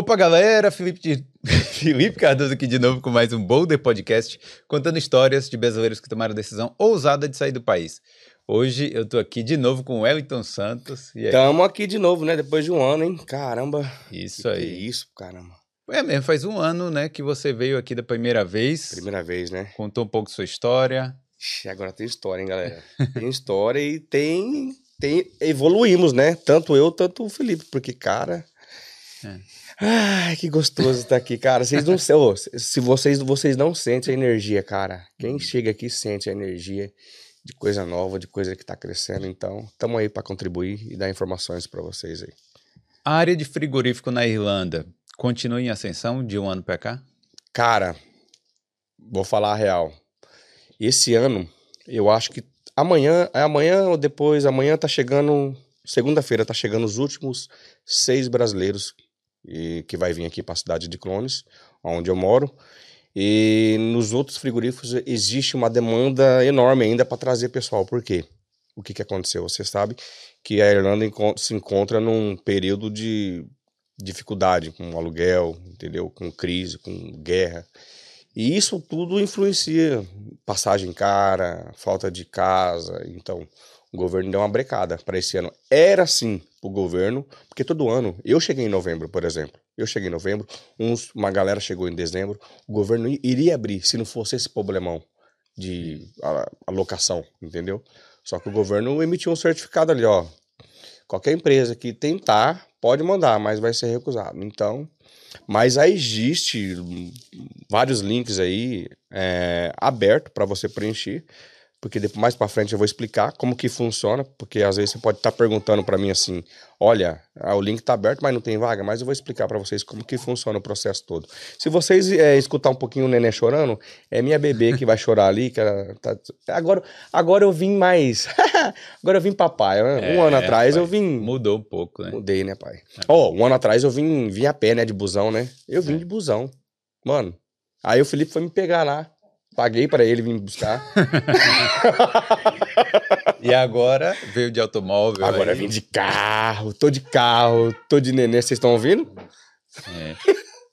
Opa, galera! Felipe, de... Felipe Cardoso aqui de novo com mais um Boulder Podcast, contando histórias de brasileiros que tomaram a decisão ousada de sair do país. Hoje eu tô aqui de novo com o Wellington Santos. E Tamo aqui de novo, né? Depois de um ano, hein? Caramba. Isso que aí. Que isso, caramba. É mesmo, faz um ano, né, que você veio aqui da primeira vez. Primeira vez, né? Contou um pouco de sua história. Ixi, agora tem história, hein, galera? tem história e tem, tem. Evoluímos, né? Tanto eu, tanto o Felipe, porque, cara. É. Ai, que gostoso estar aqui, cara. Vocês não oh, se vocês vocês não sentem a energia, cara. Quem uhum. chega aqui sente a energia de coisa nova, de coisa que está crescendo. Então, estamos aí para contribuir e dar informações para vocês aí. A área de frigorífico na Irlanda continua em ascensão de um ano para cá? Cara, vou falar a real. Esse ano, eu acho que amanhã, é amanhã ou depois, amanhã tá chegando, segunda-feira tá chegando os últimos seis brasileiros e que vai vir aqui para a cidade de Clones, onde eu moro. E nos outros frigoríficos existe uma demanda enorme ainda para trazer pessoal. Por quê? O que, que aconteceu? Você sabe que a Irlanda se encontra num período de dificuldade com aluguel, entendeu? Com crise, com guerra. E isso tudo influencia passagem cara, falta de casa. Então, o governo deu uma brecada para esse ano. Era sim o governo, porque todo ano, eu cheguei em novembro, por exemplo. Eu cheguei em novembro, uns, uma galera chegou em dezembro. O governo iria abrir se não fosse esse problemão de alocação, entendeu? Só que o governo emitiu um certificado ali, ó. Qualquer empresa que tentar pode mandar, mas vai ser recusado. Então, mas aí existe vários links aí é, aberto para você preencher porque depois, mais para frente eu vou explicar como que funciona, porque às vezes você pode estar tá perguntando para mim assim, olha, ah, o link está aberto, mas não tem vaga, mas eu vou explicar para vocês como que funciona o processo todo. Se vocês é, escutar um pouquinho o neném chorando, é minha bebê que vai chorar ali, que tá... agora, agora eu vim mais, agora eu vim papai, né? um ano é, atrás pai. eu vim... Mudou um pouco, né? Mudei, né pai? Ó, oh, um ano atrás eu vim, vim a pé, né, de busão, né? Eu vim é. de busão, mano. Aí o Felipe foi me pegar lá, Paguei para ele vir buscar. e agora veio de automóvel. Agora vim de carro, tô de carro, tô de nenê, vocês estão ouvindo? É.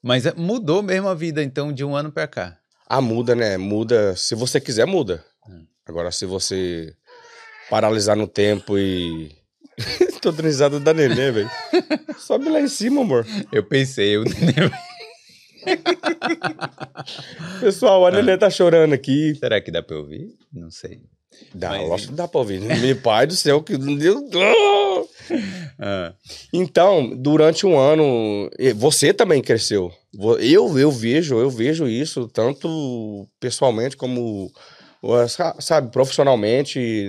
Mas é, mudou mesmo a vida, então, de um ano para cá. Ah, muda, né? Muda. Se você quiser, muda. Hum. Agora, se você paralisar no tempo e. tô trisado da nenê, velho. Sobe lá em cima, amor. Eu pensei, o nenê. Pessoal, a Nenê tá chorando aqui. Será que dá pra ouvir? Não sei. Dá, Mas... lógico que dá pra ouvir. Meu pai do céu, que Deus. Ah. Então, durante um ano, você também cresceu. Eu, eu vejo, eu vejo isso, tanto pessoalmente como, sabe, profissionalmente,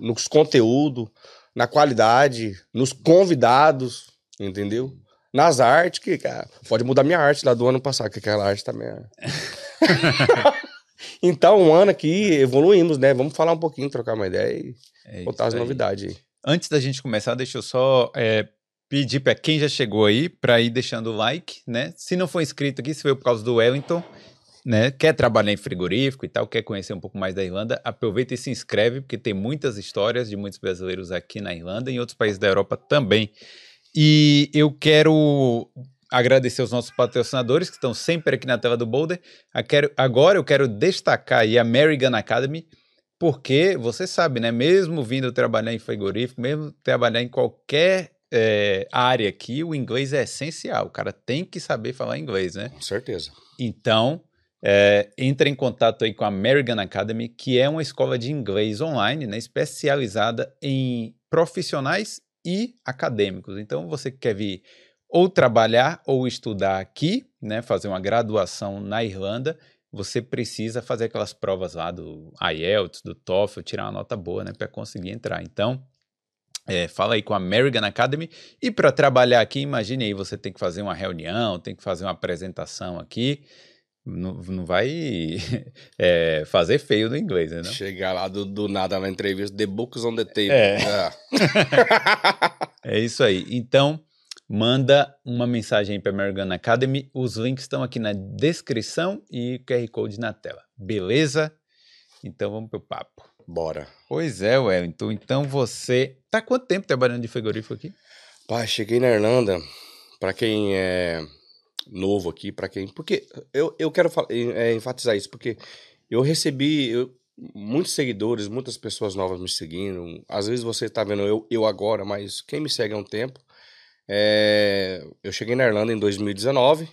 nos conteúdo, na qualidade, nos convidados, entendeu? Nas artes, que, cara, pode mudar minha arte lá do ano passado, que aquela arte também é. então, um ano aqui, evoluímos, né? Vamos falar um pouquinho, trocar uma ideia e é botar as aí. novidades aí. Antes da gente começar, deixa eu só é, pedir para quem já chegou aí para ir deixando o like, né? Se não for inscrito aqui, se veio por causa do Wellington, né? Quer trabalhar em frigorífico e tal, quer conhecer um pouco mais da Irlanda, aproveita e se inscreve, porque tem muitas histórias de muitos brasileiros aqui na Irlanda e em outros países da Europa também. E eu quero agradecer os nossos patrocinadores que estão sempre aqui na tela do Boulder. Agora eu quero destacar a American Academy, porque você sabe, né? Mesmo vindo trabalhar em frigorífico, mesmo trabalhar em qualquer é, área aqui, o inglês é essencial. O cara tem que saber falar inglês, né? Com certeza. Então, é, entre em contato aí com a American Academy, que é uma escola de inglês online, né, especializada em profissionais e acadêmicos. Então, você quer vir ou trabalhar ou estudar aqui, né, fazer uma graduação na Irlanda, você precisa fazer aquelas provas lá do IELTS, do TOEFL, tirar uma nota boa, né, para conseguir entrar. Então, é, fala aí com a American Academy. E para trabalhar aqui, imagine aí, você tem que fazer uma reunião, tem que fazer uma apresentação aqui. Não, não vai é, fazer feio no inglês, né? Não? Chegar lá do, do nada na entrevista, the books on the table. É. É, é isso aí. Então, manda uma mensagem aí para American Academy. Os links estão aqui na descrição e QR Code na tela. Beleza? Então vamos pro papo. Bora. Pois é, Wellington. Então você tá quanto tempo trabalhando de frigorífico aqui? Pai, cheguei na Irlanda. Para quem é novo aqui para quem. Porque eu, eu quero é, enfatizar isso, porque eu recebi eu, muitos seguidores, muitas pessoas novas me seguindo. Às vezes você tá vendo eu, eu agora, mas quem me segue há um tempo. É, eu cheguei na Irlanda em 2019.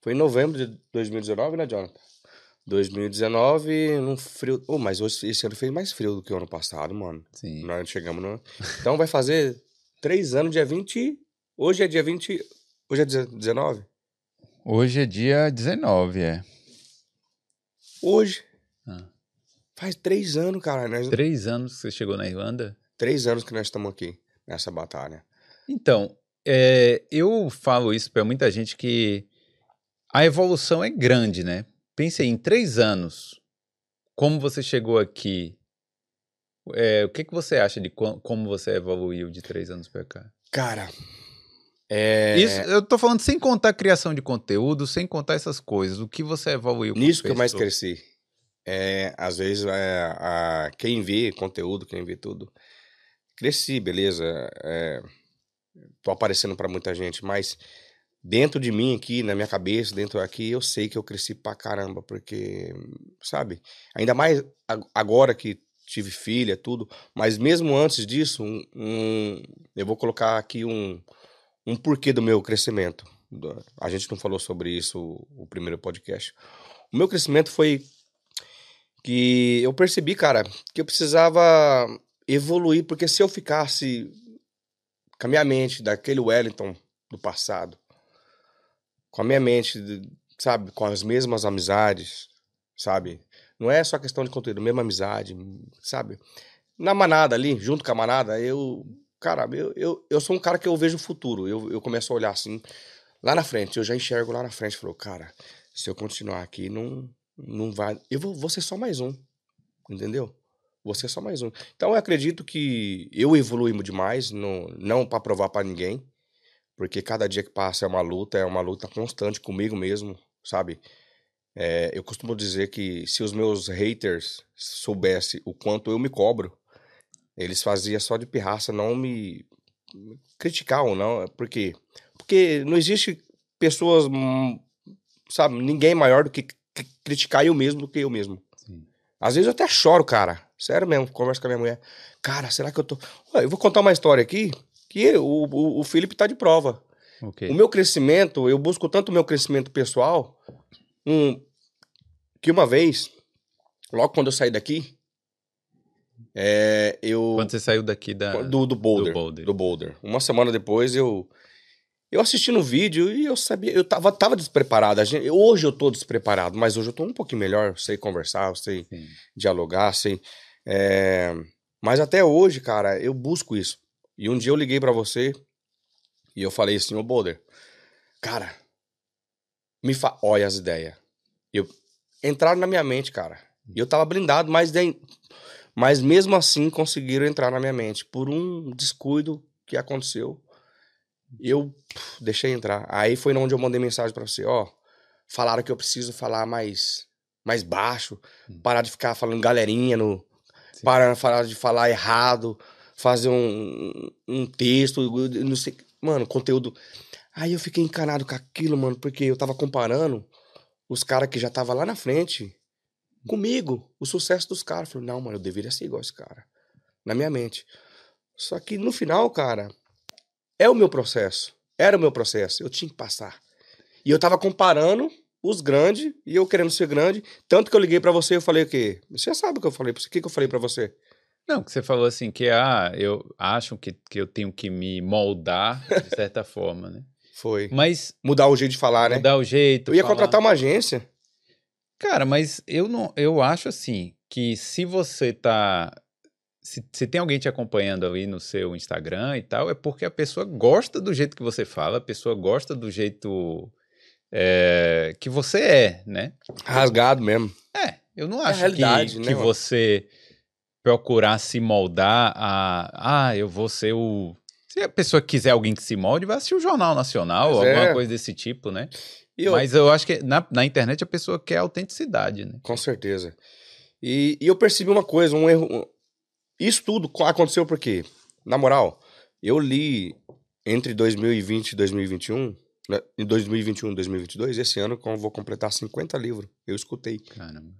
Foi em novembro de 2019, né, Jonathan? 2019, num frio. Oh, mas hoje, esse ano fez mais frio do que o ano passado, mano. Sim. Nós chegamos no. Então vai fazer três anos, dia 20. Hoje é dia 20. Hoje é 19? Hoje é dia 19, é. Hoje. Ah. Faz três anos, cara. Nós... Três anos que você chegou na Irlanda? Três anos que nós estamos aqui, nessa batalha. Então, é, eu falo isso para muita gente que a evolução é grande, né? Pense em três anos, como você chegou aqui. É, o que, que você acha de como você evoluiu de três anos para cá? Cara, é... Isso, eu tô falando sem contar a criação de conteúdo, sem contar essas coisas. O que você evoluiu? Nisso que eu mais cresci. É, às vezes, é, a, quem vê conteúdo, quem vê tudo. Cresci, beleza. É, tô aparecendo para muita gente, mas dentro de mim aqui, na minha cabeça, dentro aqui, eu sei que eu cresci pra caramba, porque, sabe? Ainda mais agora que tive filha, tudo, mas mesmo antes disso, um, um, eu vou colocar aqui um, um porquê do meu crescimento. A gente não falou sobre isso o primeiro podcast. O meu crescimento foi que eu percebi, cara, que eu precisava evoluir, porque se eu ficasse com a minha mente daquele Wellington do passado, com a minha mente, sabe, com as mesmas amizades, sabe? Não é só questão de conteúdo, mesma amizade, sabe? Na manada ali, junto com a manada, eu cara, eu, eu, eu sou um cara que eu vejo o futuro. Eu, eu começo a olhar assim, lá na frente, eu já enxergo lá na frente. Falou, cara, se eu continuar aqui, não, não vai. Eu vou, vou ser só mais um. Entendeu? Vou ser só mais um. Então eu acredito que eu evolui demais, não, não para provar para ninguém, porque cada dia que passa é uma luta, é uma luta constante comigo mesmo, sabe? É, eu costumo dizer que se os meus haters soubessem o quanto eu me cobro, eles faziam só de pirraça, não me criticar ou não. Por quê? Porque não existe pessoas, hum, sabe, ninguém maior do que criticar eu mesmo do que eu mesmo. Sim. Às vezes eu até choro, cara. Sério mesmo, converso com a minha mulher. Cara, será que eu tô. Eu vou contar uma história aqui que o, o, o Felipe tá de prova. Okay. O meu crescimento, eu busco tanto o meu crescimento pessoal, um, que uma vez, logo quando eu saí daqui, é, eu... Quando você saiu daqui da... Do, do, Boulder, do Boulder. Do Boulder. Uma semana depois eu... Eu assisti no vídeo e eu sabia... Eu tava, tava despreparado. Gente, hoje eu tô despreparado, mas hoje eu tô um pouquinho melhor. Sei conversar, sei Sim. dialogar, sei... É... Mas até hoje, cara, eu busco isso. E um dia eu liguei para você e eu falei assim, ô Boulder, cara, me fa... olha as ideias. Eu... Entraram na minha mente, cara. E eu tava blindado, mas mas mesmo assim conseguiram entrar na minha mente. Por um descuido que aconteceu, eu puf, deixei entrar. Aí foi onde eu mandei mensagem para você, ó. Falaram que eu preciso falar mais, mais baixo, hum. parar de ficar falando galerinha no. Sim. Parar de falar errado, fazer um, um texto, não sei. Mano, conteúdo. Aí eu fiquei encanado com aquilo, mano, porque eu tava comparando os caras que já tava lá na frente comigo o sucesso dos caras. Falei, não, mano, eu deveria ser igual esse cara. Na minha mente. Só que no final, cara, é o meu processo. Era o meu processo. Eu tinha que passar. E eu tava comparando os grandes e eu querendo ser grande. Tanto que eu liguei para você eu falei o quê? Você sabe o que eu falei. O que, que eu falei para você? Não, que você falou assim, que ah, eu acho que, que eu tenho que me moldar de certa forma, né? Foi. Mas. Mudar o jeito de falar, né? Mudar o jeito. Eu ia falar. contratar uma agência. Cara, mas eu não, eu acho assim que se você tá se, se, tem alguém te acompanhando ali no seu Instagram e tal, é porque a pessoa gosta do jeito que você fala, a pessoa gosta do jeito é, que você é, né? Rasgado mesmo. É, eu não é acho é que, né, que você procurar se moldar a. Ah, eu vou ser o. Se a pessoa quiser alguém que se molde, vai assistir o Jornal Nacional, ou alguma é. coisa desse tipo, né? Eu... Mas eu acho que na, na internet a pessoa quer autenticidade, né? Com certeza. E, e eu percebi uma coisa, um erro. Um... Isso tudo aconteceu porque, na moral, eu li entre 2020 e 2021 né, em 2021, 2022, esse ano eu vou completar 50 livros. Eu escutei. Caramba.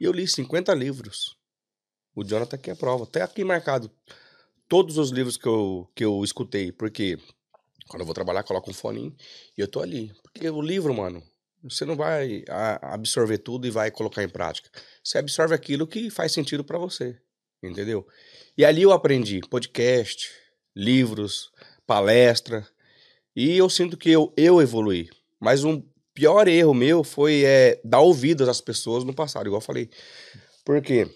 E eu li 50 livros. O Jonathan aqui é prova. Até aqui marcado. Todos os livros que eu, que eu escutei. Porque quando eu vou trabalhar, coloco um fone e eu tô ali. Porque o livro, mano, você não vai absorver tudo e vai colocar em prática. Você absorve aquilo que faz sentido para você. Entendeu? E ali eu aprendi podcast, livros, palestra. E eu sinto que eu, eu evoluí. Mas um pior erro meu foi é, dar ouvidos às pessoas no passado, igual eu falei. Por quê?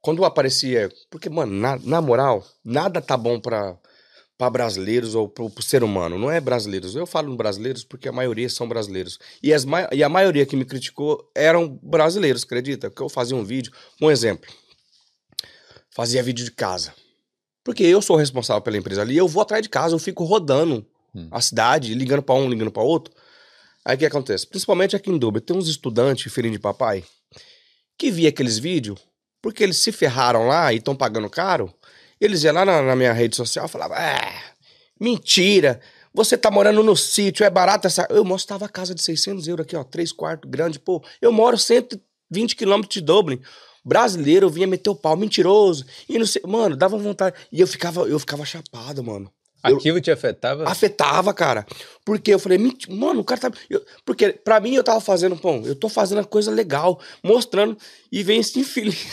Quando aparecia. Porque, mano, na, na moral, nada tá bom pra, para brasileiros ou para o ser humano. Não é brasileiros. Eu falo brasileiros porque a maioria são brasileiros. E, as, e a maioria que me criticou eram brasileiros, acredita? Que eu fazia um vídeo. Um exemplo. Fazia vídeo de casa. Porque eu sou responsável pela empresa ali. Eu vou atrás de casa, eu fico rodando hum. a cidade, ligando para um, ligando para outro. Aí o que acontece? Principalmente aqui em Dubai, tem uns estudantes, filhinho de papai, que via aqueles vídeos, porque eles se ferraram lá e estão pagando caro. Eles iam lá na, na minha rede social e falavam: É, mentira, você tá morando no sítio, é barato essa. Eu mostrava a casa de 600 euros aqui, ó, três quartos, grande, pô. Eu moro 120 quilômetros de Dublin. Brasileiro vinha meter o pau, mentiroso. E não sei, mano, dava vontade. E eu ficava, eu ficava chapado, mano. Aquilo eu, te afetava? Afetava, cara. Porque eu falei, mano, o cara tá. Eu, porque pra mim eu tava fazendo, pô, eu tô fazendo a coisa legal, mostrando, e vem esse infeliz.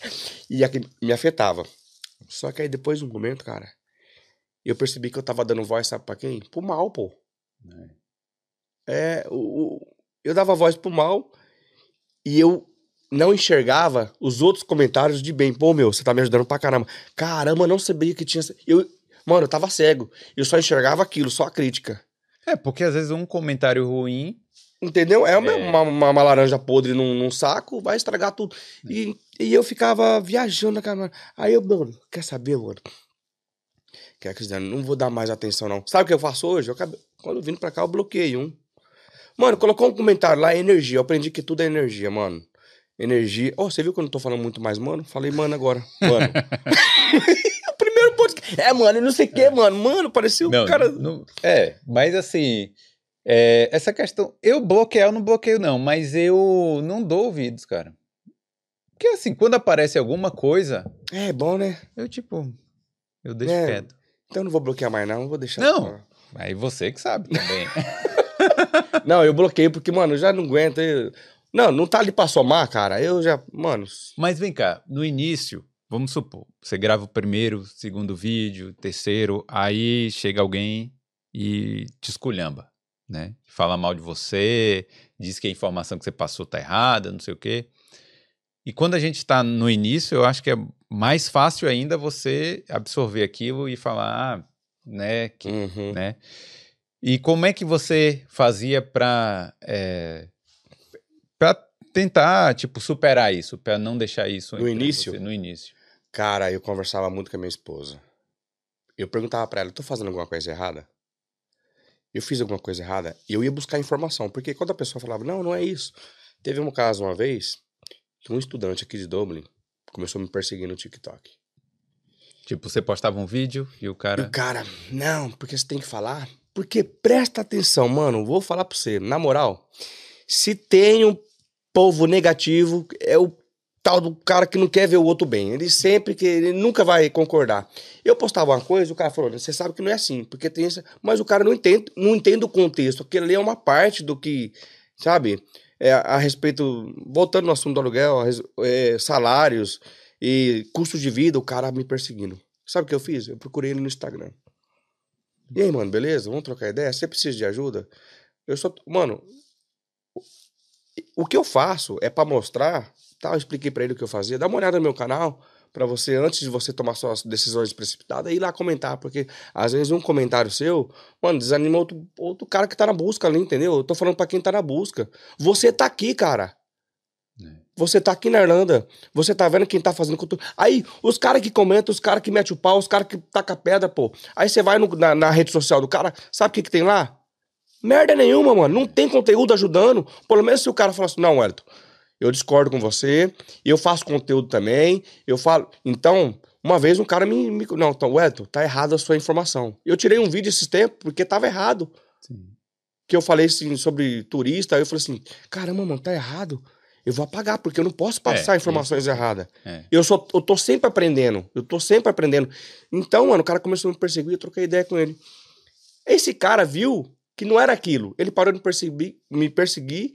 e aqui me afetava. Só que aí depois de um momento, cara, eu percebi que eu tava dando voz, sabe pra quem? Pro mal, pô. É, é o, o, eu dava voz pro mal e eu não enxergava os outros comentários de bem. Pô, meu, você tá me ajudando pra caramba. Caramba, não sabia que tinha. Eu, mano, eu tava cego. Eu só enxergava aquilo, só a crítica. É, porque às vezes um comentário ruim Entendeu? É, uma, é. Uma, uma, uma, laranja podre num, num, saco, vai estragar tudo. E, e eu ficava viajando na. Aí eu, mano, quer saber, mano? Quer que não vou dar mais atenção, não. Sabe o que eu faço hoje? Eu acabei, quando eu vim pra cá, eu bloqueei um. Mano, colocou um comentário lá, energia. Eu aprendi que tudo é energia, mano. Energia. Oh, você viu que eu não tô falando muito mais, mano? Falei, mano, agora. Mano. o primeiro podcast. É, mano, não sei o que, é. mano. Mano, parecia um cara. Não, é, mas assim. É, essa questão, eu bloqueio, eu não bloqueio não, mas eu não dou ouvidos, cara. Porque assim, quando aparece alguma coisa... É bom, né? Eu tipo, eu deixo é, quieto. Então eu não vou bloquear mais não, vou deixar... Não, aí você que sabe também. não, eu bloqueio porque, mano, eu já não aguento... Eu... Não, não tá ali pra somar, cara, eu já, mano... Mas vem cá, no início, vamos supor, você grava o primeiro, segundo vídeo, terceiro, aí chega alguém e te esculhamba né? Fala mal de você, diz que a informação que você passou tá errada, não sei o quê. E quando a gente está no início, eu acho que é mais fácil ainda você absorver aquilo e falar, ah, né, que, uhum. né? E como é que você fazia para é, para tentar, tipo, superar isso, para não deixar isso no início? Você, no início. Cara, eu conversava muito com a minha esposa. Eu perguntava para ela, tô fazendo alguma coisa errada? eu fiz alguma coisa errada, eu ia buscar informação. Porque quando a pessoa falava, não, não é isso. Teve um caso uma vez um estudante aqui de Dublin começou a me perseguir no TikTok. Tipo, você postava um vídeo e o cara. E o cara, não, porque você tem que falar. Porque presta atenção, mano, vou falar pra você, na moral. Se tem um povo negativo, é o tal do cara que não quer ver o outro bem. Ele sempre que ele nunca vai concordar. Eu postava uma coisa, o cara falou: "Você sabe que não é assim, porque tem isso", mas o cara não entende, não entende o contexto. Aquilo ali é uma parte do que, sabe? É, a respeito, voltando no assunto do aluguel, é, salários e custo de vida, o cara me perseguindo. Sabe o que eu fiz? Eu procurei ele no Instagram. E aí, mano, beleza? Vamos trocar ideia? Você precisa de ajuda? Eu só, mano, o que eu faço é para mostrar Tal, expliquei para ele o que eu fazia. Dá uma olhada no meu canal para você, antes de você tomar suas decisões precipitadas, ir lá comentar, porque às vezes um comentário seu, mano, desanima outro, outro cara que tá na busca ali, entendeu? Eu tô falando para quem tá na busca. Você tá aqui, cara. É. Você tá aqui na Irlanda, você tá vendo quem tá fazendo conteúdo. Aí, os caras que comentam, os caras que metem o pau, os caras que tacam pedra, pô. Aí você vai no, na, na, rede social do cara, sabe o que, que tem lá? Merda nenhuma, mano. Não tem conteúdo ajudando. Pelo menos se o cara falar assim, não, Wellington, eu discordo com você, eu faço conteúdo também, eu falo. Então, uma vez um cara me. me não, então, Edson, tá errado a sua informação. Eu tirei um vídeo esses tempos porque tava errado. Sim. que eu falei assim, sobre turista, aí eu falei assim, caramba, mano, tá errado. Eu vou apagar, porque eu não posso passar É, informações erradas. É. Eu, só, eu tô sempre aprendendo. Eu tô sempre aprendendo. Então, mano, o cara começou a me perseguir, eu troquei ideia com ele. Esse cara viu que não era aquilo. Ele parou de me perseguir, me perseguir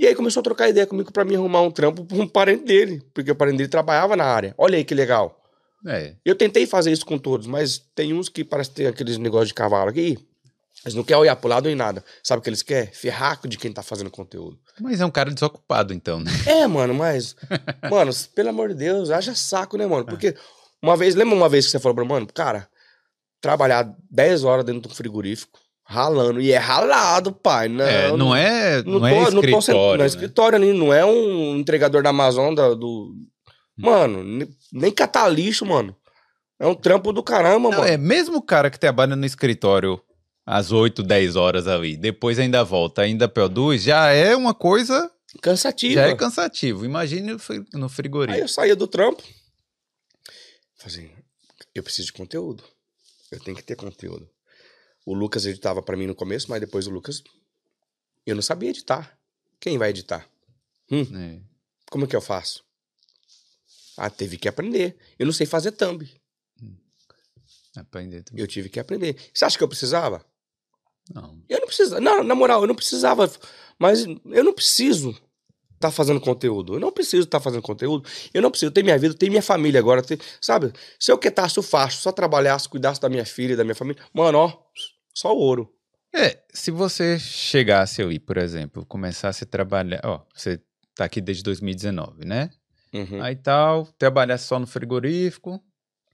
e aí começou a trocar ideia comigo pra me arrumar um trampo pra um parente dele. Porque o parente dele trabalhava na área. Olha aí que legal. É. Eu tentei fazer isso com todos, mas tem uns que parece ter aqueles negócios de cavalo aqui. Eles não querem olhar pro lado nem nada. Sabe o que eles querem? Ferraco de quem tá fazendo conteúdo. Mas é um cara desocupado, então, né? É, mano, mas. mano, pelo amor de Deus, haja saco, né, mano? Porque uma vez, lembra uma vez que você falou pra mim, mano, cara, trabalhar 10 horas dentro de um frigorífico, ralando, e é ralado, pai. Não, É, não é, não, não é tô- não sendo- escritório. não é né? escritório ali, não é um entregador da Amazon da- do. Mano, ne- nem catar lixo, mano. É um trampo do caramba, Não, mano. é mesmo o cara que trabalha no escritório às 8, 10 horas ali, depois ainda volta, ainda produz, já é uma coisa, Cansativo. já é cansativo. Imagine no fri- no Aí frigorífico. eu saía do trampo. Fazia, eu preciso de conteúdo. Eu tenho que ter conteúdo. O Lucas editava pra mim no começo, mas depois o Lucas. Eu não sabia editar. Quem vai editar? É. Como é que eu faço? Ah, teve que aprender. Eu não sei fazer thumb. Aprender também. Eu tive que aprender. Você acha que eu precisava? Não. Eu não precisava. Não, na moral, eu não precisava. Mas eu não preciso estar fazendo conteúdo. Eu não preciso estar fazendo conteúdo. Eu não preciso ter minha vida, ter minha família agora. ter- sabe? Se eu quietasse o facho, só trabalhasse, cuidasse da minha filha da minha família, mano, ó, só ouro. É, se você chegasse aí, por exemplo, começasse a trabalhar, ó, você tá aqui desde 2019, né? Uhum. Aí tal, trabalhasse só no frigorífico,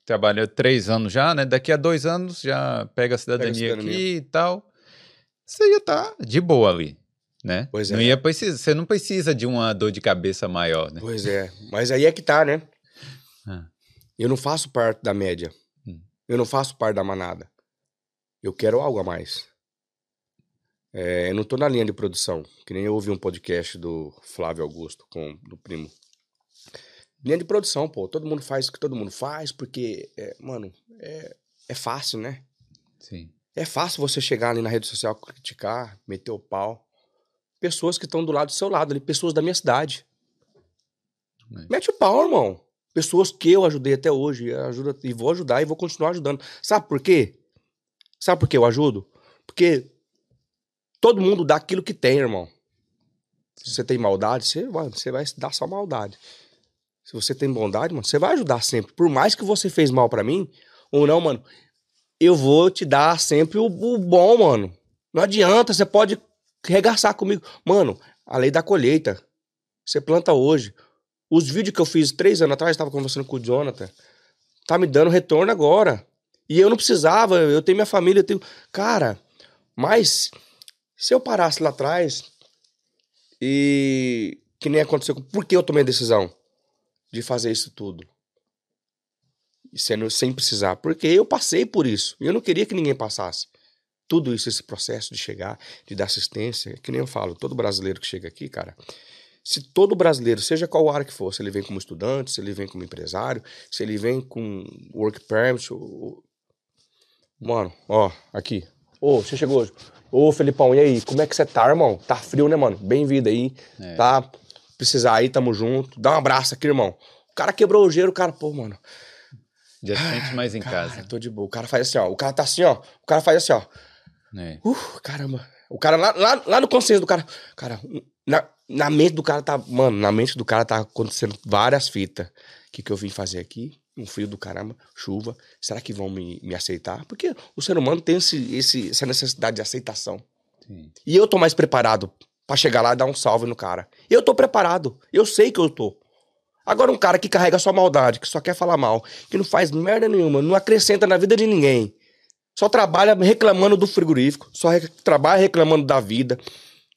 trabalhou três anos já, né? Daqui a dois anos já pega a cidadania, cidadania. aqui e tal. Você ia estar de boa ali, né? Pois não é. ia precisar, você não precisa de uma dor de cabeça maior, né? Pois é. Mas aí é que tá, né? Ah. Eu não faço parte da média. Hum. Eu não faço parte da manada. Eu quero algo a mais. É, eu não tô na linha de produção. Que nem eu ouvi um podcast do Flávio Augusto, com do primo. Linha de produção, pô. Todo mundo faz o que todo mundo faz, porque, é, mano, é, é fácil, né? Sim. É fácil você chegar ali na rede social, criticar, meter o pau. Pessoas que estão do lado do seu lado ali, pessoas da minha cidade. É. Mete o pau, irmão. Pessoas que eu ajudei até hoje, e ajuda, e vou ajudar e vou continuar ajudando. Sabe por quê? Sabe por que eu ajudo? Porque todo mundo dá aquilo que tem, irmão. Se você tem maldade, você vai, você vai dar só maldade. Se você tem bondade, mano, você vai ajudar sempre. Por mais que você fez mal pra mim, ou não, mano, eu vou te dar sempre o, o bom, mano. Não adianta, você pode regaçar comigo. Mano, a lei da colheita. Você planta hoje. Os vídeos que eu fiz três anos atrás, estava conversando com o Jonathan, tá me dando retorno agora. E eu não precisava, eu tenho minha família, eu tenho. Cara, mas se eu parasse lá atrás e. Que nem aconteceu. Por que eu tomei a decisão de fazer isso tudo? Sendo, sem precisar. Porque eu passei por isso. E eu não queria que ninguém passasse. Tudo isso, esse processo de chegar, de dar assistência, que nem eu falo, todo brasileiro que chega aqui, cara, se todo brasileiro, seja qual área que for, se ele vem como estudante, se ele vem como empresário, se ele vem com work permit, ou- mano, ó, aqui. Ô, você chegou hoje. Ô, Felipão, e aí? Como é que você tá, irmão? Tá frio, né, mano? Bem-vindo aí. É. Tá? Precisar aí, tamo junto. Dá um abraço aqui, irmão. O cara quebrou o gelo, o cara, pô, mano. Já se sente mais em Cara, casa. tô de boa. O cara faz assim, ó. O cara tá assim, ó. O cara faz assim, ó. Né? Uh, caramba. O cara lá, lá, lá no consciência do cara. Cara, na, na mente do cara tá. Mano, na mente do cara tá acontecendo várias fitas. O que, que eu vim fazer aqui? Um frio do caramba, chuva. Será que vão me, me aceitar? Porque o ser humano tem esse, esse, essa necessidade de aceitação. Sim. E eu tô mais preparado pra chegar lá e dar um salve no cara. Eu tô preparado. Eu sei que eu tô. Agora, um cara que carrega só maldade, que só quer falar mal, que não faz merda nenhuma, não acrescenta na vida de ninguém. Só trabalha reclamando do frigorífico, só re- trabalha reclamando da vida,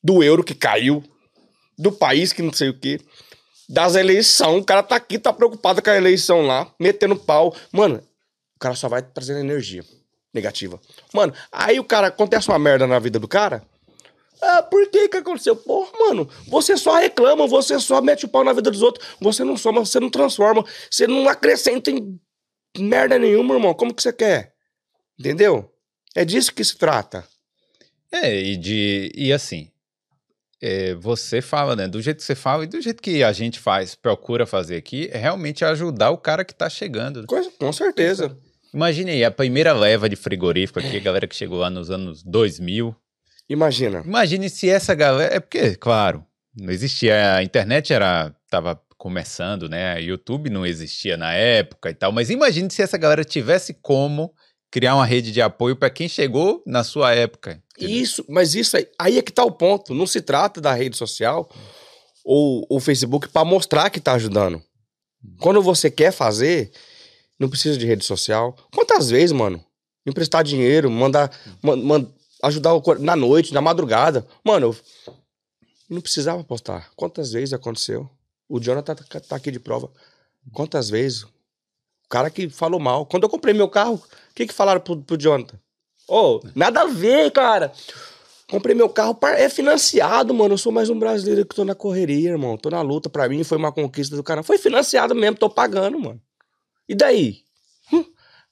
do euro que caiu, do país que não sei o quê, das eleições. O cara tá aqui, tá preocupado com a eleição lá, metendo pau. Mano, o cara só vai trazendo energia negativa. Mano, aí o cara acontece uma merda na vida do cara. Ah, por que que aconteceu? Porra, mano, você só reclama, você só mete o pau na vida dos outros, você não soma, você não transforma, você não acrescenta em merda nenhuma, irmão. Como que você quer? Entendeu? É disso que se trata. É, e de. E assim. é, você fala, né? Do jeito que você fala e do jeito que a gente faz, procura fazer aqui, é realmente ajudar o cara que tá chegando. Coisa- com certeza. Imagine aí, a primeira leva de frigorífico aqui, a galera que chegou lá nos anos 2000. Imagina. Imagine se essa galera. É porque, claro, não existia. A internet era. tava começando, né? YouTube não existia na época e tal. Mas imagine se essa galera tivesse como criar uma rede de apoio para quem chegou na sua época. entendeu? Isso, mas isso aí, aí é que tá o ponto. Não se trata da rede social ou o Facebook para mostrar que tá ajudando. Quando você quer fazer, não precisa de rede social. Quantas vezes, mano? Emprestar dinheiro, mandar, man- man- ajudar o na noite, na madrugada. Mano, eu não precisava postar. Quantas vezes aconteceu? O Jonathan tá, tá aqui de prova. Quantas vezes? O cara que falou mal. Quando eu comprei meu carro, o que que falaram pro, pro Jonathan? Ô, nada a ver, cara. Comprei meu carro, é financiado, mano. Eu sou mais um brasileiro que tô na correria, irmão. Tô na luta. Pra mim foi uma conquista do cara. Foi financiado mesmo, tô pagando, mano. E daí? Hum,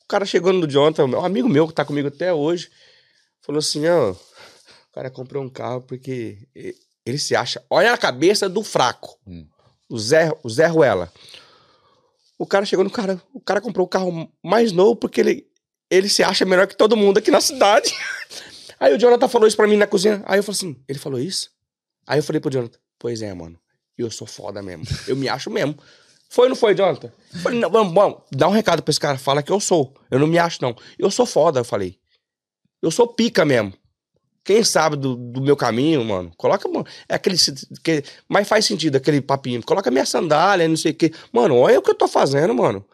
O cara chegou no Jonathan, um amigo meu que tá comigo até hoje, falou assim: ó, o cara comprou um carro porque ele se acha. Olha a cabeça do fraco. Hum. O Zé, o Zé Ruela. O cara chegou no cara. O cara comprou o carro mais novo porque ele, ele se acha melhor que todo mundo aqui na cidade. Aí o Jonathan falou isso pra mim na cozinha. Aí eu falei assim: ele falou isso? Aí eu falei pro Jonathan: pois é, mano. Eu sou foda mesmo. Eu me acho mesmo. Foi ou não foi, Jonathan? Eu falei, não, vamos, vamos, dá um recado pra esse cara. Fala que eu sou. Eu não me acho, não. Eu sou foda, eu falei. Eu sou pica mesmo. Quem sabe do, do meu caminho, mano, coloca. mano, É aquele. Que, mas faz sentido aquele papinho. Coloca minha sandália, não sei o quê. Mano, olha o que eu tô fazendo, mano.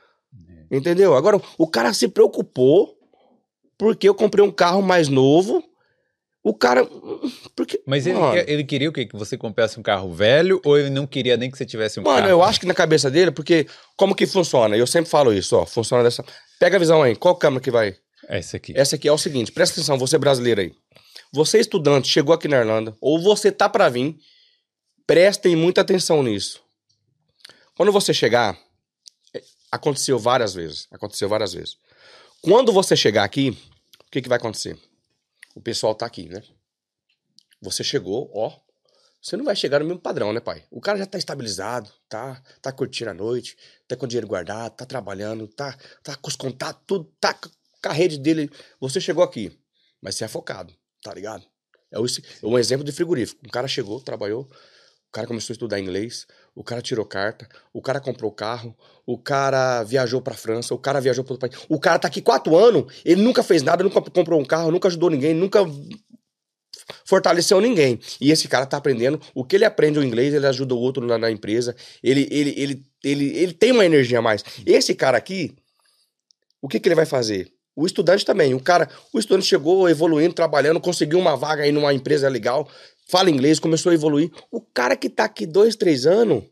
Entendeu? Agora, o cara se preocupou porque eu comprei um carro mais novo. O cara. Porque, Mas ele, mano, ele queria o quê? Que você comprasse um carro velho ou ele não queria nem que você tivesse um Mano, carro? eu acho que na cabeça dele, porque como que funciona? Eu sempre falo isso, ó. Funciona dessa. Pega a visão aí. Qual câmera que vai? Esse aqui. Essa aqui é o seguinte, presta atenção, você brasileiro aí. Você estudante, chegou aqui na Irlanda, ou você tá pra vir, prestem muita atenção nisso. Quando você chegar, é, aconteceu várias vezes, aconteceu várias vezes. Quando você chegar aqui, o que que vai acontecer? O pessoal tá aqui, né? Você chegou, ó, você não vai chegar no mesmo padrão, né, pai? O cara já tá estabilizado, tá, tá curtindo a noite, tá com dinheiro guardado, tá trabalhando, tá, tá com os contatos, tudo, tá com a rede dele. Você chegou aqui, mas você é focado, tá ligado? É é um exemplo de frigorífico. Um cara chegou, trabalhou, o cara começou a estudar inglês, o cara tirou carta, o cara comprou carro, o cara viajou pra França, o cara viajou para outro país. O cara tá aqui quatro anos, ele nunca fez nada, nunca comprou um carro, nunca ajudou ninguém, nunca fortaleceu ninguém. E esse cara tá aprendendo. O que ele aprende o inglês, ele ajuda o outro na, na empresa. Ele, ele, ele, ele, ele tem uma energia a mais. Esse cara aqui, o que, que ele vai fazer? O estudante também. O cara, o estudante chegou evoluindo, trabalhando, conseguiu uma vaga aí numa empresa legal, fala inglês, começou a evoluir. O cara que tá aqui dois, três anos,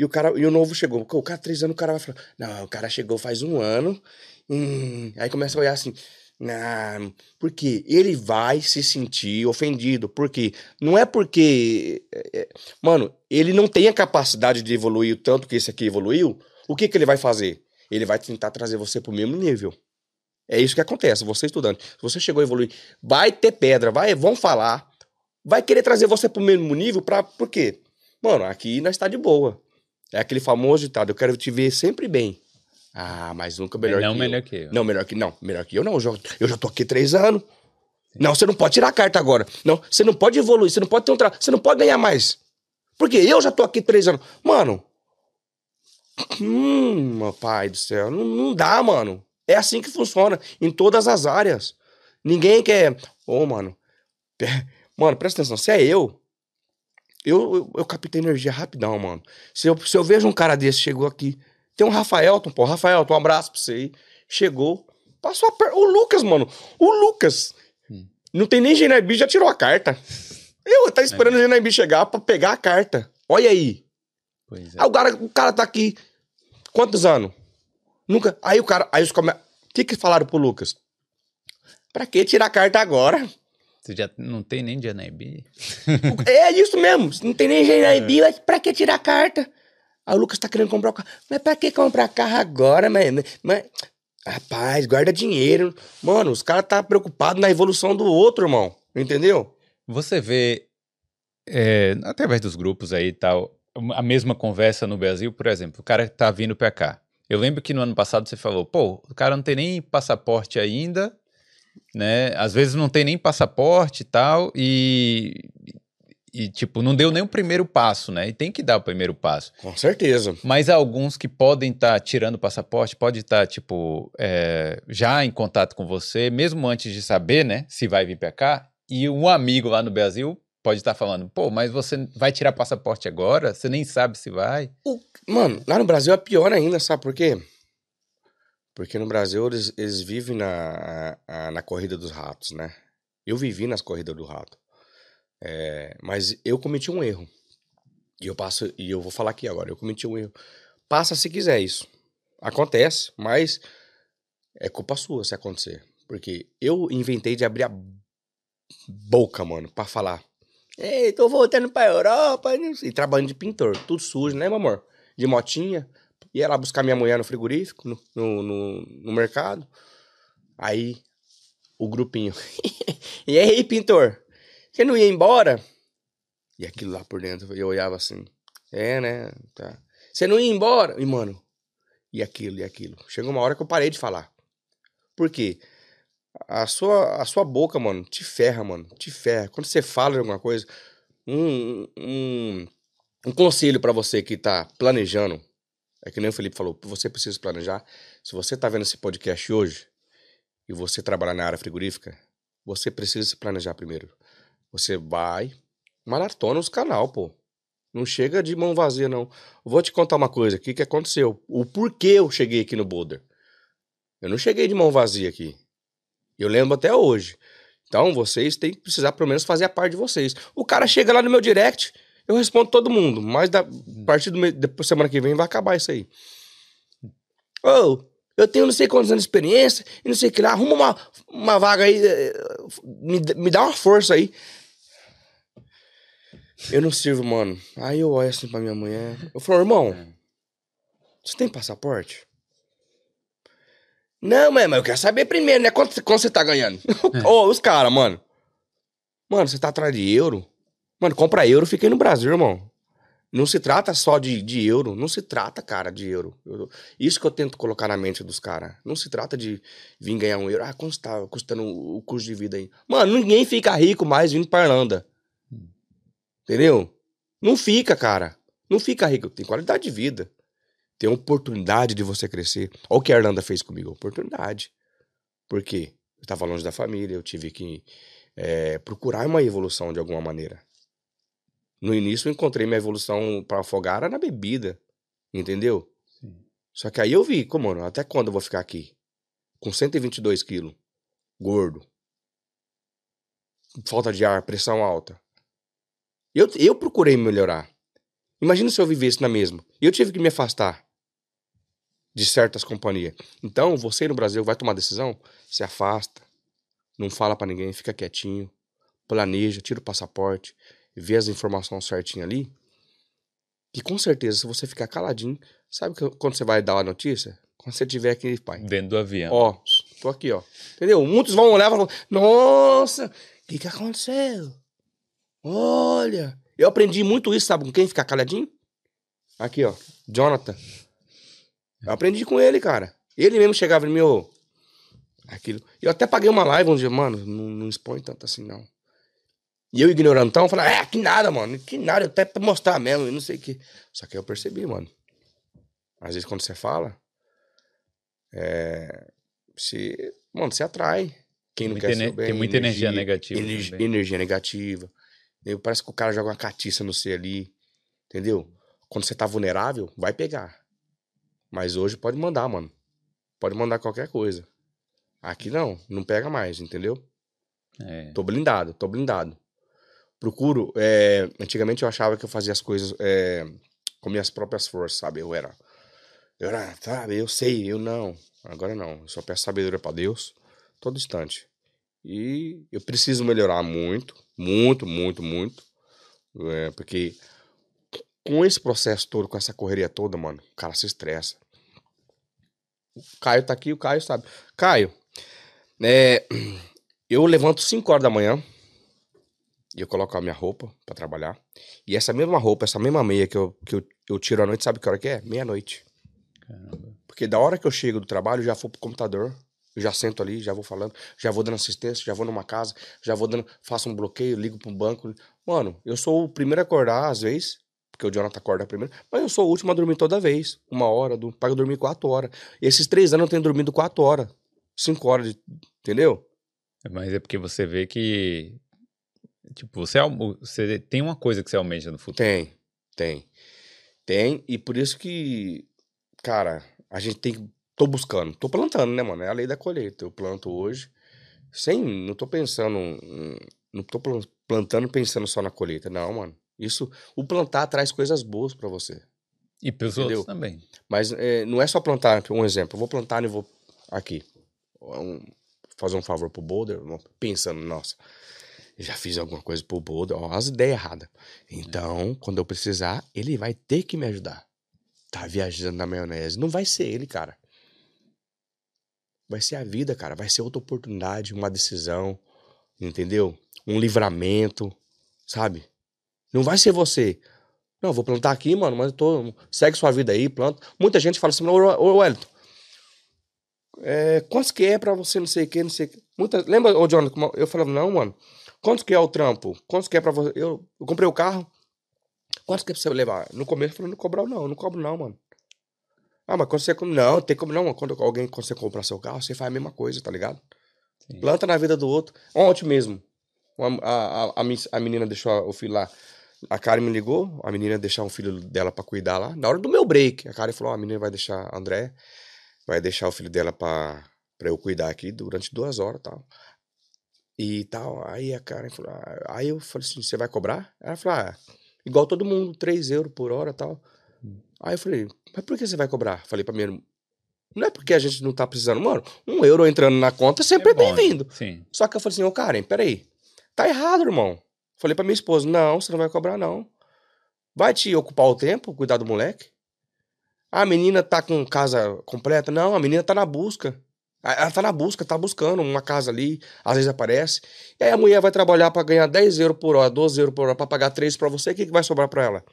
e o cara e o novo chegou. O cara, três anos, o cara vai falar: Não, o cara chegou faz um ano. hum." Aí começa a olhar assim. Não, porque ele vai se sentir ofendido. Porque não é porque. é, é, mano, ele não tem a capacidade de evoluir o tanto que esse aqui evoluiu. O que, que ele vai fazer? Ele vai tentar trazer você pro mesmo nível. É isso que acontece, você estudante. Se você chegou a evoluir, vai ter pedra, vai, vão falar, vai querer trazer você pro mesmo nível pra. Por quê? Mano, aqui nós tá de boa. É aquele famoso ditado, eu quero te ver sempre bem. Ah, mas nunca melhor não que melhor eu. que eu. Não, melhor que não. Melhor que eu não. Eu já, eu já tô aqui três anos. Não, você não pode tirar a carta agora. Não, você não pode evoluir, você não pode ter um tra... Você não pode ganhar mais. Porque eu já tô aqui três anos. Mano. Hum, meu pai do céu. Não, não dá, mano. É assim que funciona. Em todas as áreas. Ninguém quer. Ô, mano. pe- Mano, presta atenção. Se é eu. Eu, eu, eu captei energia rapidão, mano. Se eu, se eu vejo um cara desse, chegou aqui. Tem um Rafaelton, pô. Rafaelton, um abraço pra você aí. Chegou. Passou a per... O Lucas, mano. O Lucas. Hum. Não tem nem Genabi, já tirou a carta. Eu tá esperando o Genabi chegar pra pegar a carta. Olha aí. Pois é. Aí o cara, o cara tá aqui. Quantos anos? Nunca. Aí o cara. Aí os come... O que que falaram pro Lucas? Pra que tirar a carta agora? Você já não tem nem de Anabi? é isso mesmo. Não tem nem Genabi, mas pra que tirar a carta? Aí o Lucas tá querendo comprar o carro. Mas pra que comprar carro agora, mas, mas... Rapaz, guarda dinheiro. Mano, os caras tá preocupados na evolução do outro, irmão. Entendeu? Você vê, é, através dos grupos aí e tal, a mesma conversa no Brasil, por exemplo, o cara tá vindo pra cá. Eu lembro que no ano passado você falou, pô, o cara não tem nem passaporte ainda, né? Às vezes não tem nem passaporte e tal, e, e tipo, não deu nem o primeiro passo, né? E tem que dar o primeiro passo. Com certeza. Mas há alguns que podem estar tá tirando o passaporte, pode estar, tá, tipo, é, já em contato com você, mesmo antes de saber, né, se vai vir para cá, e um amigo lá no Brasil pode estar falando, pô, mas você vai tirar passaporte agora? Você nem sabe se vai. Mano, lá no Brasil é pior ainda, sabe por quê? Porque no Brasil eles, eles vivem na, a, na corrida dos ratos, né? Eu vivi nas corridas do rato. É, mas eu cometi um erro. E eu passo, e eu vou falar aqui agora, eu cometi um erro. Passa se quiser isso. Acontece, mas é culpa sua se acontecer. Porque eu inventei de abrir a boca, mano, para falar. Ei, tô voltando pra Europa e trabalhando de pintor, tudo sujo, né, meu amor? De motinha. Ia lá buscar minha mulher no frigorífico, no, no, no, no mercado. Aí, o grupinho. e aí, pintor? Você não ia embora? E aquilo lá por dentro, eu olhava assim. É, né? Tá. Você não ia embora? E, mano, e aquilo, e aquilo. Chegou uma hora que eu parei de falar. Por quê? A sua, a sua boca, mano, te ferra, mano. Te ferra. Quando você fala de alguma coisa, um, um, um conselho para você que tá planejando, é que nem o Felipe falou, você precisa planejar. Se você tá vendo esse podcast hoje e você trabalhar na área frigorífica, você precisa se planejar primeiro. Você vai, maratona os canal, pô. Não chega de mão vazia, não. Vou te contar uma coisa aqui que aconteceu. O porquê eu cheguei aqui no Boulder. Eu não cheguei de mão vazia aqui. Eu lembro até hoje. Então, vocês têm que precisar, pelo menos, fazer a parte de vocês. O cara chega lá no meu direct, eu respondo todo mundo. Mas da, a partir do depois, semana que vem vai acabar isso aí. Ô, oh, eu tenho não sei quantos anos de experiência e não sei o que lá. Arruma uma, uma vaga aí. Eh, me, me dá uma força aí. Eu não sirvo, mano. Aí eu olho assim pra minha mulher. Eu falo, irmão, é. você tem passaporte? Não, mas eu quero saber primeiro, né? Quanto, quanto você tá ganhando? É. Ô, oh, os caras, mano. Mano, você tá atrás de euro? Mano, compra euro, fiquei no Brasil, irmão. Não se trata só de, de euro. Não se trata, cara, de euro. Eu, isso que eu tento colocar na mente dos caras. Não se trata de vir ganhar um euro. Ah, quanto tá custando o custo de vida aí? Mano, ninguém fica rico mais vindo pra Irlanda. Entendeu? Não fica, cara. Não fica rico. Tem qualidade de vida. Tem oportunidade de você crescer. Olha o que a Irlanda fez comigo. Oportunidade. Por quê? Eu estava longe da família, eu tive que é, procurar uma evolução de alguma maneira. No início eu encontrei minha evolução para afogar na bebida. Entendeu? Sim. Só que aí eu vi, como, mano, até quando eu vou ficar aqui? Com 122 quilos. Gordo. Falta de ar, pressão alta. Eu, eu procurei melhorar. Imagina se eu vivesse na mesma. Eu tive que me afastar de certas companhias. Então, você no Brasil vai tomar decisão? Se afasta. Não fala para ninguém, fica quietinho. Planeja, tira o passaporte, vê as informações certinho ali. Que com certeza, se você ficar caladinho, sabe que quando você vai dar a notícia? Quando você tiver aqui, pai. Dentro do avião. Ó, tô aqui, ó. Entendeu? Muitos vão olhar e falar: Nossa, o que, que aconteceu? Olha, eu aprendi muito isso, sabe com quem? Ficar caladinho? Aqui, ó, Jonathan. Eu aprendi com ele, cara. Ele mesmo chegava em mim, ô, aquilo. Eu até paguei uma live um dia, mano, não, não expõe tanto assim, não. E eu ignorando então, eu falei, é, que nada, mano, que nada, até pra mostrar mesmo, e não sei o que. Só que eu percebi, mano. Às vezes quando você fala, é, se, mano, você atrai. Quem não quer ser bem, Tem muita energia, energia negativa. Energia, energia negativa. Parece que o cara joga uma catiça no C ali. Entendeu? Quando você tá vulnerável, vai pegar. Mas hoje pode mandar, mano. Pode mandar qualquer coisa. Aqui não, não pega mais, entendeu? É. Tô blindado, tô blindado. Procuro. É, antigamente eu achava que eu fazia as coisas é, com minhas próprias forças, sabe? Eu era. Eu era, sabe? Eu sei, eu não. Agora não. Eu só peço sabedoria para Deus todo instante. E eu preciso melhorar muito, muito, muito, muito. É, porque com esse processo todo, com essa correria toda, mano, o cara se estressa. O Caio tá aqui, o Caio sabe. Caio, é, eu levanto 5 horas da manhã, e eu coloco a minha roupa pra trabalhar. E essa mesma roupa, essa mesma meia que eu, que eu, eu tiro à noite, sabe que hora que é? Meia-noite. Porque da hora que eu chego do trabalho, eu já vou pro computador, eu já sento ali, já vou falando, já vou dando assistência, já vou numa casa, já vou dando, faço um bloqueio, ligo pro banco. Mano, eu sou o primeiro a acordar, às vezes, porque o Jonathan acorda primeiro, mas eu sou o último a dormir toda vez. Uma hora, do, pago dormir quatro horas. E esses três anos eu tenho dormido quatro horas, cinco horas, de- entendeu? Mas é porque você vê que. Tipo, você, almo- você tem uma coisa que você almeja no futuro. Tem, tem. Tem, e por isso que, cara, a gente tem que. Tô buscando, tô plantando, né, mano? É a lei da colheita. Eu planto hoje, sem. Não tô pensando. hum, Não tô plan- plantando pensando só na colheita, não, mano. Isso. O plantar traz coisas boas pra você. E pros Entendeu? também. Mas é, não é só plantar, um exemplo. Eu vou plantar e vou. Aqui. um- fazer um favor pro Boulder, pensando, nossa, já fiz alguma coisa pro Boulder, ó, as ideias erradas. Então, quando eu precisar, ele vai ter que me ajudar. Tá viajando na maionese. Não vai ser ele, cara. Vai ser a vida, cara. Vai ser outra oportunidade, uma decisão, entendeu? Um livramento, sabe? Não vai ser você. Não, vou plantar aqui, mano, mas eu tô. Segue sua vida aí, planta. Muita gente fala assim, ô, ô Wellington, é, quantos que é pra você não sei o que, não sei o que. Muita, lembra, ô como eu falava, não, mano, quantos que é o trampo? Quantos que é pra você? Eu, eu comprei o carro, quantos que é pra você levar? No começo eu falei, não cobrar não, não cobro não, mano. Ah, mas quando você. Não, tem como não, mano. Quando alguém, quando você comprar seu carro, você faz a mesma coisa, tá ligado? Sim. Planta na vida do outro. Ontem mesmo, a, a, a, a menina deixou o filho lá. A Karen me ligou, a menina deixar um filho dela pra cuidar lá. Na hora do meu break, a Karen falou: ó, a menina vai deixar, a André, vai deixar o filho dela pra eu cuidar aqui durante duas horas tal. E tal. Aí a Karen falou: ah, aí eu falei assim: você vai cobrar? Ela falou: ah, igual todo mundo, 3 euros por hora tal. Aí eu falei: mas por que você vai cobrar? Falei pra minha irmã. Não é porque a gente não tá precisando, mano. Um euro entrando na conta sempre é, né? bem-vindo. Sim. Só que eu falei assim, ô Karen, peraí. Tá errado, irmão. Falei pra minha esposa, não, você não vai cobrar, não. Vai te ocupar o tempo, cuidar do moleque? A menina tá com casa completa? Não, a menina tá na busca. Ela tá na busca, tá buscando uma casa ali, às vezes aparece. E aí a mulher vai trabalhar pra ganhar 10 euros por hora, 12 euros por hora, pra pagar 3 pra você, o que, que vai sobrar pra ela?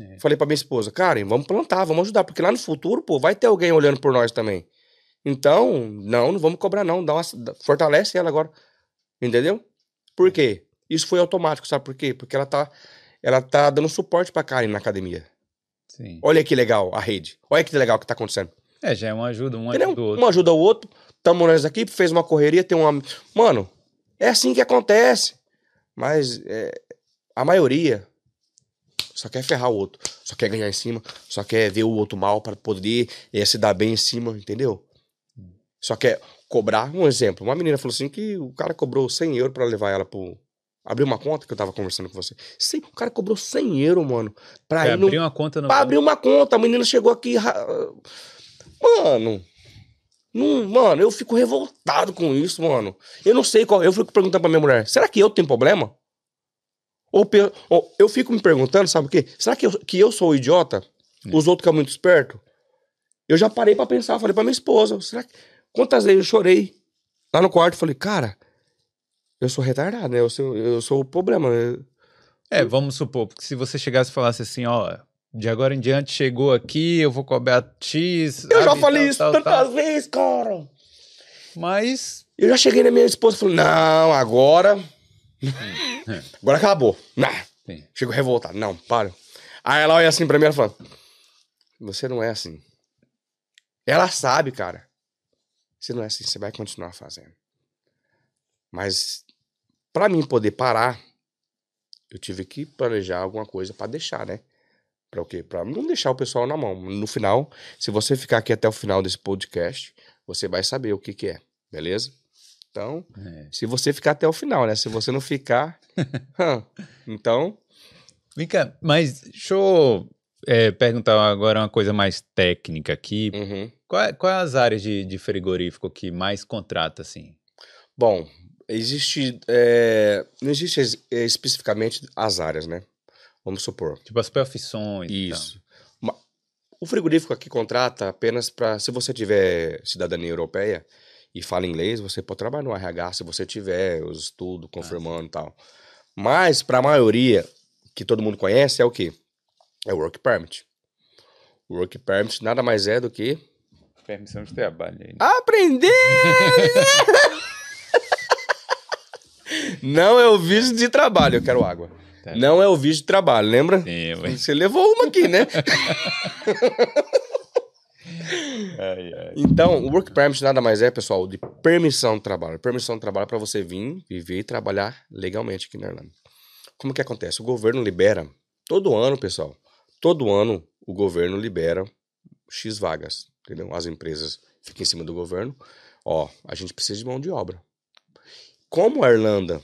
É. Falei pra minha esposa, Karen, vamos plantar, vamos ajudar, porque lá no futuro, pô, vai ter alguém olhando por nós também. Então, não, não vamos cobrar não, dá uma, fortalece ela agora. Entendeu? Por quê? Isso foi automático, sabe por quê? Porque ela tá, ela tá dando suporte pra Karen na academia. Sim. Olha que legal a rede. Olha que legal que tá acontecendo. É, já é uma ajuda, um Entendeu? ajuda o outro. Um ajuda o outro. Tamo nós aqui, fez uma correria, tem uma. Mano, é assim que acontece. Mas é, a maioria só quer ferrar o outro. Só quer ganhar em cima. Só quer ver o outro mal pra poder eh, se dar bem em cima, entendeu? Só quer cobrar. Um exemplo. Uma menina falou assim que o cara cobrou 100 euros pra levar ela pro. Abrir uma conta que eu tava conversando com você. Cem- o cara cobrou 100 euros, mano. Pra Pra ir no, abrir uma conta no Pra abrir uma conta, a menina chegou aqui. Mano. Não, mano, eu fico revoltado com isso, mano. Eu não sei qual. Eu fico perguntando pra minha mulher: será que eu tenho problema? Ou, pe- ou eu fico me perguntando, sabe o quê? Será que eu, que eu sou o idiota? Os outros que são muito espertos? Eu já parei pra pensar, falei pra minha esposa: será que. Quantas vezes eu chorei lá no quarto? Falei, cara, eu sou retardado, né? Eu sou, eu sou o problema. né? É, vamos supor, porque se você chegasse e falasse assim, ó, de agora em diante chegou aqui, eu vou cobrar X. Eu já falei tal, isso tal, tantas tal. vezes, cara. Mas. Eu já cheguei na minha esposa e falei, não, agora. agora acabou. Não. Sim. Chego revoltado. Não, para. Aí ela olha assim pra mim e fala: Você não é assim. Ela sabe, cara. Você não é assim, você vai continuar fazendo. Mas, pra mim poder parar, eu tive que planejar alguma coisa pra deixar, né? Pra o quê? Pra não deixar o pessoal na mão. No final, se você ficar aqui até o final desse podcast, você vai saber o que que é, beleza? Então, É. se você ficar até o final, né? Se você não ficar, então, Vem cá, mas deixa eu é, perguntar agora uma coisa mais técnica aqui. uhum. Qual- Quais as áreas de, de frigorífico que mais contrata, assim? Bom, existe. é, não existe é, especificamente as áreas, né? Vamos supor. Tipo as profissões. Isso. Ma- O frigorífico aqui contrata apenas para. Se você tiver cidadania europeia e fala inglês, você pode trabalhar no RH se você tiver os estudos confirmando e tal. Mas, para a maioria, que todo mundo conhece, é o quê? É o Work Permit. O Work Permit nada mais é do que... Permissão de trabalho. aí. Aprender! Não é o visto de trabalho, eu quero água. Tá. Não é o visto de trabalho, lembra? Sim, mas... Você levou uma aqui, né? ai, ai. Então, o Work Permit nada mais é, pessoal, de permissão de trabalho. Permissão de trabalho para você vir, viver e trabalhar legalmente aqui na Irlanda. Como que acontece? O governo libera, todo ano, pessoal, todo ano o governo libera X vagas, entendeu? As empresas ficam em cima do governo. Ó, a gente precisa de mão de obra. Como a Irlanda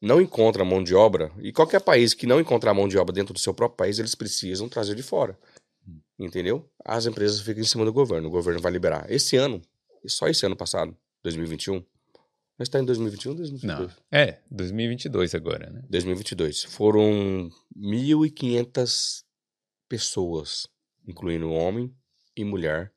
não encontra mão de obra, e qualquer país que não encontrar mão de obra dentro do seu próprio país, eles precisam trazer de fora. Entendeu? As empresas ficam em cima do governo, o governo vai liberar. Esse ano, e só esse ano passado, 2021, nós está em 2021 ou 2022? Não. É, 2022 agora, né? 2022. Foram 1.500 pessoas, incluindo homem e mulher,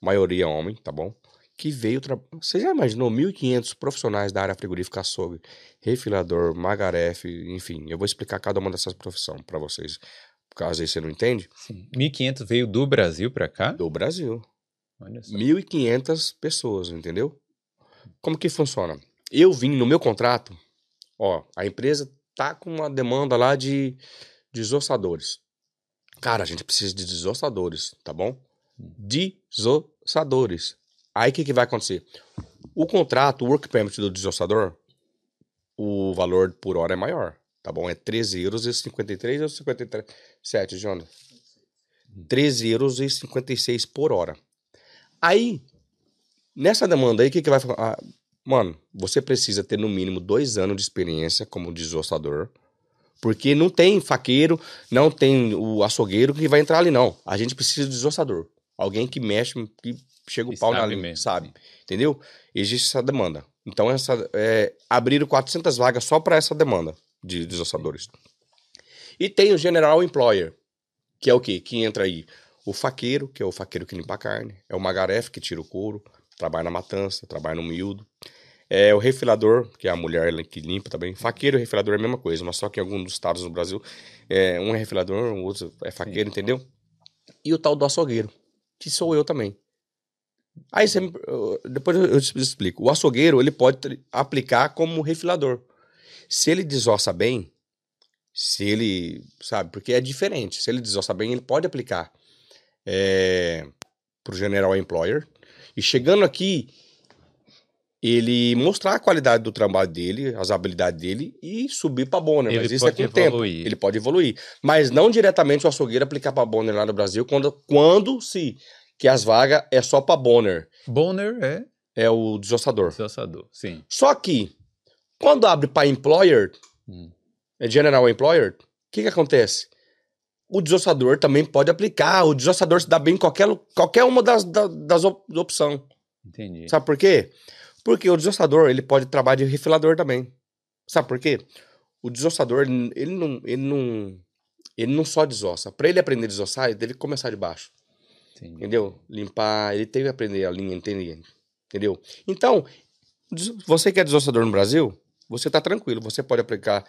maioria homem, tá bom? Que veio. Tra... Você já imaginou 1.500 profissionais da área frigorífica, açougue, refilador, magarefe, enfim. Eu vou explicar cada uma dessas profissões para vocês, caso aí você não entende. Sim. 1.500 veio do Brasil pra cá? Do Brasil. Olha só. 1.500 pessoas, entendeu? Como que funciona? Eu vim no meu contrato, ó, a empresa tá com uma demanda lá de desossadores. Cara, a gente precisa de desossadores, tá bom? Desossadores. Aí o que, que vai acontecer? O contrato, o work permit do desossador, o valor por hora é maior, tá bom? É 13 euros e 53 ou 57, Jonas? 13 euros e 56 por hora. Aí, nessa demanda aí, o que, que vai? Ah, mano, você precisa ter no mínimo dois anos de experiência como desossador. Porque não tem faqueiro, não tem o açougueiro que vai entrar ali, não. A gente precisa de desossador. Alguém que mexe, que chega o pau na mesmo. sabe? Entendeu? Existe essa demanda. Então, essa, é, abriram 400 vagas só para essa demanda de desossadores. E tem o General Employer, que é o quê? Que entra aí o faqueiro, que é o faqueiro que limpa a carne, é o magarefe, que tira o couro, trabalha na matança, trabalha no miúdo. É o refilador, que é a mulher que limpa também. Faqueiro e refilador é a mesma coisa, mas só que em alguns dos estados no Brasil, é, um é refilador, o outro é faqueiro, entendeu? E o tal do açougueiro, que sou eu também. Aí você, depois eu te explico. O açougueiro, ele pode aplicar como refilador. Se ele desossa bem, se ele, sabe, porque é diferente. Se ele desossa bem, ele pode aplicar é, pro General Employer. E chegando aqui, ele mostrar a qualidade do trabalho dele, as habilidades dele e subir para Bonner. Ele Mas isso é com o tempo. evoluir. Ele pode evoluir. Mas não diretamente o açougueiro aplicar para Bonner lá no Brasil, quando, quando se que as vagas é só para Bonner, Bonner é é o desossador. desossador, sim. Só que, quando abre para Employer, Hum. é General Employer, o que, que acontece? O desossador também pode aplicar. O desossador se dá bem em qualquer, qualquer uma das, da- das op opções. Entendi. Sabe por quê? Porque o desossador, ele pode trabalhar de refilador também. Sabe por quê? O desossador, ele não, ele não, ele não só desossa. Para ele aprender a desossar, ele que começar de baixo. Entendi. Entendeu? Limpar, ele teve que aprender a linha, entender. Entendeu? Então, você que é desossador no Brasil, você tá tranquilo, você pode aplicar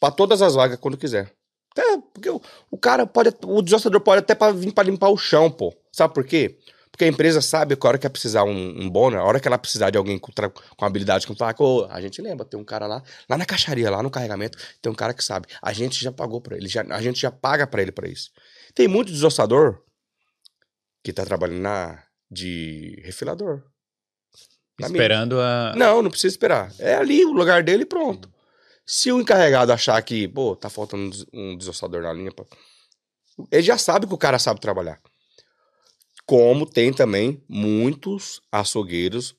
para todas as vagas quando quiser. Até porque o, o cara pode, o desossador pode até pra, vir para limpar o chão, pô. Sabe por quê? Porque a empresa sabe que a hora que ela precisar um, um bônus, a hora que ela precisar de alguém com, com habilidade com taco, a gente lembra, tem um cara lá, lá na caixaria, lá no carregamento, tem um cara que sabe. A gente já pagou para ele, já, a gente já paga para ele para isso. Tem muito desossador que tá trabalhando na de refilador. Na. Esperando a. Não, não precisa esperar. É ali o lugar dele e pronto. Se o encarregado achar que, pô, tá faltando um des- um desossador na linha, ele já sabe que o cara sabe trabalhar. Como tem também muitos açougueiros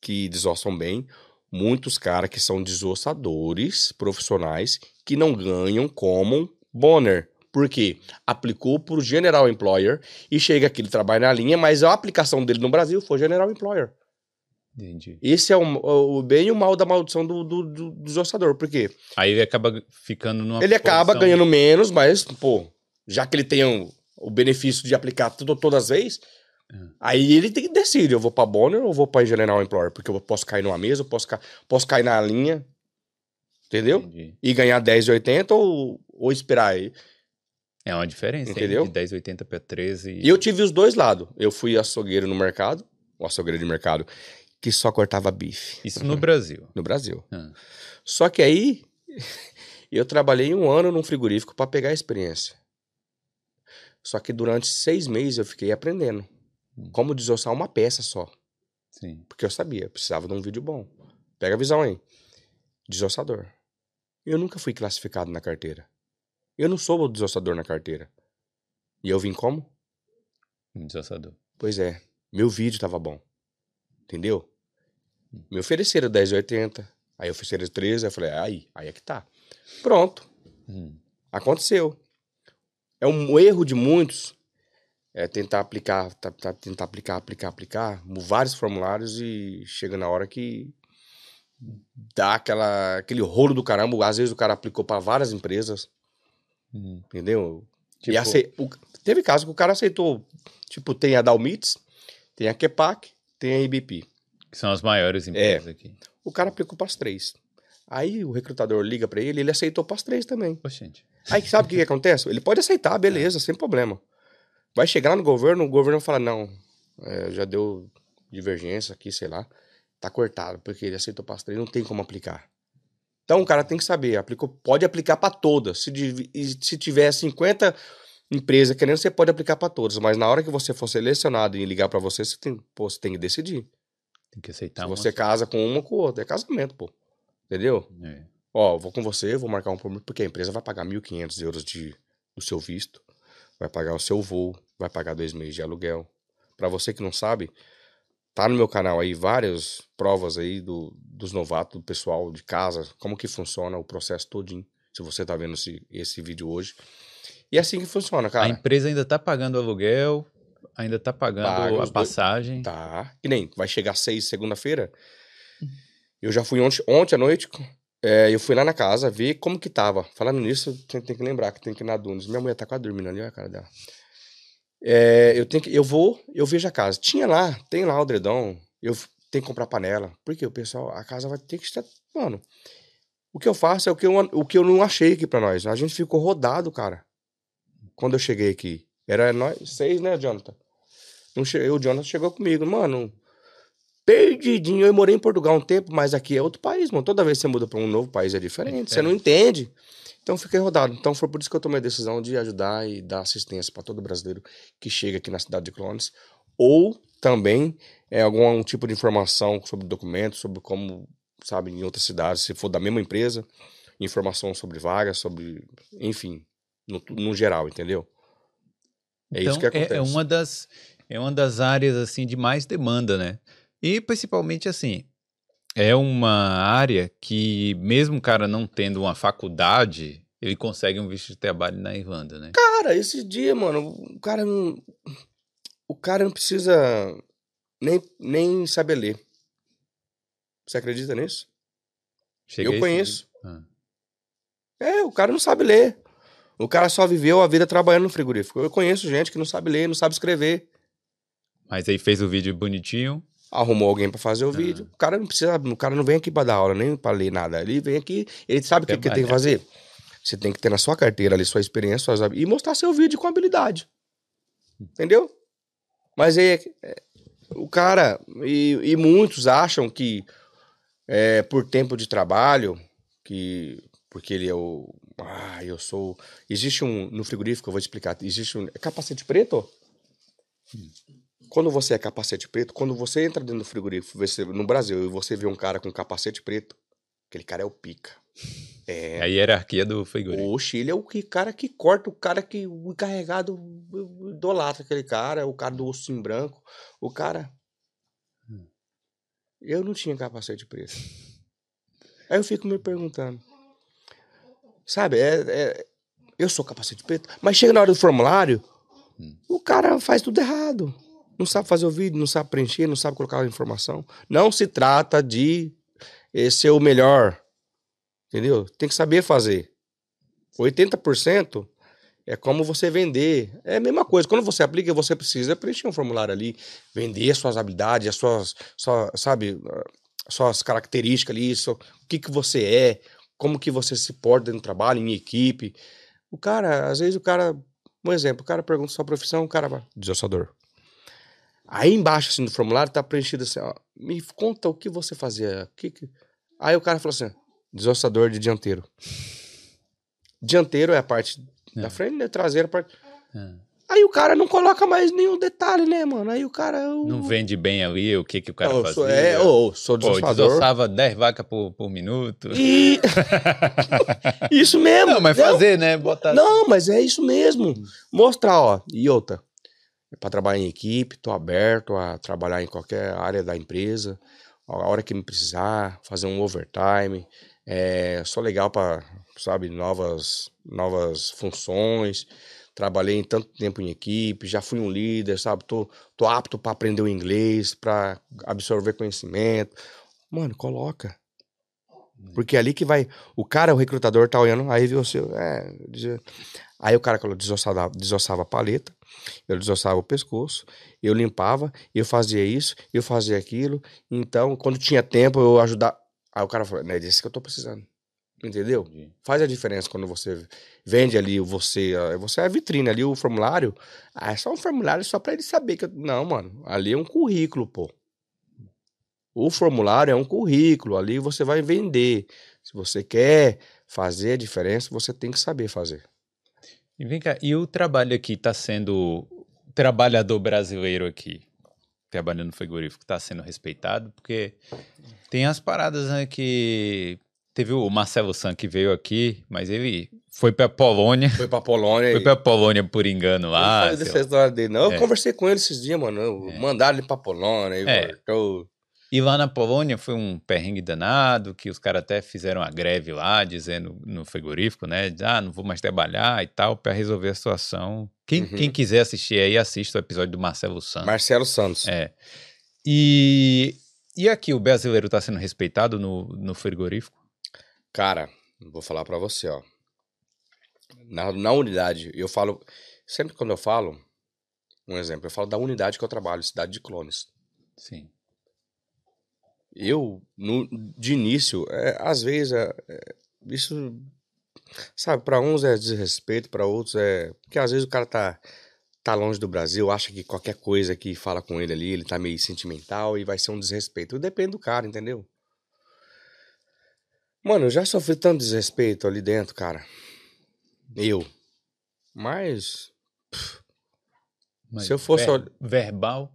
que desossam bem, muitos caras que são desossadores profissionais que não ganham como Bonner. Por quê? Aplicou por General Employer e chega aqui, ele trabalha na linha, mas a aplicação dele no Brasil foi General Employer. Entendi. Esse é o, o bem e o mal da maldição do, do, do desossador. Por quê? Aí ele acaba ficando numa. Ele acaba posição- ganhando menos, mas, pô, já que ele tem o, o benefício de aplicar tudo todas as vezes, É. aí ele tem que decidir: eu vou pra Bonner ou vou pra General Employer? Porque eu posso cair numa mesa, eu posso, ca posso cair na linha. Entendeu? Entendi. E ganhar 10,80 ou, ou esperar aí. É uma diferença, hein? Entendeu? De 10,80 para 13. E eu tive os dois lados. Eu fui açougueiro no mercado, o açougueiro de mercado, que só cortava bife Isso no Brasil. no Brasil. Ah. Só que aí eu trabalhei um ano num frigorífico para pegar a experiência. Só que durante seis meses eu fiquei aprendendo Hum. como desossar uma peça só. Sim. Porque eu sabia, precisava de um vídeo bom. Pega a visão aí. Desossador. Eu nunca fui classificado na carteira. Eu não sou o desossador na carteira. E eu vim como? Um desassador. Pois é, meu vídeo tava bom. Entendeu? Me ofereceram 10,80. Aí ofereceram 13, aí eu falei, aí, aí é que tá. Pronto, Hum. aconteceu. É um erro de muitos é tentar aplicar, tá- tá- tentar aplicar, aplicar, aplicar, vários formulários e chega na hora que dá aquela, aquele rolo do caramba. Às vezes o cara aplicou para várias empresas, Hum. entendeu? E Tipo- acei- o- teve caso que o cara aceitou, tipo, tem a Dalmits, tem a Kepak, tem a IBP. Que são as maiores empresas aqui. O cara aplicou para as três. Aí o recrutador liga para ele, ele aceitou para as três também. Oxente. Aí sabe o que, que acontece? Ele pode aceitar, beleza, sem problema. Vai chegar no governo, o governo vai falar, não, é, já deu divergência aqui, sei lá, tá cortado, porque ele aceitou para as três, não tem como aplicar. Então o cara tem que saber, aplicou, pode aplicar para todas. Se, se tiver 50 empresas querendo, você pode aplicar para todas, mas na hora que você for selecionado e ligar para você, você tem, pô, você tem que decidir. Tem que aceitar se você casa com uma com outra, é casamento, pô. Entendeu? É. Ó, vou com você, vou marcar um por porque a empresa vai pagar 1.500 euros de, do seu visto, vai pagar o seu voo, vai pagar dois meses de aluguel. Pra você que não sabe, tá no meu canal aí várias provas aí do, dos novatos, do pessoal de casa, como que funciona o processo todinho, se você tá vendo esse, esse vídeo hoje. E é assim que funciona, A cara. empresa ainda tá pagando aluguel, ainda tá pagando Paga a os dois- passagem. Tá. Que nem vai chegar seis segunda-feira. Eu já fui ontem, ontem à noite. é, eu fui lá na casa ver como que tava. Falando nisso, tem, tem que lembrar que tem que ir na Dunes. Minha mulher tá quase dormindo ali, olha a cara dela. É, eu tenho que, eu vou, eu vejo a casa. Tinha lá, tem lá o dredão. Eu tenho que comprar panela. Porque o pessoal, a casa vai ter que estar. Mano, o que eu faço é o que eu, o que eu não achei aqui pra nós. A gente ficou rodado, cara. Quando eu cheguei aqui. Era nós seis, né, Jonathan? Não che... O Jonathan chegou comigo, mano. Perdidinho. Eu morei em Portugal um tempo, mas aqui é outro país, mano. Toda vez que você muda pra um novo país é diferente. Você não entende. Então eu fiquei rodado. Então foi por isso que eu tomei a decisão de ajudar e dar assistência pra todo brasileiro que chega aqui na cidade de Clones. Ou também é, algum tipo de informação sobre documentos, sobre como, sabe, em outras cidades, se for da mesma empresa, informação sobre vagas, sobre. Enfim, no, no geral, entendeu? É isso que Então, acontece. É, uma das, é uma das áreas assim de mais demanda, né? E principalmente assim, é uma área que mesmo o cara não tendo uma faculdade, ele consegue um visto de trabalho na Irlanda, né? Cara, esse dia, mano, o cara não. O cara não precisa nem, nem saber ler. Você acredita nisso? Cheguei eu conheço. Ah. É, o cara não sabe ler. O cara só viveu a vida trabalhando no frigorífico. Eu conheço gente que não sabe ler, não sabe escrever. Mas aí fez o vídeo bonitinho. Arrumou alguém pra fazer o Ah. vídeo. O cara não precisa, o cara não vem aqui pra dar aula, nem pra ler nada. Ele vem aqui, ele sabe o que, que ele tem que fazer. Você tem que ter na sua carteira ali sua experiência, suas e mostrar seu vídeo com habilidade. Entendeu? Mas aí, é, o cara, e, e muitos acham que é, por tempo de trabalho, que porque ele é o. Ah, eu sou. Existe um. No frigorífico, eu vou te explicar. Existe um. É capacete preto? Quando você é capacete preto, quando você entra dentro do frigorífico você- no Brasil e você vê um cara com capacete preto, aquele cara é o pica. É. A hierarquia do frigorífico. Oxe, ele é o que, cara que corta, o cara que. O encarregado idolatra aquele cara, o cara do ossinho branco. O cara. Eu não tinha capacete preto. Aí eu fico me perguntando. Sabe, é, é- eu sou capacete preto, mas chega na hora do formulário, o cara faz tudo errado. Não sabe fazer o vídeo, não sabe preencher, não sabe colocar a informação. Não se trata de ser o melhor. Entendeu? Tem que saber fazer. 80% é como você vender. É a mesma coisa. Quando você aplica, você precisa preencher um formulário ali, vender as suas habilidades, as suas, sua, sabe, ah, suas características ali, isso, o que, que você é, como que você se porta do trabalho, em equipe. O cara, às vezes o cara, um exemplo, o cara pergunta sua profissão, o cara desossador. Aí embaixo, assim, no formulário, tá preenchido assim, ó, me conta o que você fazia. Que que... Aí o cara falou assim, desossador de dianteiro. Dianteiro é a parte É. da frente, né? Traseira, a parte... É. Aí o cara não coloca mais nenhum detalhe, né, mano? Aí o cara... eu- Não vende bem ali o que, que o cara eu fazia. sou, é, ô, sou Pô, desossador. desossava 10 vacas por, por minuto. E... isso mesmo. Não, mas fazer, né? Botar... Não, mas é isso mesmo. Mostrar, ó. E outra, é pra trabalhar em equipe, tô aberto a trabalhar em qualquer área da empresa. A hora que me precisar, fazer um overtime. É, sou legal para, sabe, novas, novas funções. Trabalhei tanto tempo em equipe, já fui um líder, sabe? Tô, tô apto para aprender o inglês, para absorver conhecimento. Mano, coloca. Porque é ali que vai. O cara, o recrutador, tá olhando, aí viu o seu. É, aí o cara falou, desossava, desossava a paleta, eu desossava o pescoço, eu limpava, eu fazia isso, eu fazia aquilo. Então, quando tinha tempo, eu ajudava. Aí o cara falou, é disso que eu tô precisando. Entendeu? Faz a diferença quando você vende ali você. ah, Você é a vitrine ali, o formulário. Ah, é só um formulário só pra ele saber que. eu- Não, mano. Ali é um currículo, pô. O formulário é um currículo. Ali você vai vender. Se você quer fazer a diferença, você tem que saber fazer. E vem cá, e o trabalho aqui tá sendo. O trabalhador brasileiro aqui, trabalhando no frigorífico, tá sendo respeitado? Porque tem as paradas, né, que. Teve o Marcelo San que veio aqui, mas ele foi pra Polônia. Foi pra Polônia. Foi pra Polônia por engano Eu lá. sei dessa história dele. Não, eu É. conversei com ele esses dias, mano. Eu- É. Mandaram ele pra Polônia. É. voltou. E lá na Polônia foi um perrengue danado, que os caras até fizeram a greve lá, dizendo no frigorífico, né? Ah, não vou mais trabalhar e tal, pra resolver a situação. Quem, Uhum. quem quiser assistir aí, assista o episódio do Marcelo Santos. Marcelo Santos. É. E, e aqui, o brasileiro tá sendo respeitado no, no frigorífico? Cara, vou falar pra você, ó. Na, na unidade, eu falo. Sempre quando eu falo, um exemplo, eu falo da unidade que eu trabalho, cidade de clones. Sim. Eu, no, de início, é, às vezes, é, é, isso. Sabe, pra uns é desrespeito, pra outros é. Porque às vezes o cara tá, tá longe do Brasil, acha que qualquer coisa que fala com ele ali, ele tá meio sentimental e vai ser um desrespeito. Depende do cara, entendeu? Mano, eu já sofri tanto desrespeito ali dentro, cara. Eu. Mas. Mas Se eu fosse ver- verbal,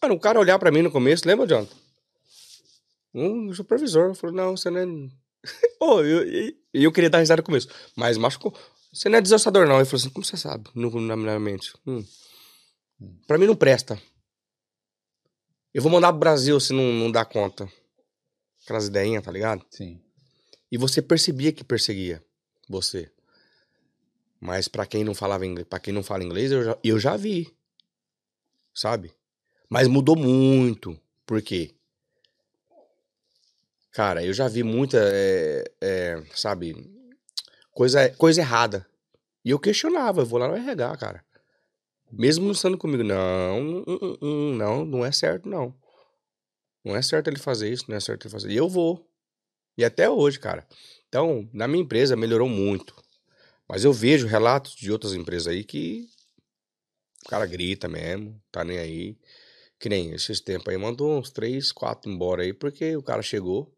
Mano, o cara olhar pra mim no começo, lembra, Jonathan? Um supervisor falou: Não, você não é. Ô, eu, eu, eu queria dar risada no começo, mas machucou. Você não é desostador, não. Ele falou assim: Como você sabe? No, na minha mente. Hum. Pra mim não presta. Eu vou mandar pro Brasil se não, não dá conta. Aquelas ideinhas, tá ligado? sim. E você percebia que perseguia você. Mas pra quem não falava inglês, para quem não fala inglês, eu já, eu já vi. Sabe? Mas mudou muito. Por quê? Cara, eu já vi muita, é, é, sabe, coisa, coisa errada. E eu questionava, eu vou lá no RH, cara. Mesmo não estando comigo, não, hum, hum, hum, não, não é certo, não. Não é certo ele fazer isso, não é certo ele fazer. E eu vou. E até hoje, cara. Então, na minha empresa melhorou muito. Mas eu vejo relatos de outras empresas aí que o cara grita mesmo, tá nem aí. Que nem esses tempos aí, mandou uns três, quatro embora aí, porque o cara chegou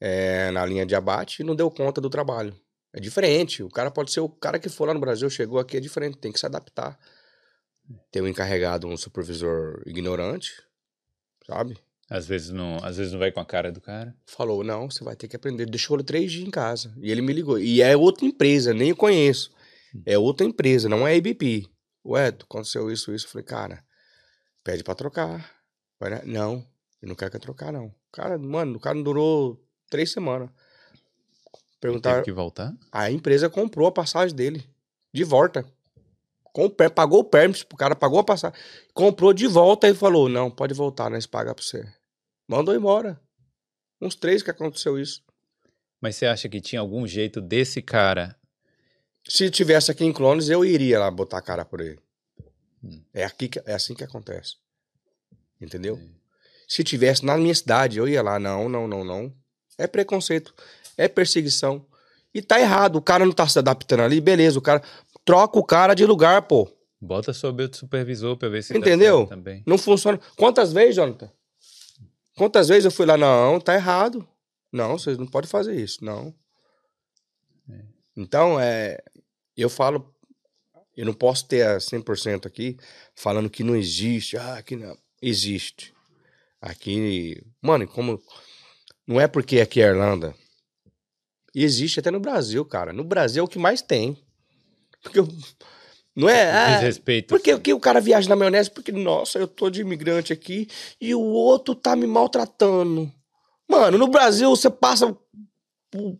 é, na linha de abate e não deu conta do trabalho. É diferente. O cara pode ser o cara que for lá no Brasil, chegou aqui, é diferente, tem que se adaptar. Tem um encarregado, um supervisor ignorante, sabe? Às vezes não, às vezes não vai com a cara do cara. falou: não, você vai ter que aprender. Deixou ele três dias em casa. E ele me ligou. E é outra empresa, nem eu conheço. É outra empresa, não é ABP. Ué, aconteceu isso, isso. Eu falei, cara, pede pra trocar. Não, eu não quero que eu trocar, não. Cara, mano, o cara não durou três semanas. Teve Perguntaram. que voltar? A empresa comprou a passagem dele. De volta. Com o per- pagou o permit, o cara pagou a passagem. Comprou de volta e falou: não, pode voltar, nós paga pra você. Mandou embora. Uns três que aconteceu isso. Mas você acha que tinha algum jeito desse cara? Se tivesse aqui em Clones, eu iria lá botar a cara por ele. Hum. É, aqui que- é assim que acontece. Entendeu? Se tivesse na minha cidade, eu ia lá. Não, não, não, não. É preconceito. É perseguição. E tá errado. O cara não tá se adaptando ali, beleza. O cara. Troca o cara de lugar, pô. Bota sob outro supervisor pra ver se dá Entendeu? certo também. Não funciona. Quantas vezes, Jonathan? Quantas vezes eu fui lá? Não, tá errado. Não, vocês não podem fazer isso. Não. Então, é. Eu falo. Eu não posso ter a 100% aqui falando que não existe. Ah, aqui não. Existe. Aqui. Mano, como. Não é porque aqui é Irlanda. Existe até no Brasil, cara. No Brasil é o que mais tem. Porque eu- não é. ah, Desrespeito. porque o que o cara viaja na maionese? Porque, nossa, eu tô de imigrante aqui e o outro tá me maltratando. Mano, no Brasil você passa o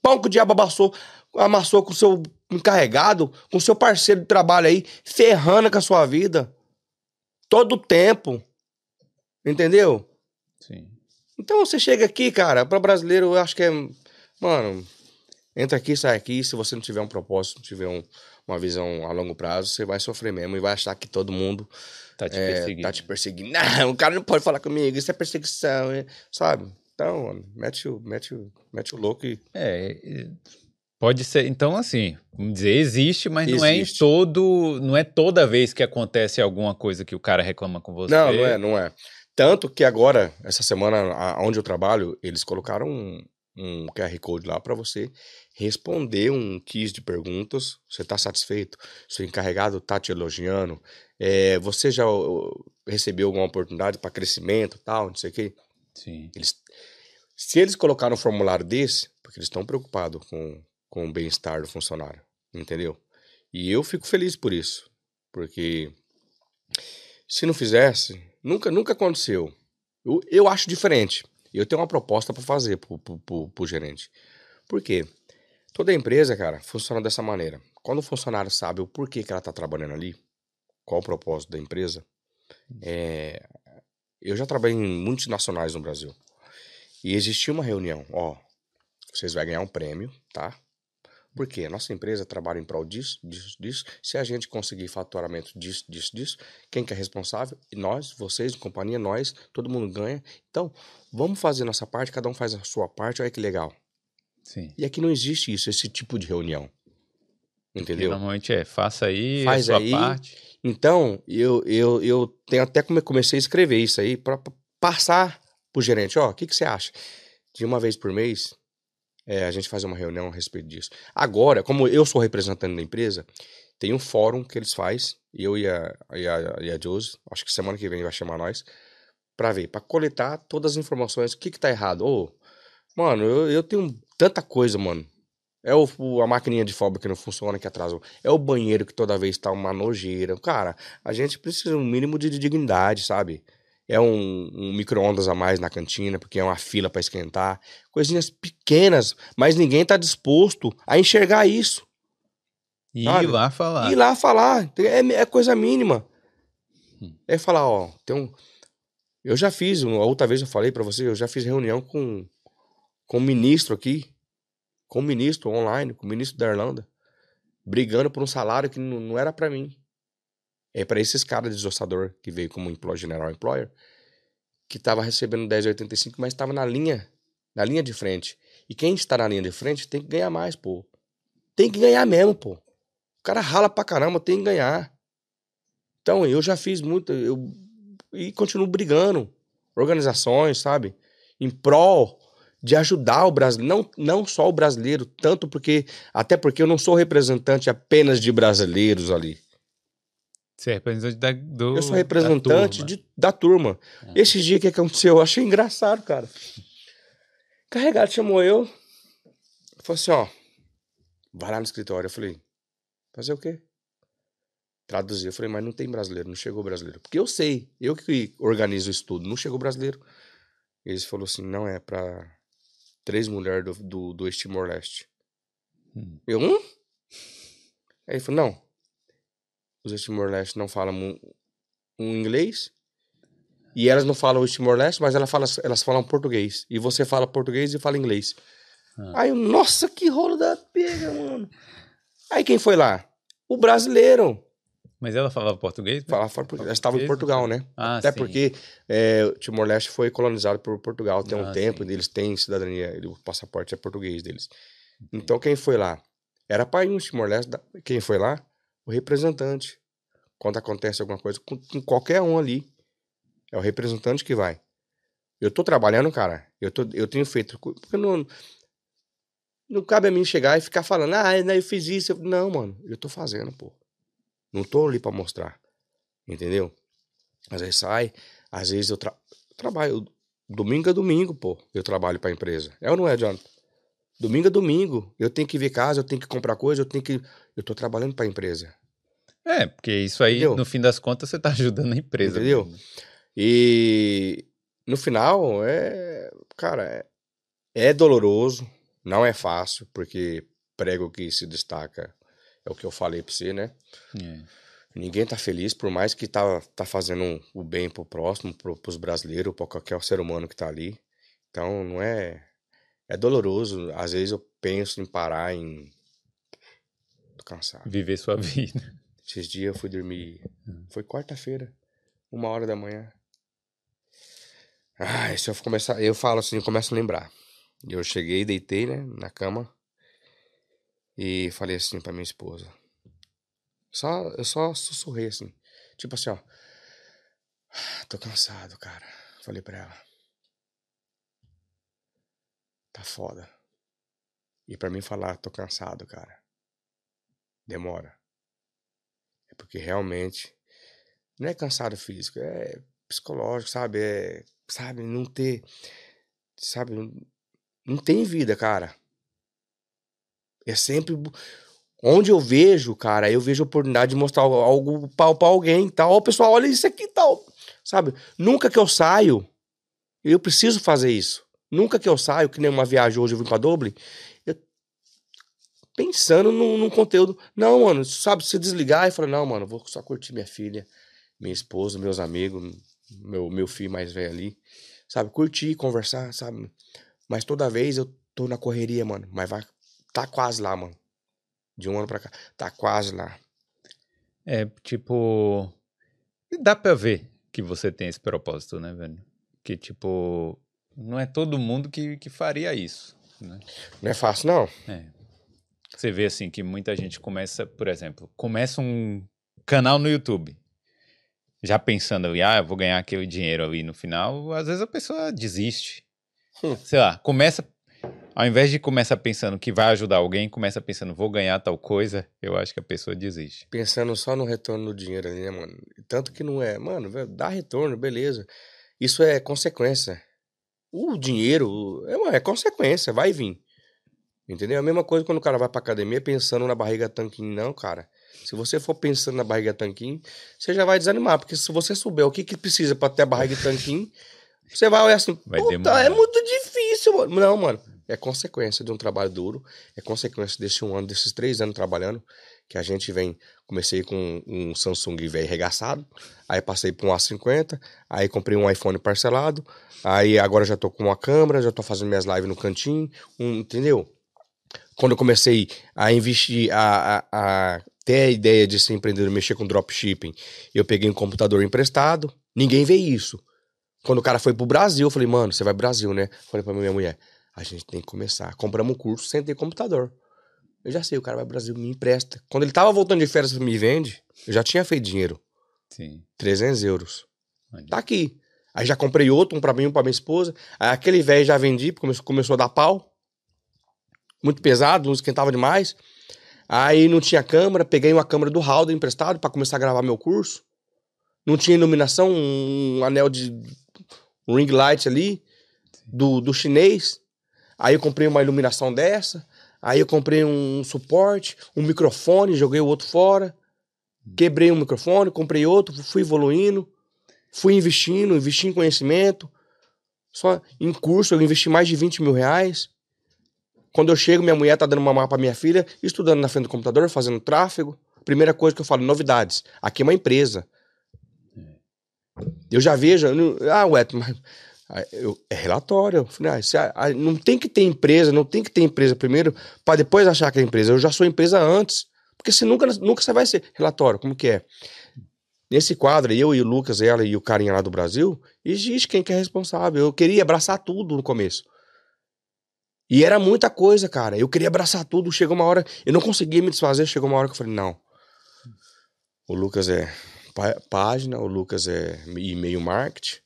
pão que o diabo amassou, amassou com o seu encarregado, com o seu parceiro de trabalho aí, ferrando com a sua vida. Todo tempo. Entendeu? Sim. Então você chega aqui, cara, para brasileiro, eu acho que é. Mano, entra aqui, sai aqui. Se você não tiver um propósito, não tiver um- uma visão a longo prazo, você vai sofrer mesmo e vai achar que todo mundo Tá te é, perseguindo. tá te perseguindo. Não, o cara não pode falar comigo, isso é perseguição, é- sabe? Então, mano, mete o, mete o, mete o louco e. É, é, pode ser. Então, assim, vamos dizer, existe, mas não é em Existe. todo. Não é toda vez que acontece alguma coisa que o cara reclama com você. Não, não é, não é. Tanto que agora, essa semana, a- onde eu trabalho, eles colocaram um, um QR Code lá para você responder um quiz de perguntas. Você tá satisfeito? Seu encarregado tá te elogiando? É, você já recebeu alguma oportunidade para crescimento tal, não sei o quê? Sim. Eles, se eles colocaram um formulário desse, porque eles estão preocupados com, com o bem-estar do funcionário, entendeu? E eu fico feliz por isso, porque se não fizesse, nunca, nunca aconteceu. Eu, eu acho diferente. Eu tenho uma proposta para fazer pro, pro, pro, pro gerente. Por quê? Toda empresa, cara, funciona dessa maneira. Quando o funcionário sabe o porquê que ela tá trabalhando ali, qual o propósito da empresa, é, eu já trabalhei em multinacionais no Brasil. E existia uma reunião, ó, vocês vão ganhar um prêmio, tá? Porque a nossa empresa trabalha em prol disso, disso, disso. Se a gente conseguir faturamento disso, disso, disso, quem que é responsável? Nós, vocês, companhia, nós, todo mundo ganha. Então, vamos fazer nossa parte, cada um faz a sua parte, olha que legal. Sim. E aqui não existe isso, esse tipo de reunião. Porque Entendeu? Normalmente é, faça aí Faz a sua aí. parte. Então, eu, eu, eu tenho até come- comecei a escrever isso aí para passar pro gerente. Ó, o que, que você acha? De uma vez por mês, é, a gente faz uma reunião a respeito disso. Agora, como eu sou representante da empresa, tem um fórum que eles fazem, eu e a, e a, e a Josi, acho que semana que vem vai chamar nós, para ver, para coletar todas as informações, o que que tá errado. Ô, mano, eu, eu tenho tanta coisa, mano. É o, a maquininha de fóbia que não funciona, que atrasou. É o banheiro que toda vez tá uma nojeira. Cara, a gente precisa um mínimo de dignidade, sabe? É um, um micro-ondas a mais na cantina, porque é uma fila para esquentar. Coisinhas pequenas, mas ninguém tá disposto a enxergar isso. E Sabe? ir lá falar. Ir lá falar. É, é coisa mínima. Hum. É falar, ó, tem um. Eu já fiz, uma outra vez eu falei pra você, eu já fiz reunião com, com o ministro aqui, com o ministro online, com o ministro da Irlanda, brigando por um salário que não, não era pra mim. É pra esses caras de desostador que veio como employer, general employer, que tava recebendo 10,85, mas tava na linha, na linha de frente. E quem está na linha de frente tem que ganhar mais, pô. Tem que ganhar mesmo, pô. O cara rala pra caramba, tem que ganhar. Então, eu já fiz muito, eu e continuo brigando. Organizações, sabe? Em prol de ajudar o brasileiro, não, não só o brasileiro, tanto porque, até porque eu não sou representante apenas de brasileiros ali. Você é representante da, do, Eu sou da representante turma. de, da turma. É. Esse dia que aconteceu, eu achei engraçado, cara. Carregado chamou eu. Falou assim, ó. Vai lá no escritório. Eu falei, fazer o quê? Traduzir. Eu falei, mas não tem brasileiro, não chegou brasileiro. Porque eu sei, eu que organizo isso tudo, não chegou brasileiro. Eles falou assim, não, é pra três mulheres do, do, do Timor-Leste. Hum. Eu, hum? Aí ele falou, não. Os Timor-Leste não falam um, um inglês. E elas não falam East Timor-Leste, mas elas falam, elas falam português. E você fala português e fala inglês. Ah. Aí nossa, que rolo da pega, mano. Aí quem foi lá? O brasileiro. Mas ela falava português? Né? Falava português. Ela estava em Portugal, né? Ah, Até sim. porque é, o Timor-Leste foi colonizado por Portugal tem um Ah, tempo, sim. eles têm cidadania, o passaporte é português deles. Então quem foi lá? Era pai no Timor-Leste, quem foi lá? O representante. Quando acontece alguma coisa com, com qualquer um ali, é o representante que vai. Eu tô trabalhando, cara, eu, tô, eu tenho feito, porque não, não cabe a mim chegar e ficar falando, ah, né, eu fiz isso. eu-" Não, mano, eu tô fazendo, pô. Não tô ali pra mostrar. Entendeu? Às vezes sai, às vezes eu tra- trabalho. Domingo é domingo, pô. Eu trabalho pra empresa. É ou não é, Jonathan? Domingo é domingo. Eu tenho que ver casa, eu tenho que comprar coisa, eu tenho que. Eu tô trabalhando pra empresa. É, porque isso aí, Entendeu? no fim das contas, você tá ajudando a empresa. Entendeu? mesmo. E no final, é. Cara, é, é doloroso, não é fácil, porque prego que se destaca é o que eu falei pra você, né? É. Ninguém tá feliz, por mais que tá, tá fazendo o bem pro próximo, pro, pros brasileiros, pra qualquer ser humano que tá ali. Então, não é. É doloroso. Às vezes eu penso em parar em. Viver sua vida. Esses dias eu fui dormir. Foi quarta-feira, uma hora da manhã. Ai, se eu começar. Eu falo assim, eu começo a lembrar. Eu cheguei, deitei, né, na cama. E falei assim pra minha esposa. Só, eu só sussurrei assim. Tipo assim, ó. Tô cansado, cara. Falei pra ela. Tá foda. E pra mim falar, tô cansado, cara. Demora. É porque realmente não é cansado físico, é psicológico, sabe? É, sabe, não ter, sabe, não, tem vida, cara. É sempre onde eu vejo, cara, eu vejo a oportunidade de mostrar algo- pra, pra alguém, tal. Ó, pessoal, olha isso aqui, tal. Sabe? Nunca que eu saio, eu preciso fazer isso. Nunca que eu saio, que nem uma viagem hoje eu vim pra Dublin, eu pensando num, num conteúdo. Não, mano, sabe, se desligar e falar, não, mano, vou só curtir minha filha, minha esposa, meus amigos, meu, meu filho mais velho ali. Sabe, curtir, conversar, sabe? Mas toda vez eu tô na correria, mano. Mas vai. Tá quase lá, mano. De um ano pra cá. Tá quase lá. É, tipo. Dá pra ver que você tem esse propósito, né, velho? Que, tipo. Não é todo mundo que, que faria isso, né? Não é fácil, não. É. Você vê assim que muita gente começa, por exemplo, começa um canal no YouTube. Já pensando ali, ah, eu vou ganhar aquele dinheiro ali no final, às vezes a pessoa desiste. Hum. Sei lá, começa. Ao invés de começar pensando que vai ajudar alguém, começa pensando, vou ganhar tal coisa, eu acho que a pessoa desiste. Pensando só no retorno do dinheiro ali, né, mano? Tanto que não é. Mano, dá retorno, beleza. Isso é consequência. O dinheiro é, mano, é consequência, vai vir. Entendeu? A mesma coisa quando o cara vai pra academia pensando na barriga tanquinho, não, cara. Se você for pensando na barriga tanquinho, você já vai desanimar, porque se você souber o que, que precisa pra ter a barriga tanquinho, você vai olhar assim, Vai puta, demorar. é muito difícil, mano. Não, mano, é consequência de um trabalho duro, é consequência desse um ano, desses três anos trabalhando, que a gente vem, comecei com um Samsung velho regaçado, aí passei pra um A50, aí comprei um iPhone parcelado, aí agora já tô com uma câmera, já tô fazendo minhas lives no cantinho, um, entendeu? Quando eu comecei a investir, a, a, a ter a ideia de ser empreendedor, mexer com dropshipping, eu peguei um computador emprestado, ninguém vê isso. Quando o cara foi pro Brasil, eu falei, mano, você vai pro Brasil, né? Falei pra minha mulher, a gente tem que começar. Compramos um curso sem ter computador. Eu já sei, o cara vai pro Brasil, me empresta. Quando ele tava voltando de férias, me vende, eu já tinha feito dinheiro. Sim. 300 euros. Olha. Tá aqui. Aí já comprei outro, um pra mim, um pra minha esposa. Aí aquele velho já vendi, começou, começou a dar pau. Muito pesado, não esquentava demais. Aí não tinha câmera, peguei uma câmera do Halder emprestado pra começar a gravar meu curso. Não tinha iluminação, um anel de ring light ali, do, do chinês. Aí eu comprei uma iluminação dessa. Aí eu comprei um suporte, um microfone, joguei o outro fora. Quebrei um microfone, comprei outro, fui evoluindo. Fui investindo, investi em conhecimento. Só em curso eu investi mais de 20 mil reais. Quando eu chego, minha mulher tá dando mamar pra minha filha, estudando na frente do computador, fazendo tráfego. Primeira coisa que eu falo, novidades. Aqui é uma empresa. Eu já vejo, eu não- ah, ué, mas ah, eu- é relatório. Eu falei, ah, se a- a- não tem que ter empresa, não tem que ter empresa primeiro para depois achar que é empresa. Eu já sou empresa antes. Porque você nunca, nunca você vai ser. Relatório, como que é? Nesse quadro, eu e o Lucas, ela e o carinha lá do Brasil, existe quem que é responsável. Eu queria abraçar tudo no começo. E era muita coisa, cara. Eu queria abraçar tudo. Chegou uma hora, eu não conseguia me desfazer. Chegou uma hora que eu falei: não. O Lucas é pá- página, o Lucas é e-mail marketing,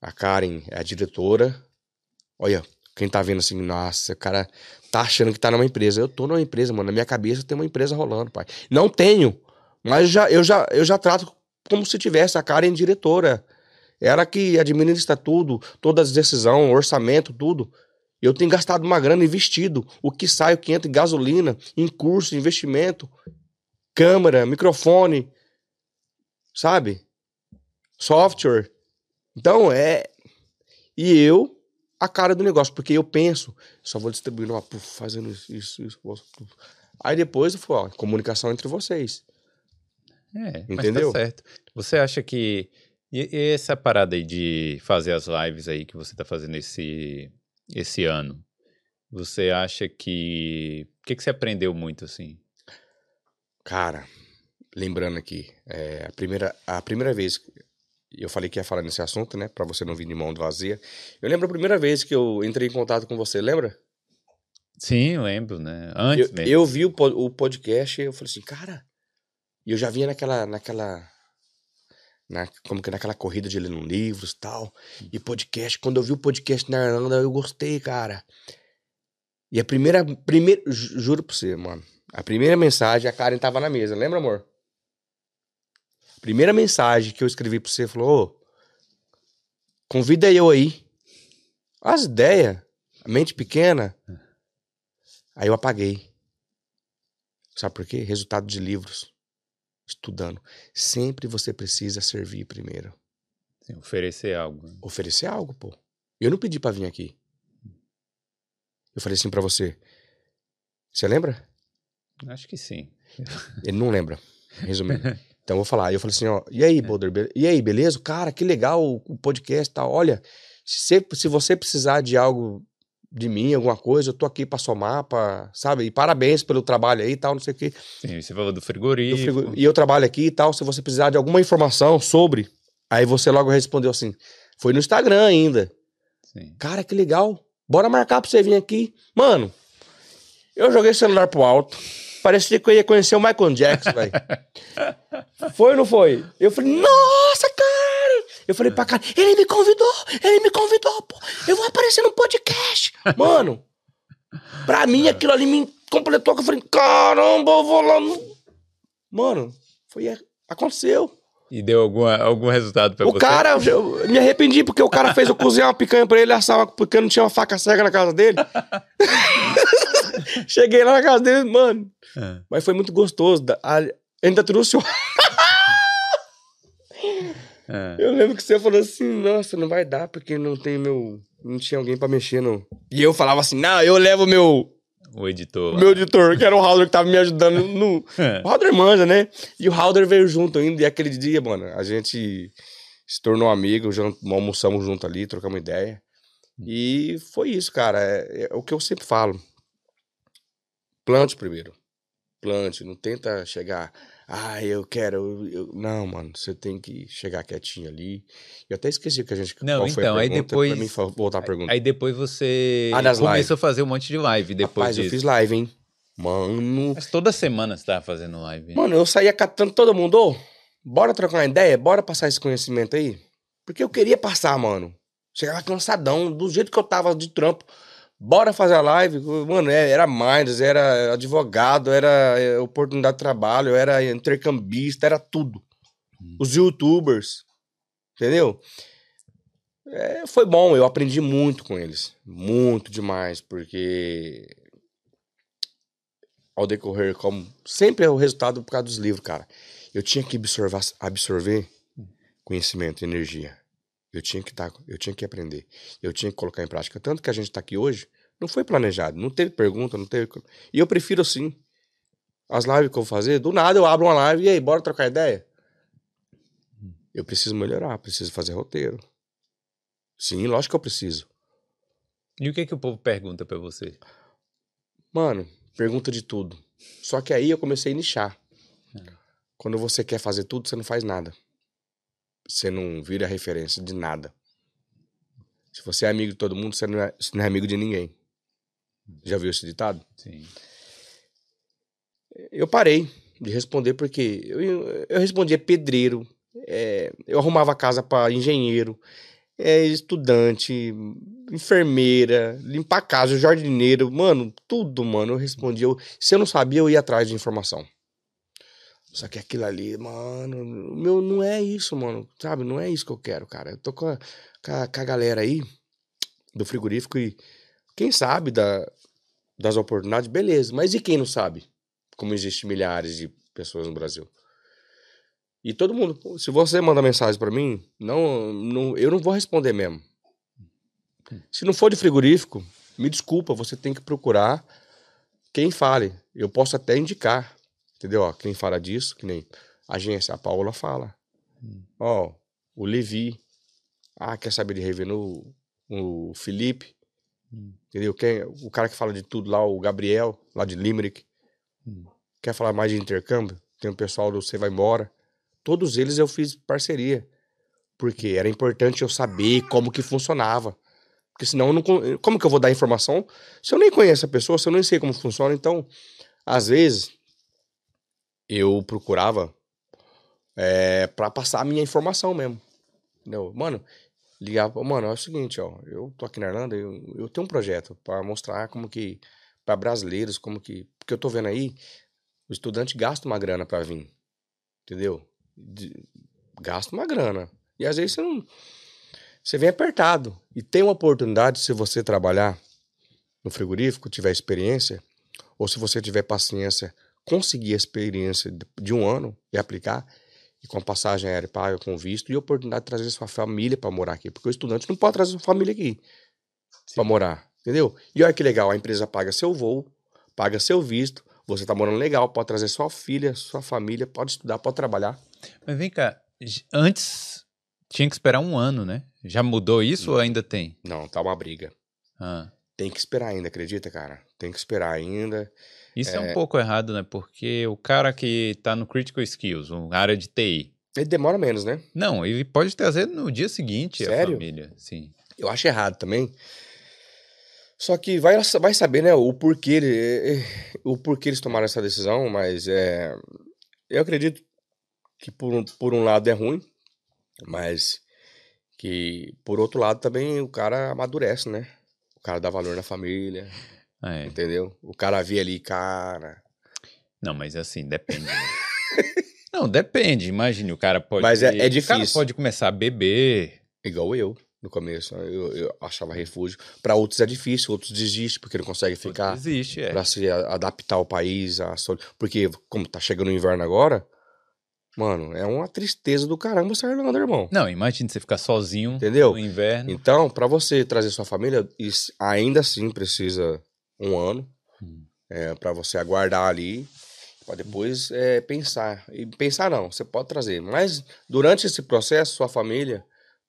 a Karen é a diretora. Olha, quem tá vendo assim, nossa, o cara tá achando que tá numa empresa. Eu tô numa empresa, mano. Na minha cabeça tem uma empresa rolando, pai. Não tenho, mas já, eu, já, eu já trato como se tivesse a Karen diretora. Ela que administra tudo, todas as decisões, orçamento, tudo. Eu tenho gastado uma grana investido. O que sai, o que entra em gasolina, em curso, investimento, câmera, microfone, sabe? Software. Então é. E eu, a cara do negócio, porque eu penso, só vou distribuindo, ó, puf, fazendo isso, isso, isso. puf. Aí depois eu falo, ó, comunicação entre vocês. É, Entendeu? mas tá certo. Você acha que. E, e essa parada aí de fazer as lives aí que você tá fazendo esse, esse ano? Você acha que. O que, que você aprendeu muito, assim? Cara, lembrando aqui, é, a, primeira, a primeira vez eu falei que ia falar nesse assunto, né? Pra você não vir de mão vazia. Eu lembro a primeira vez que eu entrei em contato com você, lembra? Sim, lembro, né? Antes Eu, mesmo. eu vi o, o podcast e eu falei assim, cara. E eu já vinha naquela. naquela na, como que naquela corrida de lendo livros e tal. E podcast. Quando eu vi o podcast na Irlanda, eu gostei, cara. E a primeira. primeira ju- juro pra você, mano. A primeira mensagem, a Karen tava na mesa, lembra, amor? Primeira mensagem que eu escrevi pra você falou: Ô, convida eu aí. As ideias, a mente pequena. Aí eu apaguei. Sabe por quê? Resultado de livros. Estudando. Sempre você precisa servir primeiro. Sim, oferecer algo. né? Oferecer algo, pô. Eu não pedi pra vir aqui. Eu falei assim pra você. Você lembra? Acho que sim. Ele não lembra. Resumindo. Então eu vou falar. Eu falei assim, ó. E aí, Boulder? be- E aí, beleza? Cara, que legal o, podcast e tal. Olha, se se você precisar de algo de mim, alguma coisa, eu tô aqui pra somar, pra, sabe? E parabéns pelo trabalho aí e tal, não sei o quê. Sim, você falou do frigorífico. fico- e eu trabalho aqui e tal. Se você precisar de alguma informação sobre. Aí você logo respondeu assim. Foi no Instagram ainda. Sim. Cara, que legal. Bora marcar pra você vir aqui. Mano, eu joguei o celular pro alto. Parecia que eu ia conhecer o Michael Jackson, velho. foi ou não foi? Eu falei, nossa! Eu falei pra cara, ele me convidou, ele me convidou, pô. Eu vou aparecer no podcast. Mano, pra mim aquilo ali me completou. que Eu falei, caramba, eu vou lá no... Mano, foi... Aconteceu. E deu alguma, algum resultado pra O você? cara, eu, me arrependi porque o cara fez eu cozinhar uma picanha pra ele, assar uma porque não tinha uma faca cega na casa dele. Cheguei lá na casa dele, mano. É. Mas foi muito gostoso. ainda trouxe o. É. Eu lembro que você falou assim: nossa, não vai dar porque não tem meu. Não tinha alguém pra mexer, não. E eu falava assim: não, eu levo meu, O editor. lá. meu editor, que era o Halder que tava me ajudando no, É. o Halder manja, né? E o Halder veio junto ainda. E aquele dia, mano, a gente se tornou amigo, já almoçamos junto ali, trocamos ideia. E foi isso, cara. É, é o que eu sempre falo. Plante primeiro. Plante. Não tenta chegar. Ah, eu quero. eu- eu-" Não, mano. Você tem que chegar quietinho ali. Eu até esqueci que a gente. Não, então, aí depois- mim voltar a pergunta. Aí depois você Ah, começou lives. a fazer um monte de live depois Rapaz, eu fiz live, hein? Mano. Mas toda semana você tava fazendo live. Mano, eu saía catando todo mundo. Ô, bora trocar uma ideia? Bora passar esse conhecimento aí? Porque eu queria passar, mano. Chegava cansadão, do jeito que eu tava de trampo. Bora fazer a live. Mano, é- era Minds, era advogado, era é, oportunidade de trabalho, era intercambista, era tudo. Os youtubers. Entendeu? É, foi bom, eu aprendi muito com eles. Muito demais, porque ao decorrer, como sempre é o resultado por causa dos livros, cara. Eu tinha que absorver, absorver conhecimento, energia. Eu tinha que tá, eu tinha que aprender. Eu tinha que colocar em prática. Tanto que a gente está aqui hoje, não foi planejado, não teve pergunta, não teve. E eu prefiro assim. As lives que eu vou fazer, do nada eu abro uma live e aí, bora trocar ideia. Eu preciso melhorar, preciso fazer roteiro. Sim, lógico que eu preciso. E o que que o povo pergunta pra você? Mano, pergunta de tudo. Só que aí eu comecei a nichar. Quando você quer fazer tudo, você não faz nada. Você não vira referência de nada. Se você é amigo de todo mundo, você não é, você não é amigo de ninguém. Já viu esse ditado? Sim. Eu parei de responder porque eu, eu respondia pedreiro, é, eu arrumava casa para engenheiro, é, estudante, enfermeira, limpar casa, jardineiro, mano, tudo, mano. Eu respondia. Eu, se eu não sabia, eu ia atrás de informação. Só que aquilo ali, mano, meu, não é isso, mano. Sabe? Não é isso que eu quero, cara. Eu tô com a, com a, com a galera aí do frigorífico e quem sabe da, das oportunidades, beleza. Mas e quem não sabe? Como existe milhares de pessoas no Brasil. E todo mundo, se você manda mensagem para mim, não, não, eu não vou responder mesmo. Se não for de frigorífico, me desculpa, você tem que procurar quem fale. Eu posso até indicar, entendeu? Ó, quem fala disso, que nem a agência, a Paula fala. Hum. Ó, o Levi. Ah, quer saber de revenue? O Felipe. Hum. Entendeu? Quem, o cara que fala de tudo lá, o Gabriel, lá de Limerick. Hum. Quer falar mais de intercâmbio? Tem o pessoal do Você Vai Embora. Todos eles eu fiz parceria. Porque era importante eu saber como que funcionava. Porque senão, eu não, como que eu vou dar informação se eu nem conheço a pessoa, se eu nem sei como funciona? Então, às vezes, eu procurava é, para passar a minha informação mesmo. Entendeu? Mano, ligava, mano, é o seguinte, ó, eu tô aqui na Irlanda, eu, eu tenho um projeto para mostrar como que, para brasileiros, como que, porque eu tô vendo aí, o estudante gasta uma grana para vir, entendeu? De, gasta uma grana. E às vezes você não, você vem apertado. E tem uma oportunidade, se você trabalhar no frigorífico, tiver experiência, ou se você tiver paciência, conseguir a experiência de um ano e aplicar, e com a passagem aérea paga, com visto, e a oportunidade de trazer sua família para morar aqui. Porque o estudante não pode trazer sua família aqui para morar, entendeu? E olha que legal, a empresa paga seu voo, paga seu visto, você tá morando legal, pode trazer sua filha, sua família, pode estudar, pode trabalhar. Mas vem cá, antes tinha que esperar um ano, né? Já mudou isso não. ou ainda tem? Não, tá uma briga. Ah. Tem que esperar ainda, acredita, cara? Tem que esperar ainda. Isso é... é, um pouco errado, né? Porque o cara que tá no Critical Skills, uma área de TI. Ele demora menos, né? Não, ele pode trazer no dia seguinte Sério? a família. Sim. Eu acho errado também. Só que vai, vai saber, né, o porquê, é, é, o porquê eles tomaram essa decisão, mas é, eu acredito que por um, por um lado é ruim, mas que por outro lado também o cara amadurece, né? O cara dá valor na família, é. entendeu? O cara vê ali, cara... Não, mas assim, depende. Né? Não, depende. Imagine, o cara pode. Mas é, é difícil. O cara pode começar a beber. Igual eu no começo. Eu, eu achava refúgio. Para outros é difícil, outros desistem porque não conseguem ficar. Existe, é. Para se adaptar ao país, a porque como tá chegando o inverno agora, mano, é uma tristeza do caramba ser Irlanda, irmão. Não, imagine você ficar sozinho Entendeu? no inverno. Então, para você trazer sua família, ainda assim precisa um ano hum. é, para você aguardar ali. Pra depois é, pensar. E pensar não, você pode trazer. Mas durante esse processo, sua família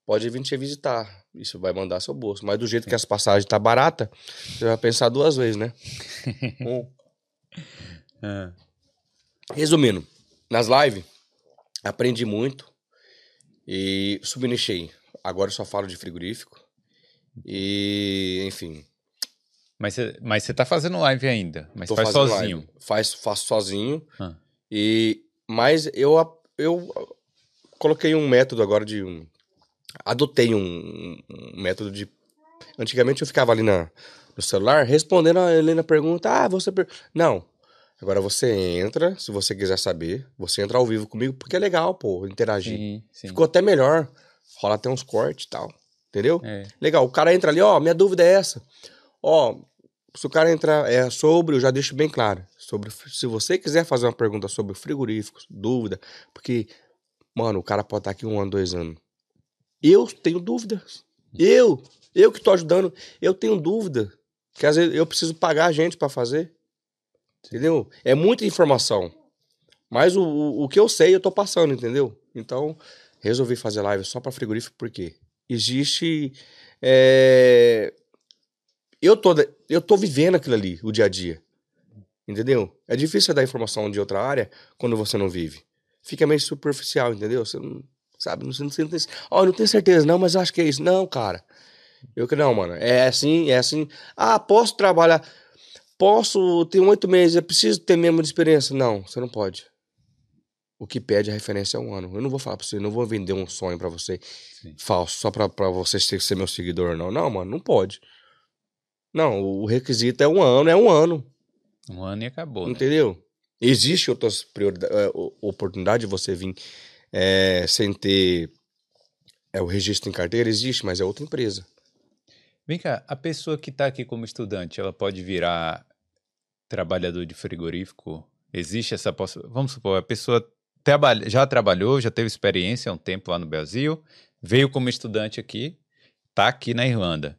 pode vir te visitar. Isso vai mandar seu bolso. Mas do jeito que as passagens tá barata, você vai pensar duas vezes, né? um. É. Resumindo, nas lives, aprendi muito e subnichei. Agora eu só falo de frigorífico. E, enfim. Mas você mas tá fazendo live ainda? Mas Tô faz sozinho? Faz, faço sozinho. Ah. E, mas eu, eu coloquei um método agora de um, adotei um, um, método de. Antigamente eu ficava ali na, no celular respondendo a Helena pergunta: Ah, você. Per... Não. Agora você entra, se você quiser saber, você entra ao vivo comigo, porque é legal, pô, interagir. Sim, sim. Ficou até melhor. Rola até uns cortes e tal. Entendeu? É. Legal. O cara entra ali, ó, minha dúvida é essa. Ó, se o cara entrar é sobre, eu já deixo bem claro. Sobre, se você quiser fazer uma pergunta sobre frigoríficos, dúvida, porque, mano, o cara pode estar aqui um ano, dois anos. Eu tenho dúvidas. Eu, eu que estou ajudando, eu tenho dúvida. Que às vezes eu preciso pagar a gente para fazer. Entendeu? É muita informação. Mas o, o, o que eu sei, eu tô passando, entendeu? Então, resolvi fazer live só para frigorífico, porque existe. É... Eu, tô, eu tô vivendo aquilo ali, o dia a dia. Entendeu? É difícil você dar informação de outra área quando você não vive. Fica meio superficial, entendeu? Você não sabe, não, você não tem, ó, não tenho certeza não, mas acho que é isso. Não, cara. Eu que não, mano. É assim, é assim. Ah, posso trabalhar, posso ter oito meses, eu preciso ter mesmo de experiência. Não, você não pode. O que pede a referência é um ano. Eu não vou falar pra você, não vou vender um sonho para você Sim. falso, só pra, pra você ser meu seguidor, não. Não, mano, não pode. Não, o requisito é um ano, é um ano. Um ano e acabou. Né? Entendeu? Né? Existe outras é, oportunidades de você vir é, sem ter é, o registro em carteira? Existe, mas é outra empresa. Vem cá, a pessoa que está aqui como estudante, ela pode virar trabalhador de frigorífico? Existe essa possibilidade? Vamos supor, a pessoa trabalha, já trabalhou, já teve experiência há um tempo lá no Brasil, veio como estudante aqui, está aqui na Irlanda.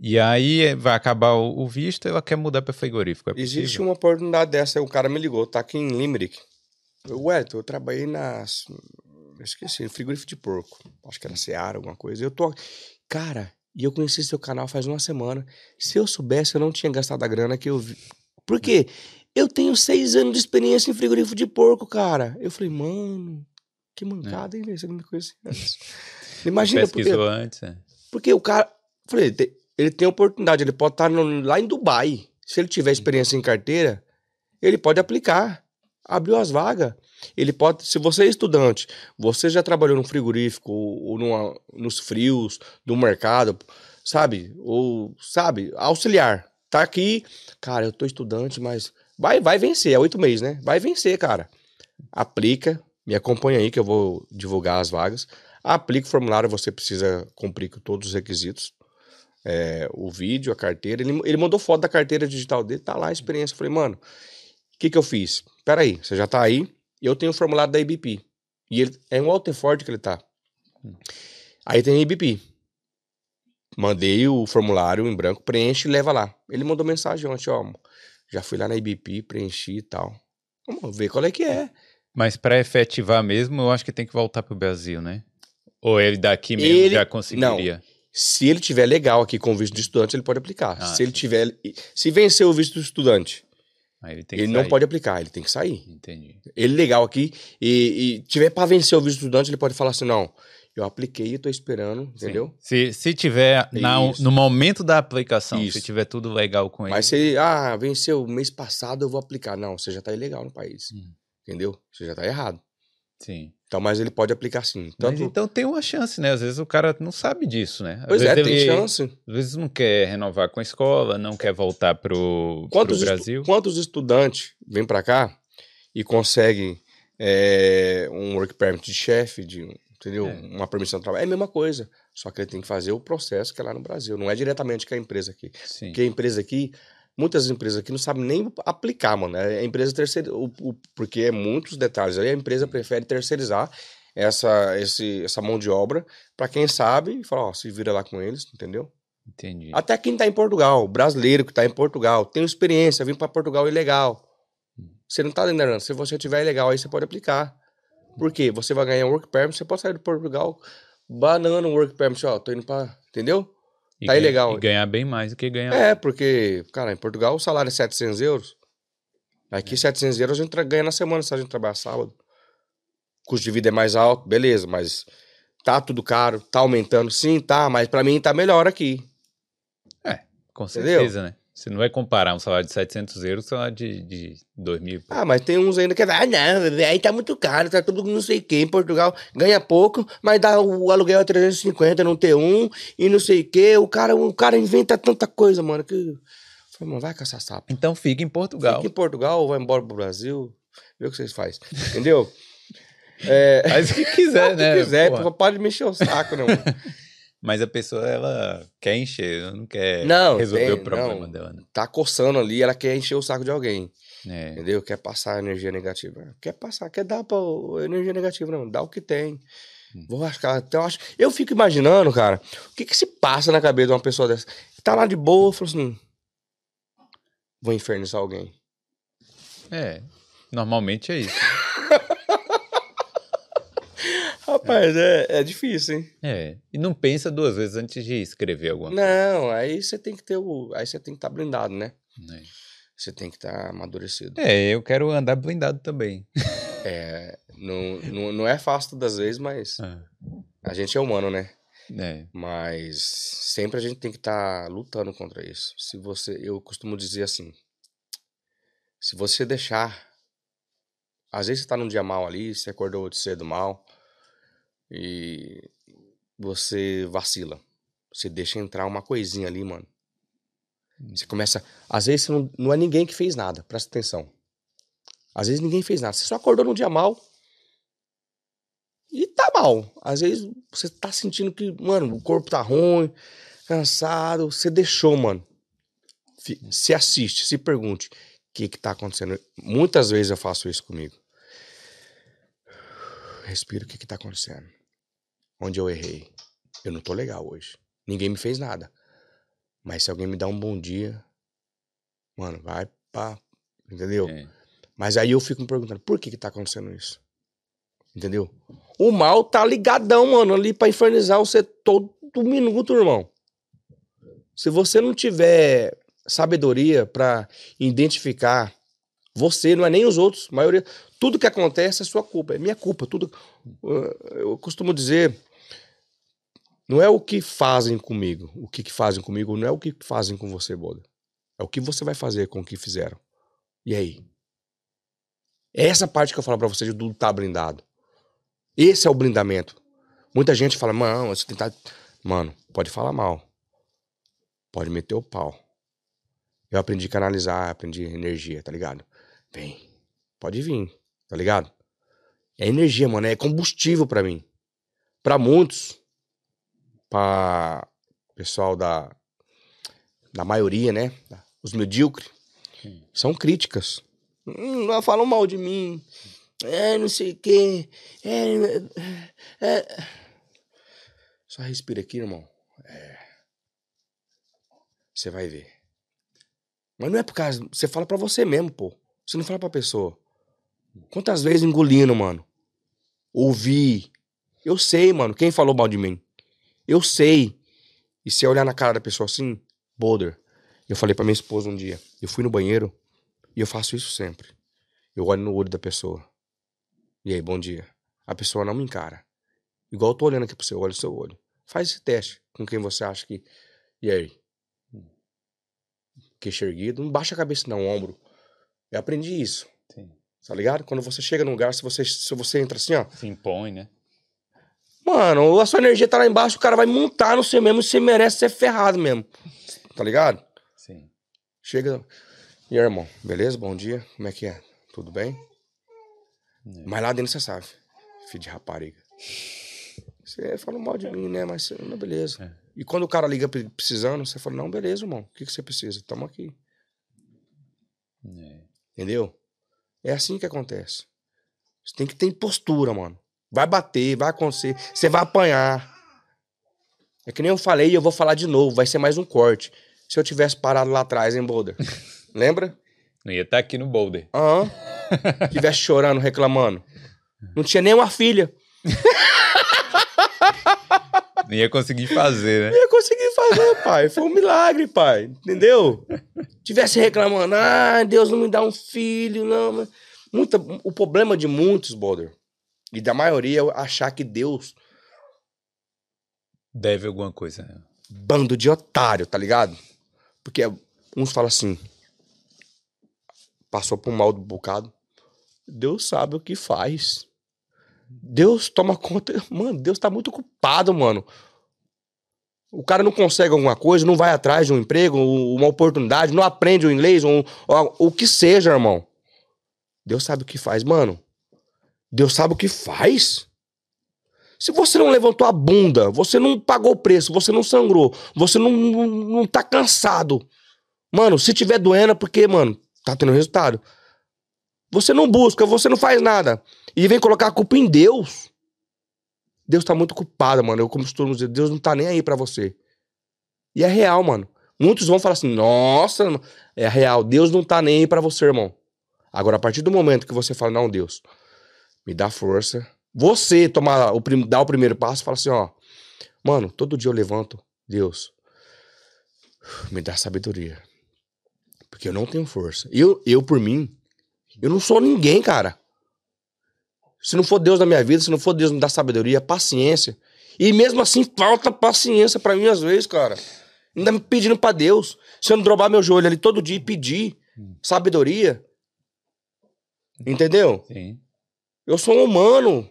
E aí eh, vai acabar o, visto e ela quer mudar para frigorífico. É Existe uma oportunidade dessa. O cara me ligou, tá aqui em Limerick. Ué, eu trabalhei nas. Eu esqueci, frigorífico de porco. Acho que era Seara, alguma coisa. Eu tô. Cara, e eu conheci seu canal faz uma semana. Se eu soubesse, eu não tinha gastado a grana que eu vi. Por quê? Eu tenho seis anos de experiência em frigorífico de porco, cara. Eu falei, mano, que mancada, é. hein, Você não me conhecia antes. Imagina, porque, antes, é. porque o cara. Falei, ele tem oportunidade, ele pode estar no, lá em Dubai. Se ele tiver experiência em carteira, ele pode aplicar. Abriu as vagas. Ele pode, se você é estudante, você já trabalhou no frigorífico ou, ou numa, nos frios do mercado, sabe? Ou, sabe, auxiliar. Tá aqui, cara, eu tô estudante, mas vai, vai vencer, é oito meses, né? Vai vencer, cara. Aplica, me acompanha aí que eu vou divulgar as vagas. Aplica o formulário, você precisa cumprir com todos os requisitos é, o vídeo, a carteira. Ele, ele mandou foto da carteira digital dele, tá lá a experiência. Eu falei, mano, o que que eu fiz? Peraí, você já tá aí, eu tenho o formulário da IBP. E ele é um Alterford que ele tá. Aí tem a IBP. Mandei o formulário em branco, preenche e leva lá. Ele mandou mensagem ontem, ó, já fui lá na IBP, preenchi e tal. Vamos ver qual é que é. Mas para efetivar mesmo, eu acho que tem que voltar pro Brasil, né? Ou ele daqui mesmo ele, já conseguiria? Não. Se ele tiver legal aqui com o visto de estudante, ele pode aplicar. Ah, se ele tiver. Se vencer o visto do estudante, ele, ele não pode aplicar, ele tem que sair. Entendi. Ele legal aqui e, e tiver para vencer o visto de estudante, ele pode falar assim: não, eu apliquei e tô esperando, entendeu? Se, se tiver na, no momento da aplicação, Isso. se tiver tudo legal com ele. Mas se, ah, venceu mês passado, eu vou aplicar. Não, você já tá ilegal no país. Hum. Entendeu? Você já tá errado. Sim. Então, mas ele pode aplicar sim. Tanto... Mas então tem uma chance, né? Às vezes o cara não sabe disso, né? Às pois é, tem chance. Às vezes não quer renovar com a escola, não quer voltar pro, quantos pro Brasil. Estu... Quantos estudantes vêm para cá e conseguem é, um work permit de chefe, de, entendeu? É. Uma permissão de trabalho. É a mesma coisa. Só que ele tem que fazer o processo que é lá no Brasil. Não é diretamente com a empresa aqui. Sim. Porque a empresa aqui, muitas empresas aqui não sabem nem aplicar, mano. É a empresa terceira, porque é muitos detalhes. Aí a empresa prefere terceirizar essa, esse, essa mão de obra para quem sabe e fala, ó, se vira lá com eles, entendeu? Entendi. Até quem tá em Portugal, brasileiro que tá em Portugal, tem experiência, vim para Portugal ilegal. Hum. Você não tá lembrando, se você tiver ilegal aí você pode aplicar. Por quê? Você vai ganhar um work permit, você pode sair de Portugal banando um work permit, ó, tô indo para, entendeu? E tá ganha, ilegal. E ganhar bem mais do que ganhar. É, porque, cara, em Portugal o salário é 700 euros. Aqui, é. 700 euros a gente ganha na semana se a gente trabalhar sábado. O custo de vida é mais alto, beleza, mas tá tudo caro, tá aumentando. Sim, tá, mas para mim tá melhor aqui. É, com certeza, Entendeu? né? Você não vai comparar um salário de 700 euros com um salário de, de 2 mil. Ah, mas tem uns ainda que ah, não, aí tá muito caro, tá tudo não sei o que. Em Portugal ganha pouco, mas dá o aluguel a 350 no T1 e não sei o que. O cara, o cara inventa tanta coisa, mano, que. Falei, mano, vai caçar sapo. Então fica em Portugal. Fica em Portugal, vai embora pro Brasil, vê o que vocês fazem. Entendeu? é... Faz o que quiser, né? O que quiser, Porra. pode mexer o saco, né, mano? Mas a pessoa, ela quer encher, ela não quer não, resolver tem, o problema não. dela. Né? Tá coçando ali, ela quer encher o saco de alguém. É. Entendeu? Quer passar energia negativa. Quer passar, quer dar pra energia negativa, não. Dá o que tem. Hum. Vou rascar. Então, eu, acho, eu fico imaginando, cara, o que que se passa na cabeça de uma pessoa dessa? Tá lá de boa, falou assim: vou infernizar alguém. É, normalmente é isso. Rapaz, é, é difícil, hein? É. E não pensa duas vezes antes de escrever alguma coisa. Não, aí você tem que ter o. Aí você tem que estar tá blindado, né? É. você tem que estar tá amadurecido. É, eu quero andar blindado também. É, não, não, não é fácil das vezes, mas é. a gente é humano, né? É. Mas sempre a gente tem que estar tá lutando contra isso. Se você, eu costumo dizer assim, se você deixar, às vezes você tá num dia mal ali, você acordou de cedo mal e você vacila. Você deixa entrar uma coisinha ali, mano. Você começa. Às vezes não, não é ninguém que fez nada, presta atenção. Às vezes ninguém fez nada. Você só acordou num dia mal. E tá mal. Às vezes você tá sentindo que, mano, o corpo tá ruim, cansado. Você deixou, mano. Se assiste, se pergunte: o que que tá acontecendo? Muitas vezes eu faço isso comigo. Respiro, o que que tá acontecendo? Onde eu errei? Eu não tô legal hoje. Ninguém me fez nada. Mas se alguém me dá um bom dia, mano, vai pá. Entendeu? É. Mas aí eu fico me perguntando, por que que tá acontecendo isso? Entendeu? O mal tá ligadão, mano, ali pra infernizar você todo minuto, irmão. Se você não tiver sabedoria para identificar você, não é nem os outros, maioria, tudo que acontece é sua culpa, é minha culpa, tudo. Eu costumo dizer, não é o que fazem comigo. O que, fazem comigo não é o que fazem com você, Boda. É o que você vai fazer com o que fizeram. E aí? É essa parte que eu falo pra você de tudo tá blindado. Esse é o blindamento. Muita gente fala, mano, você tentar. Mano, pode falar mal. Pode meter o pau. Eu aprendi a canalizar, aprendi energia, tá ligado? Vem. Pode vir, tá ligado? É energia, mano. É combustível para mim. Para muitos, para pessoal da, da maioria, né? Os medíocres, são críticas. Hum, falam mal de mim. É, não sei o quê. É, é. Só respira aqui, irmão. É. Você vai ver. Mas não é por causa. Você fala para você mesmo, pô. Você não fala pra pessoa. Quantas vezes engolindo, mano? Ouvi. Eu sei, mano, quem falou mal de mim. Eu sei. E se eu olhar na cara da pessoa assim, Boulder. Eu falei para minha esposa um dia, eu fui no banheiro e eu faço isso sempre. Eu olho no olho da pessoa. E aí, bom dia. A pessoa não me encara. Igual eu tô olhando aqui pro seu olho, seu olho. Faz esse teste com quem você acha que. E aí? Queixo erguido. Não baixa a cabeça, não, ombro. Eu aprendi isso. Sim. Tá ligado? Quando você chega num lugar, se você, se você entra assim, ó. Se impõe, né? Mano, a sua energia tá lá embaixo, o cara vai montar no você mesmo e você merece ser ferrado mesmo. Tá ligado? Sim. Chega. E aí, irmão, beleza? Bom dia. Como é que é? Tudo bem? É. Mas lá dentro você sabe. Filho de rapariga. Você fala mal de mim, né? Mas não, beleza. É. E quando o cara liga precisando, você fala, não, beleza, irmão. O que, que você precisa? Tamo aqui. É. Entendeu? É assim que acontece. Você tem que ter postura, mano. Vai bater, vai acontecer. Você vai apanhar. É que nem eu falei e eu vou falar de novo. Vai ser mais um corte. Se eu tivesse parado lá atrás, em Boulder. Lembra? Não ia estar tá aqui no Boulder. Aham. Uhum. Tivesse chorando, reclamando. Não tinha nem uma filha. Não ia conseguir fazer, né? Não ia conseguir fazer, pai. Foi um milagre, pai. Entendeu? Tivesse reclamando, ah, Deus não me dá um filho, não. Muita, o problema de muitos, Boulder, e da maioria achar que Deus. Deve alguma coisa. Né? Bando de otário, tá ligado? Porque uns falam assim. Passou por um mal do bocado. Deus sabe o que faz. Deus toma conta. Mano, Deus tá muito ocupado, mano. O cara não consegue alguma coisa, não vai atrás de um emprego, uma oportunidade, não aprende o inglês, um, o que seja, irmão. Deus sabe o que faz, mano. Deus sabe o que faz. Se você não levantou a bunda, você não pagou o preço, você não sangrou, você não, não, não tá cansado. Mano, se tiver doendo é porque, mano, tá tendo resultado. Você não busca, você não faz nada. E vem colocar a culpa em Deus. Deus tá muito culpado, mano. Eu costumo dizer, Deus não tá nem aí para você. E é real, mano. Muitos vão falar assim, nossa, é real. Deus não tá nem aí pra você, irmão. Agora, a partir do momento que você fala, não, Deus, me dá força. Você tomar o, dar o primeiro passo e falar assim, ó. Mano, todo dia eu levanto, Deus, me dá sabedoria Porque eu não tenho força. Eu, eu por mim, eu não sou ninguém, cara. Se não for Deus na minha vida, se não for Deus me dar sabedoria, paciência. E mesmo assim, falta paciência para mim às vezes, cara. Ainda me pedindo para Deus. Se eu não drobar meu joelho ali todo dia e pedir sabedoria. Entendeu? Sim. Eu sou um humano,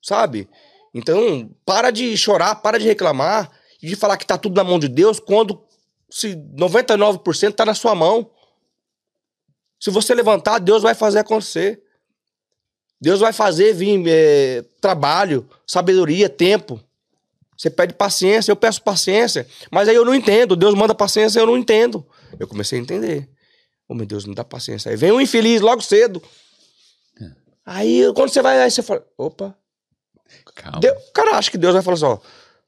sabe? Então, para de chorar, para de reclamar e de falar que tá tudo na mão de Deus quando se 99% tá na sua mão. Se você levantar, Deus vai fazer acontecer. Deus vai fazer vir é, trabalho, sabedoria, tempo. Você pede paciência, eu peço paciência. Mas aí eu não entendo. Deus manda paciência, eu não entendo. Eu comecei a entender. Oh, meu Deus, me dá paciência. Aí vem um infeliz logo cedo. Aí, quando você vai, aí você fala, opa. Calma. Deus, cara acha que Deus vai falar assim, ó,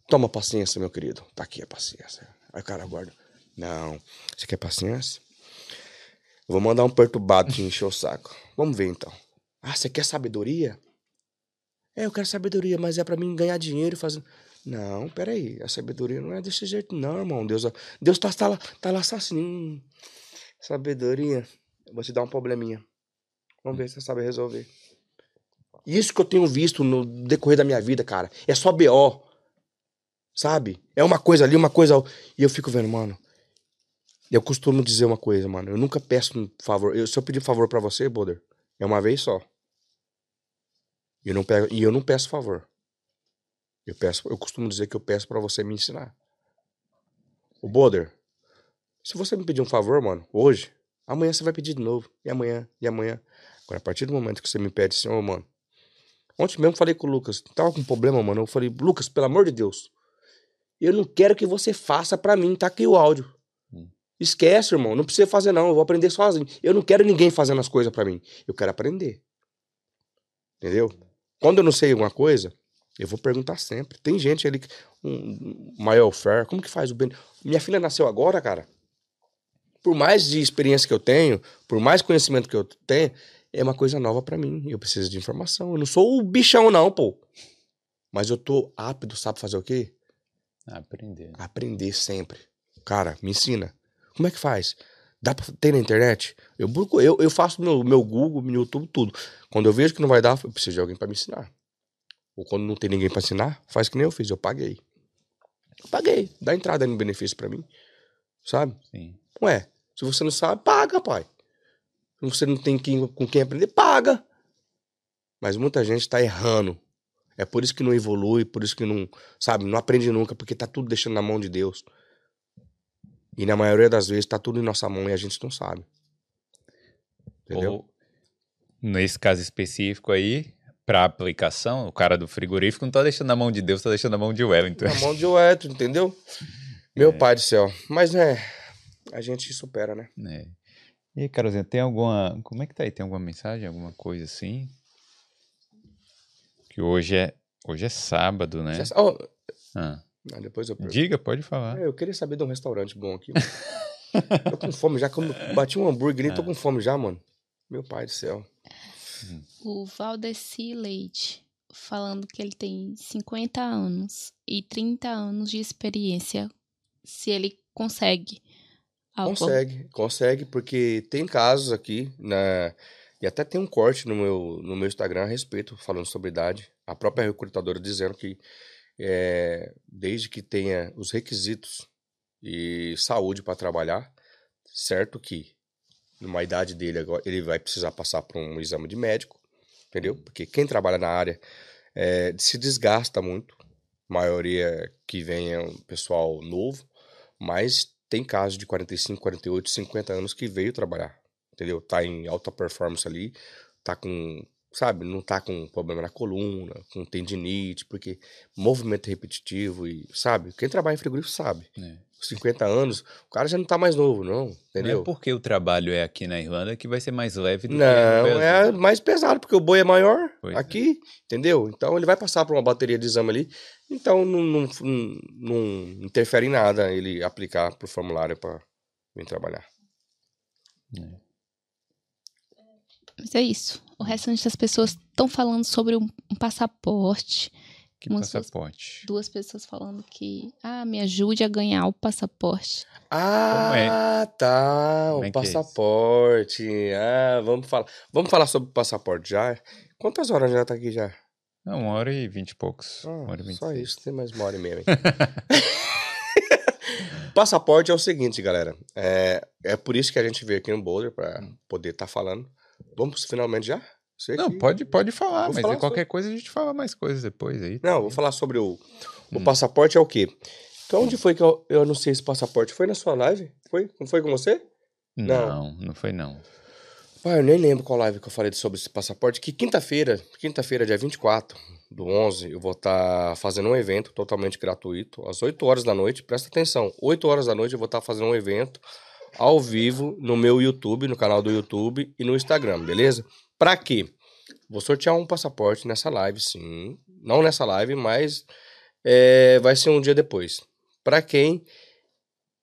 toma paciência, meu querido. Tá aqui a paciência. Aí o cara aguarda. Não, você quer paciência? Eu vou mandar um perturbado te encher o saco. Vamos ver então. Ah, você quer sabedoria? É, eu quero sabedoria, mas é para mim ganhar dinheiro fazer. Não, peraí. A sabedoria não é desse jeito, não, irmão. Deus, Deus tá, tá, lá, tá lá assim. Hum, sabedoria. Eu vou te dar um probleminha. Vamos ver se você sabe resolver. Isso que eu tenho visto no decorrer da minha vida, cara. É só BO. Sabe? É uma coisa ali, uma coisa. E eu fico vendo, mano. Eu costumo dizer uma coisa, mano. Eu nunca peço um favor. Eu, se eu pedir favor para você, Boder, é uma vez só. E eu não, pego, e eu não peço favor. Eu peço, eu costumo dizer que eu peço para você me ensinar. O Boder, se você me pedir um favor, mano, hoje, amanhã você vai pedir de novo. E amanhã, e amanhã. Agora, a partir do momento que você me pede assim, ô, oh, mano. Ontem mesmo falei com o Lucas, tava com um problema, mano. Eu falei, Lucas, pelo amor de Deus, eu não quero que você faça para mim, tá aqui o áudio. Hum. Esquece, irmão, não precisa fazer não, eu vou aprender sozinho. Eu não quero ninguém fazendo as coisas para mim, eu quero aprender. Entendeu? Quando eu não sei alguma coisa, eu vou perguntar sempre. Tem gente ali, um, maior fair, como que faz o bem? Minha filha nasceu agora, cara. Por mais de experiência que eu tenho, por mais conhecimento que eu tenho, é uma coisa nova para mim. Eu preciso de informação. Eu não sou o bichão, não, pô. Mas eu tô apto, sabe fazer o quê? Aprender. Aprender sempre. Cara, me ensina. Como é que faz? Dá pra ter na internet? Eu, eu, eu faço meu, meu Google, meu YouTube, tudo. Quando eu vejo que não vai dar, eu preciso de alguém para me ensinar. Ou quando não tem ninguém para ensinar, faz que nem eu fiz, eu paguei. Eu paguei. Dá entrada no benefício para mim. Sabe? Sim. Ué, se você não sabe, paga, pai. Se você não tem quem, com quem aprender, paga. Mas muita gente está errando. É por isso que não evolui, por isso que não, sabe, não aprende nunca, porque tá tudo deixando na mão de Deus. E na maioria das vezes tá tudo em nossa mão e a gente não sabe. Entendeu? Ou, nesse caso específico aí, para aplicação, o cara do frigorífico não tá deixando na mão de Deus, tá deixando na mão de Wellington. Na mão de Wellington, entendeu? Meu é. pai do céu. Mas é, a gente supera, né? É. E aí, Carolzinha, tem alguma. Como é que tá aí? Tem alguma mensagem, alguma coisa assim? Que hoje é. Hoje é sábado, né? Oh. Ah. Ah, depois eu Diga, pode falar. É, eu queria saber de um restaurante bom aqui. tô com fome já, como bati um hambúrguer e ah. tô com fome já, mano. Meu pai do céu. O Valdeci Leite falando que ele tem 50 anos e 30 anos de experiência. Se ele consegue Álcool. Consegue, consegue, porque tem casos aqui, né? E até tem um corte no meu, no meu Instagram a respeito, falando sobre idade. A própria recrutadora dizendo que é, desde que tenha os requisitos e saúde para trabalhar, certo que numa idade dele agora ele vai precisar passar por um exame de médico, entendeu? Porque quem trabalha na área é, se desgasta muito, a maioria que vem é um pessoal novo, mas tem casos de 45, 48, 50 anos que veio trabalhar, entendeu? Tá em alta performance ali, tá com, sabe, não tá com problema na coluna, com tendinite, porque movimento repetitivo e, sabe, quem trabalha em frigorífico sabe. É. 50 anos, o cara já não tá mais novo, não, entendeu? Não é porque o trabalho é aqui na Irlanda que vai ser mais leve do não, que Não, é mais pesado, porque o boi é maior pois é. aqui, é. entendeu? Então ele vai passar por uma bateria de exame ali, então não, não, não, não interfere em nada ele aplicar pro formulário para vir trabalhar. É. Mas é isso. O restante das pessoas estão falando sobre um, um passaporte, Que Umas passaporte? Duas pessoas falando que, ah, me ajude a ganhar o passaporte. Ah, tá. Como O é é passaporte. Ah, vamos falar. Vamos falar sobre o passaporte já? Quantas horas já tá aqui já? Não, uma hora e vinte e poucos. Ah, uma hora e vinte e só seis. isso, tem mais uma hora e meia. hein? passaporte é o seguinte, galera. É, é por isso que a gente veio aqui no Boulder pra poder estar falando. Vamos finalmente já? Sei Não, que- pode, pode falar, Vou mas falar aí qualquer coisa a gente fala mais coisas depois aí. Não, vou falar sobre o. O Hum. passaporte é o quê? Então, onde foi que eu, eu anunciei esse passaporte? Foi na sua live? Foi? Não foi com você? Não, não foi não. Pai, eu nem lembro qual live que eu falei sobre esse passaporte. Que quinta-feira, quinta-feira, dia 24 do 11, eu vou estar fazendo um evento totalmente gratuito, às 8 horas da noite. Presta atenção, 8 horas da noite eu vou estar fazendo um evento ao vivo no meu YouTube, no canal do YouTube e no Instagram, beleza? Pra quê? Vou sortear um passaporte nessa live, sim. Não nessa live, mas é, vai ser um dia depois. Pra quem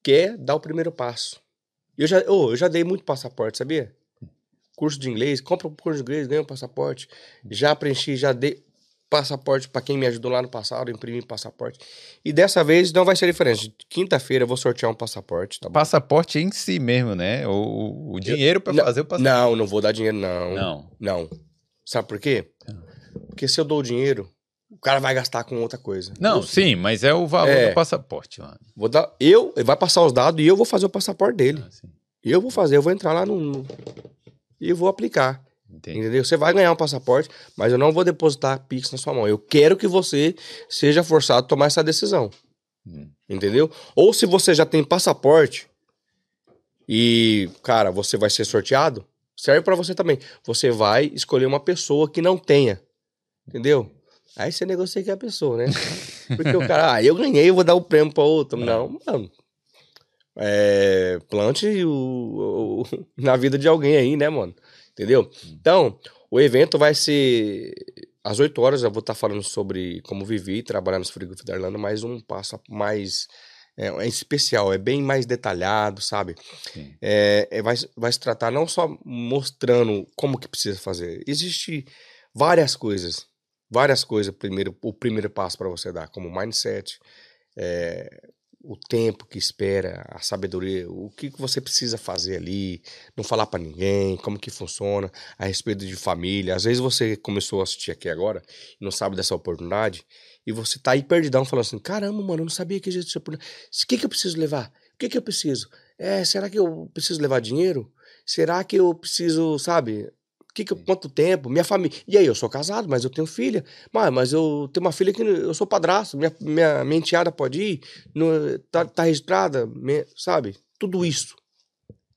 quer dar o primeiro passo. Eu já, ô, eu já dei muito passaporte, sabia? Curso de inglês, compra um curso de inglês, ganha um passaporte. Já preenchi, já dei passaporte pra quem me ajudou lá no passado, imprimi passaporte. E dessa vez não vai ser diferente. Quinta-feira eu vou sortear um passaporte, tá bom? Passaporte em si mesmo, né? O, o dinheiro pra Não, fazer o passaporte. Não, não vou dar dinheiro, não. Não. Não. Sabe por quê? Porque se eu dou o dinheiro, o cara vai gastar com outra coisa. Não, Eu- sim, mas é o valor É. do passaporte, mano. Vou dar, eu, ele vai passar os dados e eu vou fazer o passaporte dele. Ah, sim. Eu vou fazer, eu vou entrar lá no, no- e vou aplicar. Entendi. Entendeu? Você vai ganhar um passaporte, mas eu não vou depositar Pix na sua mão. Eu quero que você seja forçado a tomar essa decisão. Hum. Entendeu? Ou se você já tem passaporte e, cara, você vai ser sorteado, serve pra você também. Você vai escolher uma pessoa que não tenha. Entendeu? Aí você negocia com a pessoa, né? Porque o cara, ah, eu ganhei, eu vou dar o prêmio pra outro. Não, mano. É, plante o, o- na vida de alguém aí, né, mano? Entendeu? Então, o evento vai ser às 8 horas. Eu vou estar falando sobre como viver e trabalhar nos frigoríficos da Irlanda, mas um passo mais é, é especial, é bem mais detalhado, sabe? É, é, vai, vai se tratar não só mostrando como que precisa fazer. Existe várias coisas, várias coisas. Primeiro, o primeiro passo para você dar, como mindset, é, o tempo que espera, a sabedoria, o que você precisa fazer ali, não falar para ninguém, como que funciona, a respeito de família. Às vezes você começou a assistir aqui agora não sabe dessa oportunidade e você tá aí perdidão falando assim, caramba, mano, eu não sabia que existia oportunidade. O que que eu preciso levar? O que que eu preciso? É, será que eu preciso levar dinheiro? Será que eu preciso, sabe? Que que eu- quanto tempo? Minha família. E aí, eu sou casado, mas eu tenho filha. Mas, mas eu tenho uma filha que eu sou padrasto. Minha, minha, minha enteada pode ir. No, tá, tá registrada, sabe? Tudo isso.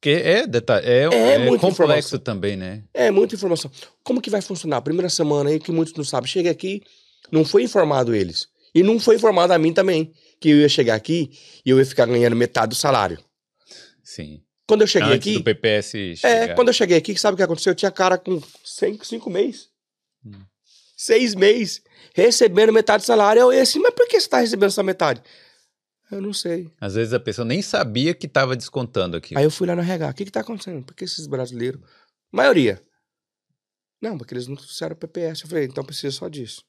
Porque é, deta- é, É é complexo informação. também, né? É muita informação. Como que vai funcionar? Primeira semana aí que muitos não sabem. Cheguei aqui, não foi informado eles. E não foi informado a mim também. Que eu ia chegar aqui e eu ia ficar ganhando metade do salário. Sim. Quando eu cheguei Antes aqui. do PPS É, chegar. quando eu cheguei aqui, sabe o que aconteceu? Eu tinha cara com cinco, cinco meses. Hum. Seis meses. Recebendo metade do salário. Eu ia assim, mas por que você tá recebendo essa metade? Eu não sei. Às vezes a pessoa nem sabia que estava descontando aqui. Aí eu fui lá no RH. O que que tá acontecendo? Por que esses brasileiros... Maioria. Não, porque eles não trouxeram o PPS. Eu falei, então precisa só disso.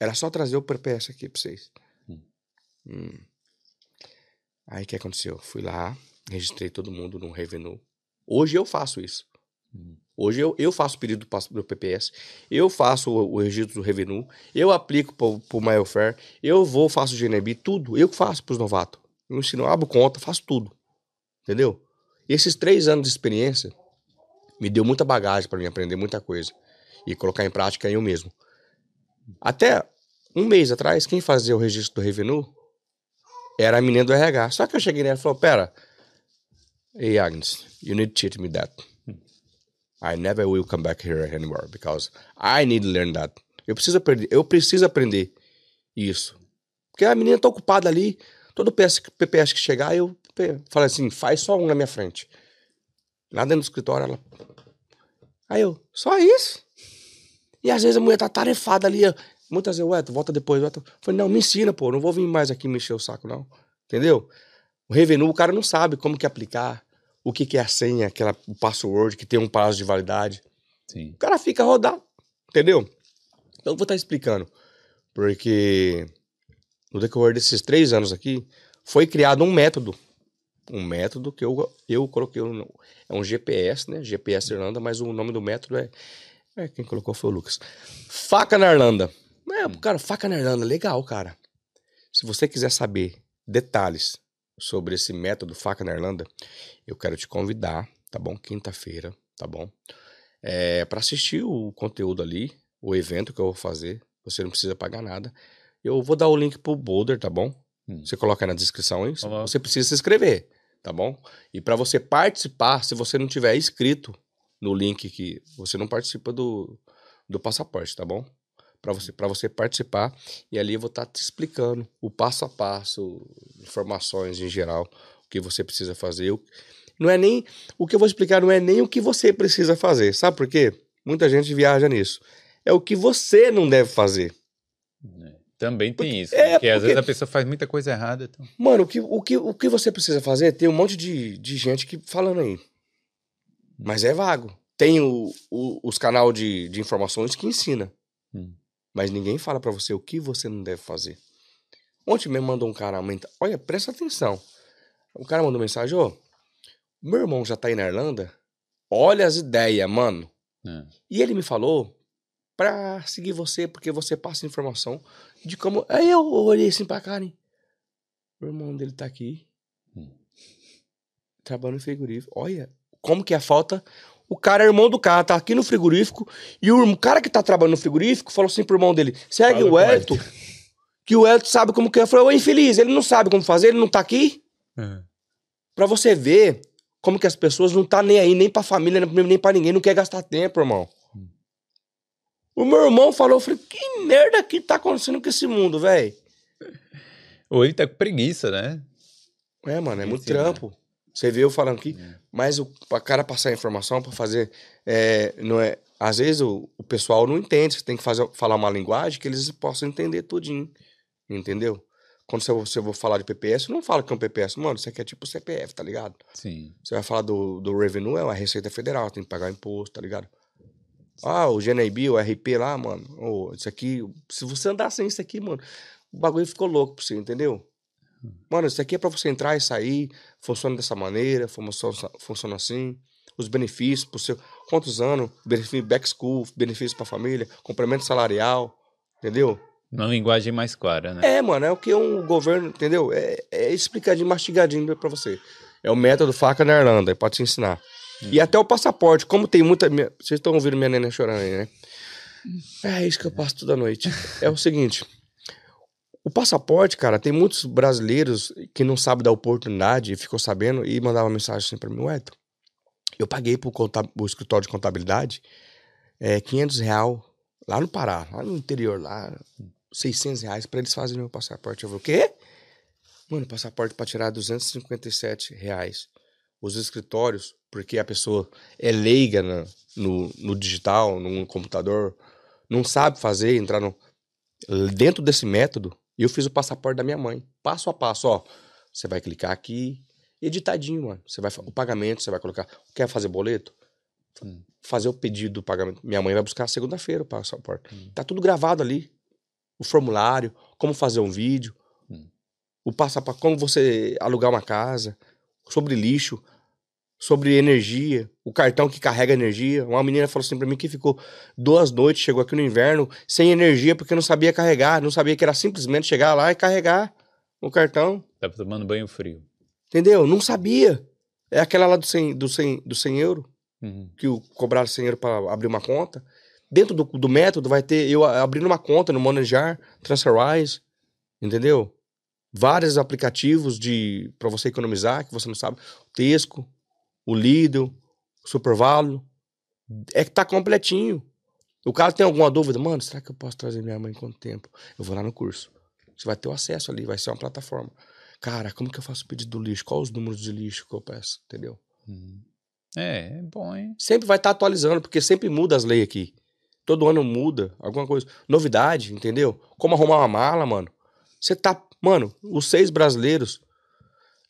Era só trazer o PPS aqui pra vocês. Hum. Hum. Aí o que aconteceu? Fui lá, registrei todo mundo no Revenue. Hoje eu faço isso. Hum. Hoje eu, eu faço o pedido do PPS, eu faço o, o registro do Revenue, eu aplico pro, pro MyOfare, eu vou, faço o GNB, tudo. Eu faço pros novatos. Eu ensino, abro conta, faço tudo. Entendeu? Esses três anos de experiência me deu muita bagagem para mim aprender muita coisa e colocar em prática eu mesmo. Até um mês atrás, quem fazia o registro do Revenue era a menina do RH. Só que eu cheguei nela e falei, pera, hey Agnes, you need to teach me that. I never will come back here anymore because I need to learn that. Eu preciso aprender, eu preciso aprender isso. Porque a menina tá ocupada ali, todo PS, PPS que chegar, eu falo assim, faz só um na minha frente. Lá dentro do escritório, ela... Aí eu, só isso? E às vezes a mulher tá tarefada ali, muitas vezes, ué, tu volta depois. Ué, tu... Eu Falei, não, me ensina, pô, não vou vir mais aqui mexer o saco, não. Entendeu? O Revenue, o cara não sabe como que aplicar, o que que é a senha, aquela, o password que tem um prazo de validade. Sim. O cara fica rodado, entendeu? Então eu vou estar explicando Porque no decorrer desses três anos aqui, foi criado um método. Um método que eu, eu coloquei. É um GPS, né? GPS Irlanda, mas o nome do método é. é quem colocou foi o Lucas. Faca na Irlanda. É, cara, faca na Irlanda, legal, cara. Se você quiser saber detalhes sobre esse método faca na Irlanda, eu quero te convidar, tá bom? Quinta-feira, tá bom? É, para assistir o conteúdo ali, o evento que eu vou fazer. Você não precisa pagar nada. Eu vou dar o link pro Boulder, tá bom? Hum. Você coloca aí na descrição isso. Olá. Você precisa se inscrever, tá bom? E para você participar, se você não tiver inscrito no link que você não participa do, do passaporte, tá bom? Para você, pra você participar e ali eu vou estar te explicando o passo a passo, informações em geral, o que você precisa fazer. Eu- não é nem o que eu vou explicar, não é nem o que você precisa fazer, sabe por quê? Muita gente viaja nisso. É o que você não deve fazer. Também tem isso. é, porque às porque- vezes a pessoa faz muita coisa errada. Então... Mano, o que, o que, o que você precisa fazer, tem um monte de, de gente que falando aí. Mas é vago. Tem o, o- os canal de, de informações que ensina. Hum. Mas ninguém fala pra você o que você não deve fazer. Ontem mesmo mandou um cara aumenta. Olha, presta atenção. O cara mandou mensagem, ô, meu irmão já tá aí na Irlanda. Olha as ideias, mano. É. E ele me falou pra seguir você, porque você passa informação de como. Aí eu olhei assim pra Karen. O irmão dele tá aqui. Hum. Trabalhando no frigorífico. Olha, como que é a falta. O cara é irmão do cara, tá aqui no frigorífico. E o cara que tá trabalhando no frigorífico falou assim pro irmão dele: segue Fala o Elton. Que o Elton sabe como que é. Eu falei, ô infeliz, ele não sabe como fazer, ele não tá aqui. É. Pra você ver como que as pessoas não tá nem aí, nem pra família, nem- pra ninguém, não quer gastar tempo, irmão. O meu irmão falou, eu falei, que merda que tá acontecendo com esse mundo, velho? Ou ele tá com preguiça, né? É, mano, é muito Sim, né? Você viu eu falando aqui, mas o cara passar informação pra fazer, é, não é, às vezes o, o pessoal não entende, você tem que fazer, falar uma linguagem que eles possam entender tudinho, entendeu? Quando você, você for falar de PPS, não fala que é um PPS, mano, isso aqui é tipo CPF, tá ligado? Sim. Você vai falar do, do revenue, é uma receita federal, tem que pagar imposto, tá ligado? Ah, o GNIB, o RP lá, mano. Ô, isso aqui, se você andar sem isso aqui, mano, o bagulho ficou louco pra você, entendeu? Mano, isso aqui é pra você entrar e sair, funciona dessa maneira, funciona, funciona assim. Os benefícios pro seu. Quantos anos? Benefício back school, benefício pra família, complemento salarial, entendeu? Uma linguagem mais clara, né? É, mano, é o que um governo, entendeu? É, é explicadinho, mastigadinho pra você. É o método faca na Irlanda, pode te ensinar. E até o passaporte, como tem muita. minha- Vocês estão ouvindo minha neném chorando aí, né? É isso que eu passo toda noite. É o seguinte. O passaporte, cara, tem muitos brasileiros que não sabem da oportunidade e ficou sabendo e mandava mensagem assim pra mim, ué, eu paguei pro, pro escritório de contabilidade é, 500 real lá no Pará, lá no interior, lá, 600 reais pra eles fazerem meu passaporte. Eu falei, o quê? Mano, passaporte pra tirar 257 reais. Os escritórios, porque a pessoa é leiga no, no digital, no computador, não sabe fazer, entrar no, dentro desse método, eu fiz o passaporte da minha mãe, passo a passo, ó. Você vai clicar aqui, editadinho, mano. Você vai o pagamento, você vai colocar, quer fazer boleto? Hum. Fazer o pedido do pagamento. Minha mãe vai buscar segunda-feira o passaporte. Tá tudo gravado ali. O formulário, como fazer um vídeo, Hum. o passo a passo, como você alugar uma casa, sobre lixo, sobre energia, o cartão que carrega energia. Uma menina falou assim pra mim que ficou duas noites, chegou aqui no inverno, sem energia, porque não sabia carregar, não sabia que era simplesmente chegar lá e carregar o cartão. Tá tomando banho frio. Entendeu? Não sabia. É aquela lá do 100, do 100, do 100 euro, Uhum. que o cobraram 100 euros para abrir uma conta. Dentro do, do método vai ter eu abrindo uma conta no Monejar, TransferWise, entendeu? Vários aplicativos de para você economizar, que você não sabe. O Tesco, o Lidl, o Supervalo. É que tá completinho. O cara tem alguma dúvida? Mano, será que eu posso trazer minha mãe quanto tempo? Eu vou lá no curso. Você vai ter o acesso ali, vai ser uma plataforma. Cara, como que eu faço o pedido do lixo? Quais os números de lixo que eu peço? Entendeu? Uhum. É, é bom, hein? Sempre vai estar atualizando, porque sempre muda as leis aqui. Todo ano muda alguma coisa. Novidade, entendeu? Como arrumar uma mala, mano. Você tá. Mano, os seis brasileiros.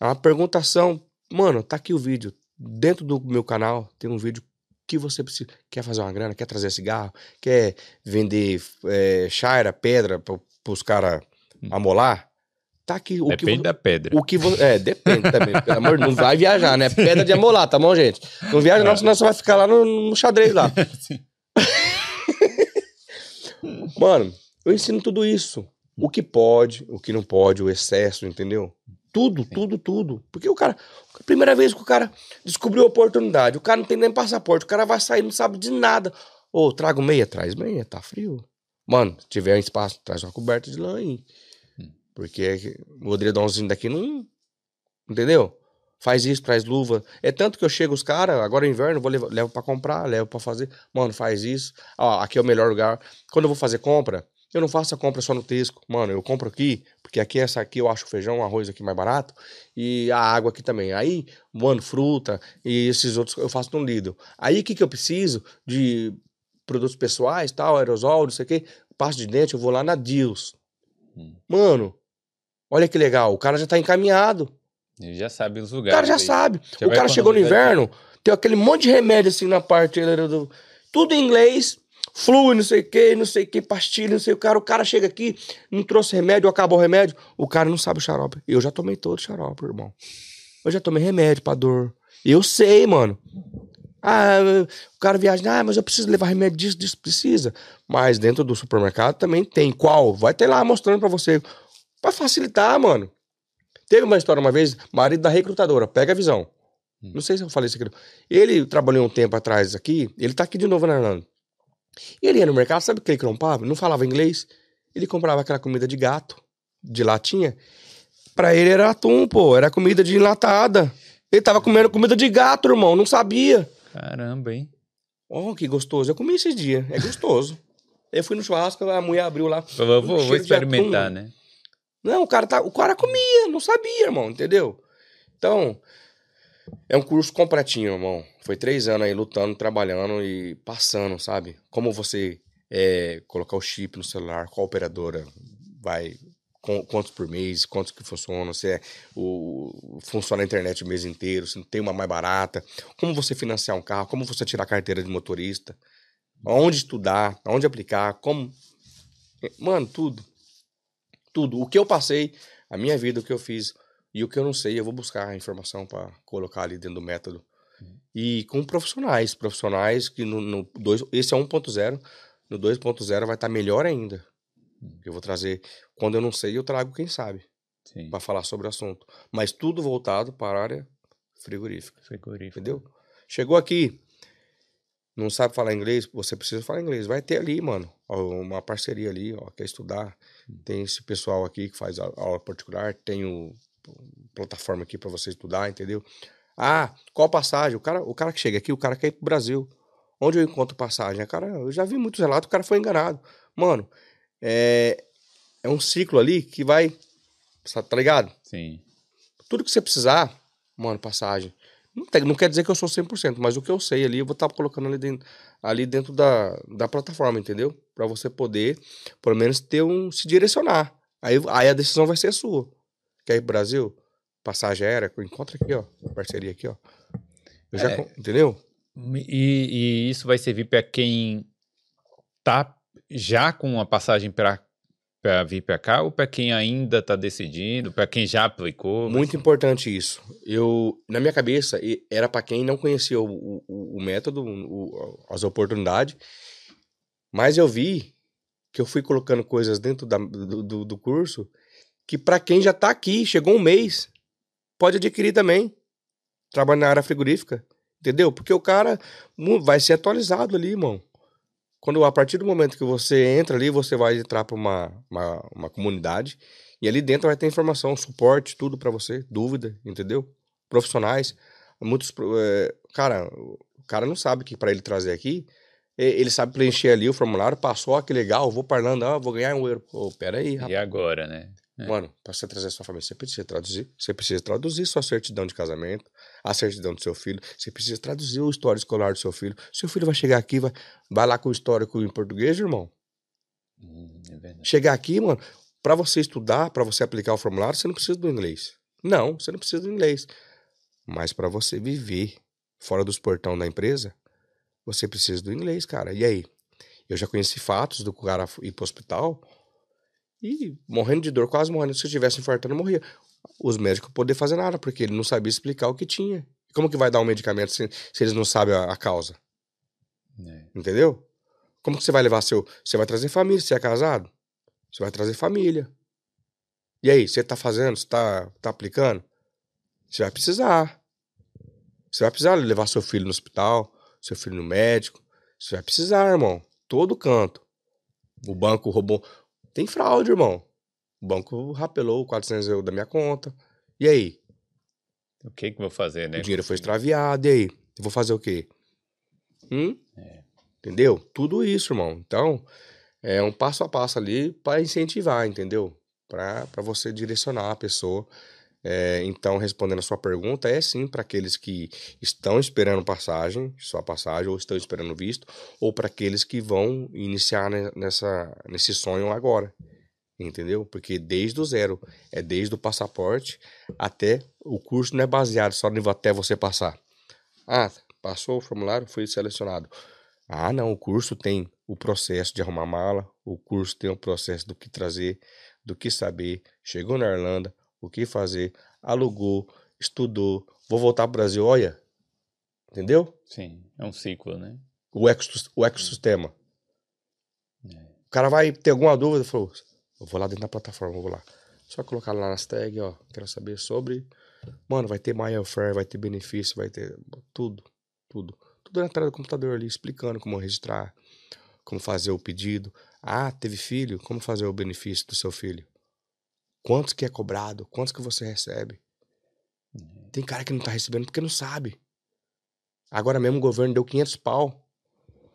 É uma perguntação. Mano, tá aqui o vídeo. Dentro do meu canal tem um vídeo que você precisa. Quer fazer uma grana? Quer trazer cigarro? Quer vender é, chaira, pedra pra, pros caras amolar, tá aqui. O que, Depende vo- da pedra. o que vo- É, depende também. Pelo amor de Deus, não vai viajar, né? Pedra de amolar, tá bom, gente? Não viaja, não, senão você vai ficar lá no, no xadrez lá. Mano, eu ensino tudo isso. O que pode, o que não pode, o excesso, entendeu? Tudo, tudo, tudo. Porque o cara, primeira vez que o cara descobriu a oportunidade, o cara não tem nem passaporte, o cara vai sair, não sabe de nada. Ô, trago meia, traz meia, tá frio. Mano, se tiver espaço, traz uma coberta de lã aí. Porque o edredomzinho daqui não. Entendeu? Faz isso, traz luva. É tanto que eu chego os caras, agora é inverno, vou levar, levo pra comprar, levo pra fazer. Mano, faz isso. Ó, aqui é o melhor lugar. Quando eu vou fazer compra, eu não faço a compra só no Tesco. Mano, eu compro aqui, porque aqui essa aqui eu acho o feijão, o arroz aqui mais barato. E a água aqui também. Aí, mano, fruta e esses outros eu faço no Lidl. Aí o que, que eu preciso de produtos pessoais, tal, aerosol, não sei o quê. Passo de dente, eu vou lá na Deals. Hum. Mano, olha que legal. O cara já tá encaminhado. Ele já sabe os O lugares. cara já aí. sabe. Já o cara chegou no inverno, tem aquele monte de remédio assim na parte do- tudo em inglês, flu, não sei o que, não sei que, pastilha, não sei o cara. O cara chega aqui, não trouxe remédio, acabou o remédio, o cara não sabe o xarope. Eu já tomei todo o xarope, irmão. Eu já tomei remédio pra dor. Eu sei, mano. Ah, o cara viaja, ah, mas eu preciso levar remédio disso, disso, precisa. Mas dentro do supermercado também tem. Qual? Vai ter lá mostrando pra você. Pra facilitar, mano. Teve uma história uma vez, marido da recrutadora, pega a visão. Não sei se eu falei isso aqui. Ele trabalhou um tempo atrás aqui, ele tá aqui de novo na Irlanda. E ele ia no mercado, sabe o que ele comprava? Não falava inglês. Ele comprava aquela comida de gato, de latinha. Pra ele era atum, pô, era comida de enlatada. Ele tava comendo comida de gato, irmão, não sabia. Caramba, hein? Oh, que gostoso. Eu comi esses dias, é gostoso. Eu fui no churrasco, a mulher abriu lá. Eu vou, cheiro vou experimentar, né? Não, o cara, tá, o cara comia, não sabia, irmão, entendeu? Então, é um curso completinho, irmão. Foi três anos aí lutando, trabalhando e passando, sabe? Como você é, colocar o chip no celular, qual operadora vai, quantos por mês, quantos que funcionam, se é o, funciona a internet o mês inteiro, se não tem uma mais barata, como você financiar um carro, como você tirar a carteira de motorista, onde estudar, onde aplicar, como. Mano, tudo. Tudo. O que eu passei, a minha vida, o que eu fiz e o que eu não sei, eu vou buscar a informação para colocar ali dentro do método. E com profissionais, profissionais que no, no dois, esse é 1.0, no 2.0 vai estar melhor ainda. Eu vou trazer, quando eu não sei, eu trago quem sabe para falar sobre o assunto. Mas tudo voltado para a área frigorífica, entendeu? Chegou aqui, não sabe falar inglês, você precisa falar inglês. Vai ter ali, mano, uma parceria ali, ó, quer estudar. Tem esse pessoal aqui que faz aula particular, tem o plataforma aqui para você estudar, entendeu? Ah, qual passagem? O cara, o cara que chega aqui, o cara quer ir pro Brasil. Onde eu encontro passagem? Cara, eu já vi muitos relatos, o cara foi enganado. Mano, é, é um ciclo ali que vai, tá ligado? Sim. Tudo que você precisar, mano, passagem. Não, tem- não quer dizer que eu sou 100%, mas o que eu sei ali, eu vou estar colocando ali dentro, ali dentro da, da plataforma, entendeu? Pra você poder, pelo menos, ter um, se direcionar. Aí, aí a decisão vai ser sua. Quer ir pro Brasil? Passagem aérea? Encontra aqui, ó. Parceria aqui, ó. Eu já, É. entendeu? E, e isso vai servir para quem tá já com uma passagem para para vir para cá ou para quem ainda está decidindo, para quem já aplicou? Muito importante isso. Eu, na minha cabeça, era para quem não conhecia o, o, o método, o- as oportunidades, mas eu vi que eu fui colocando coisas dentro da- do, do, do curso que para quem já tá aqui, chegou um mês, pode adquirir também. Trabalha na área frigorífica, entendeu? Porque o cara vai ser atualizado ali, irmão. Quando a partir do momento que você entra ali, você vai entrar para uma, uma, uma comunidade e ali dentro vai ter informação, suporte, tudo pra você, dúvida, entendeu? Profissionais, muitos, é, cara, o cara não sabe o que para ele trazer aqui. Ele sabe preencher ali o formulário, passou, ah, que legal, vou parlando, ah, vou ganhar um euro. Pô, pera aí, rapaz. E agora, né? É. Mano, pra você trazer sua família, você precisa traduzir. Você precisa traduzir sua certidão de casamento, a certidão do seu filho. Você precisa traduzir o histórico escolar do seu filho. Seu filho vai chegar aqui, vai, vai lá com o histórico em português, irmão. Hum, é. Chegar aqui, mano, pra você estudar, pra você aplicar o formulário, você não precisa do inglês. Não, você não precisa do inglês. Mas pra você viver fora dos portão da empresa, você precisa do inglês, cara. E aí? Eu já conheci fatos do cara ir pro hospital E morrendo de dor, quase morrendo. Se eu tivesse infartando, eu morria. Os médicos não poder fazer nada, porque ele não sabia explicar o que tinha. Como que vai dar um medicamento se, se eles não sabem a, a causa? É. Entendeu? Como que você vai levar seu. Você vai trazer família, você é casado? Você vai trazer família. E aí, você tá fazendo? Você tá, tá aplicando? Você vai precisar. Você vai precisar levar seu filho no hospital, seu filho no médico. Você vai precisar, irmão. Todo canto. O banco roubou. Tem fraude, irmão. O banco rapelou 400 euros da minha conta. E aí? O que que vou fazer, né? O dinheiro foi extraviado. E aí? Eu vou fazer o quê? Hum? Entendeu? Tudo isso, irmão. Então, é um passo a passo ali para incentivar, entendeu? Para você direcionar a pessoa. É, então, respondendo a sua pergunta, é sim para aqueles que estão esperando passagem, sua passagem, ou estão esperando visto, ou para aqueles que vão iniciar ne- nessa, nesse sonho agora. Entendeu? Porque desde o zero, é desde o passaporte até o curso não é baseado só no até você passar. Ah, passou o formulário, foi selecionado. Ah, não, o curso tem o processo de arrumar mala, o curso tem o processo do que trazer, do que saber, chegou na Irlanda, o que fazer, alugou, estudou, vou voltar pro Brasil, olha. Entendeu? Sim, é um ciclo, né? O, o ecossistema. É. O cara vai ter alguma dúvida, falou, eu vou lá dentro da plataforma, vou lá. Só colocar lá nas tags, ó, quero saber sobre... Mano, vai ter MyFair, vai ter benefício, vai ter tudo, tudo. Tudo na tela do computador ali, explicando como registrar, como fazer o pedido. Ah, teve filho, como fazer o benefício do seu filho? Quantos que é cobrado? Quantos que você recebe? Tem cara que não tá recebendo porque não sabe. Agora mesmo o governo deu 500 pau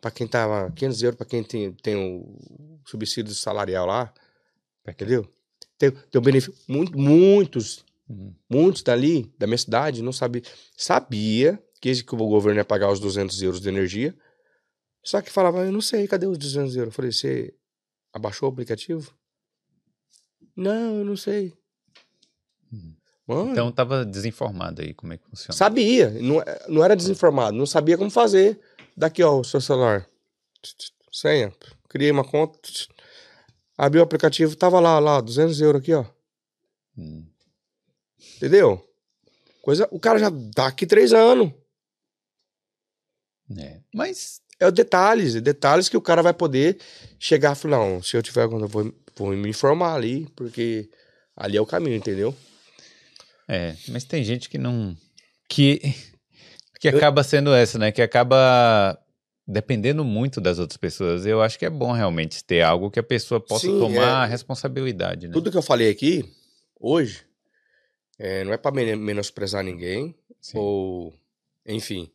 pra quem tava... 500 euros pra quem tem, tem o subsídio salarial lá. Entendeu? Tem, tem o benefício... Muito, muitos Uhum. Muitos dali, da minha cidade, não sabia. Sabia que, esse- que o governo ia pagar os 200 euros de energia. Só que falava, eu não sei, cadê os 200 euros? Eu falei, você abaixou o aplicativo? Não, eu não sei. Mano, Então tava desinformado aí como é que funciona. sabia. Não, não era desinformado, não sabia como fazer. Daqui, ó, o seu celular. Senha. Criei uma conta. Abri o aplicativo, tava lá, lá, 200 euros aqui, ó. Hum. Entendeu? Coisa, o cara já tá aqui três anos. É. Mas É o detalhes, é detalhes que o cara vai poder chegar e falar, não, se eu tiver quando eu vou, vou me informar ali, porque ali é o caminho, entendeu? É, mas tem gente que não. Que, que acaba sendo essa, né? Que acaba dependendo muito das outras pessoas. Eu acho que é bom realmente ter algo que a pessoa possa Sim, tomar é. responsabilidade, né? Tudo que eu falei aqui, hoje, é, não é pra men- menosprezar ninguém, Sim. ou, enfim,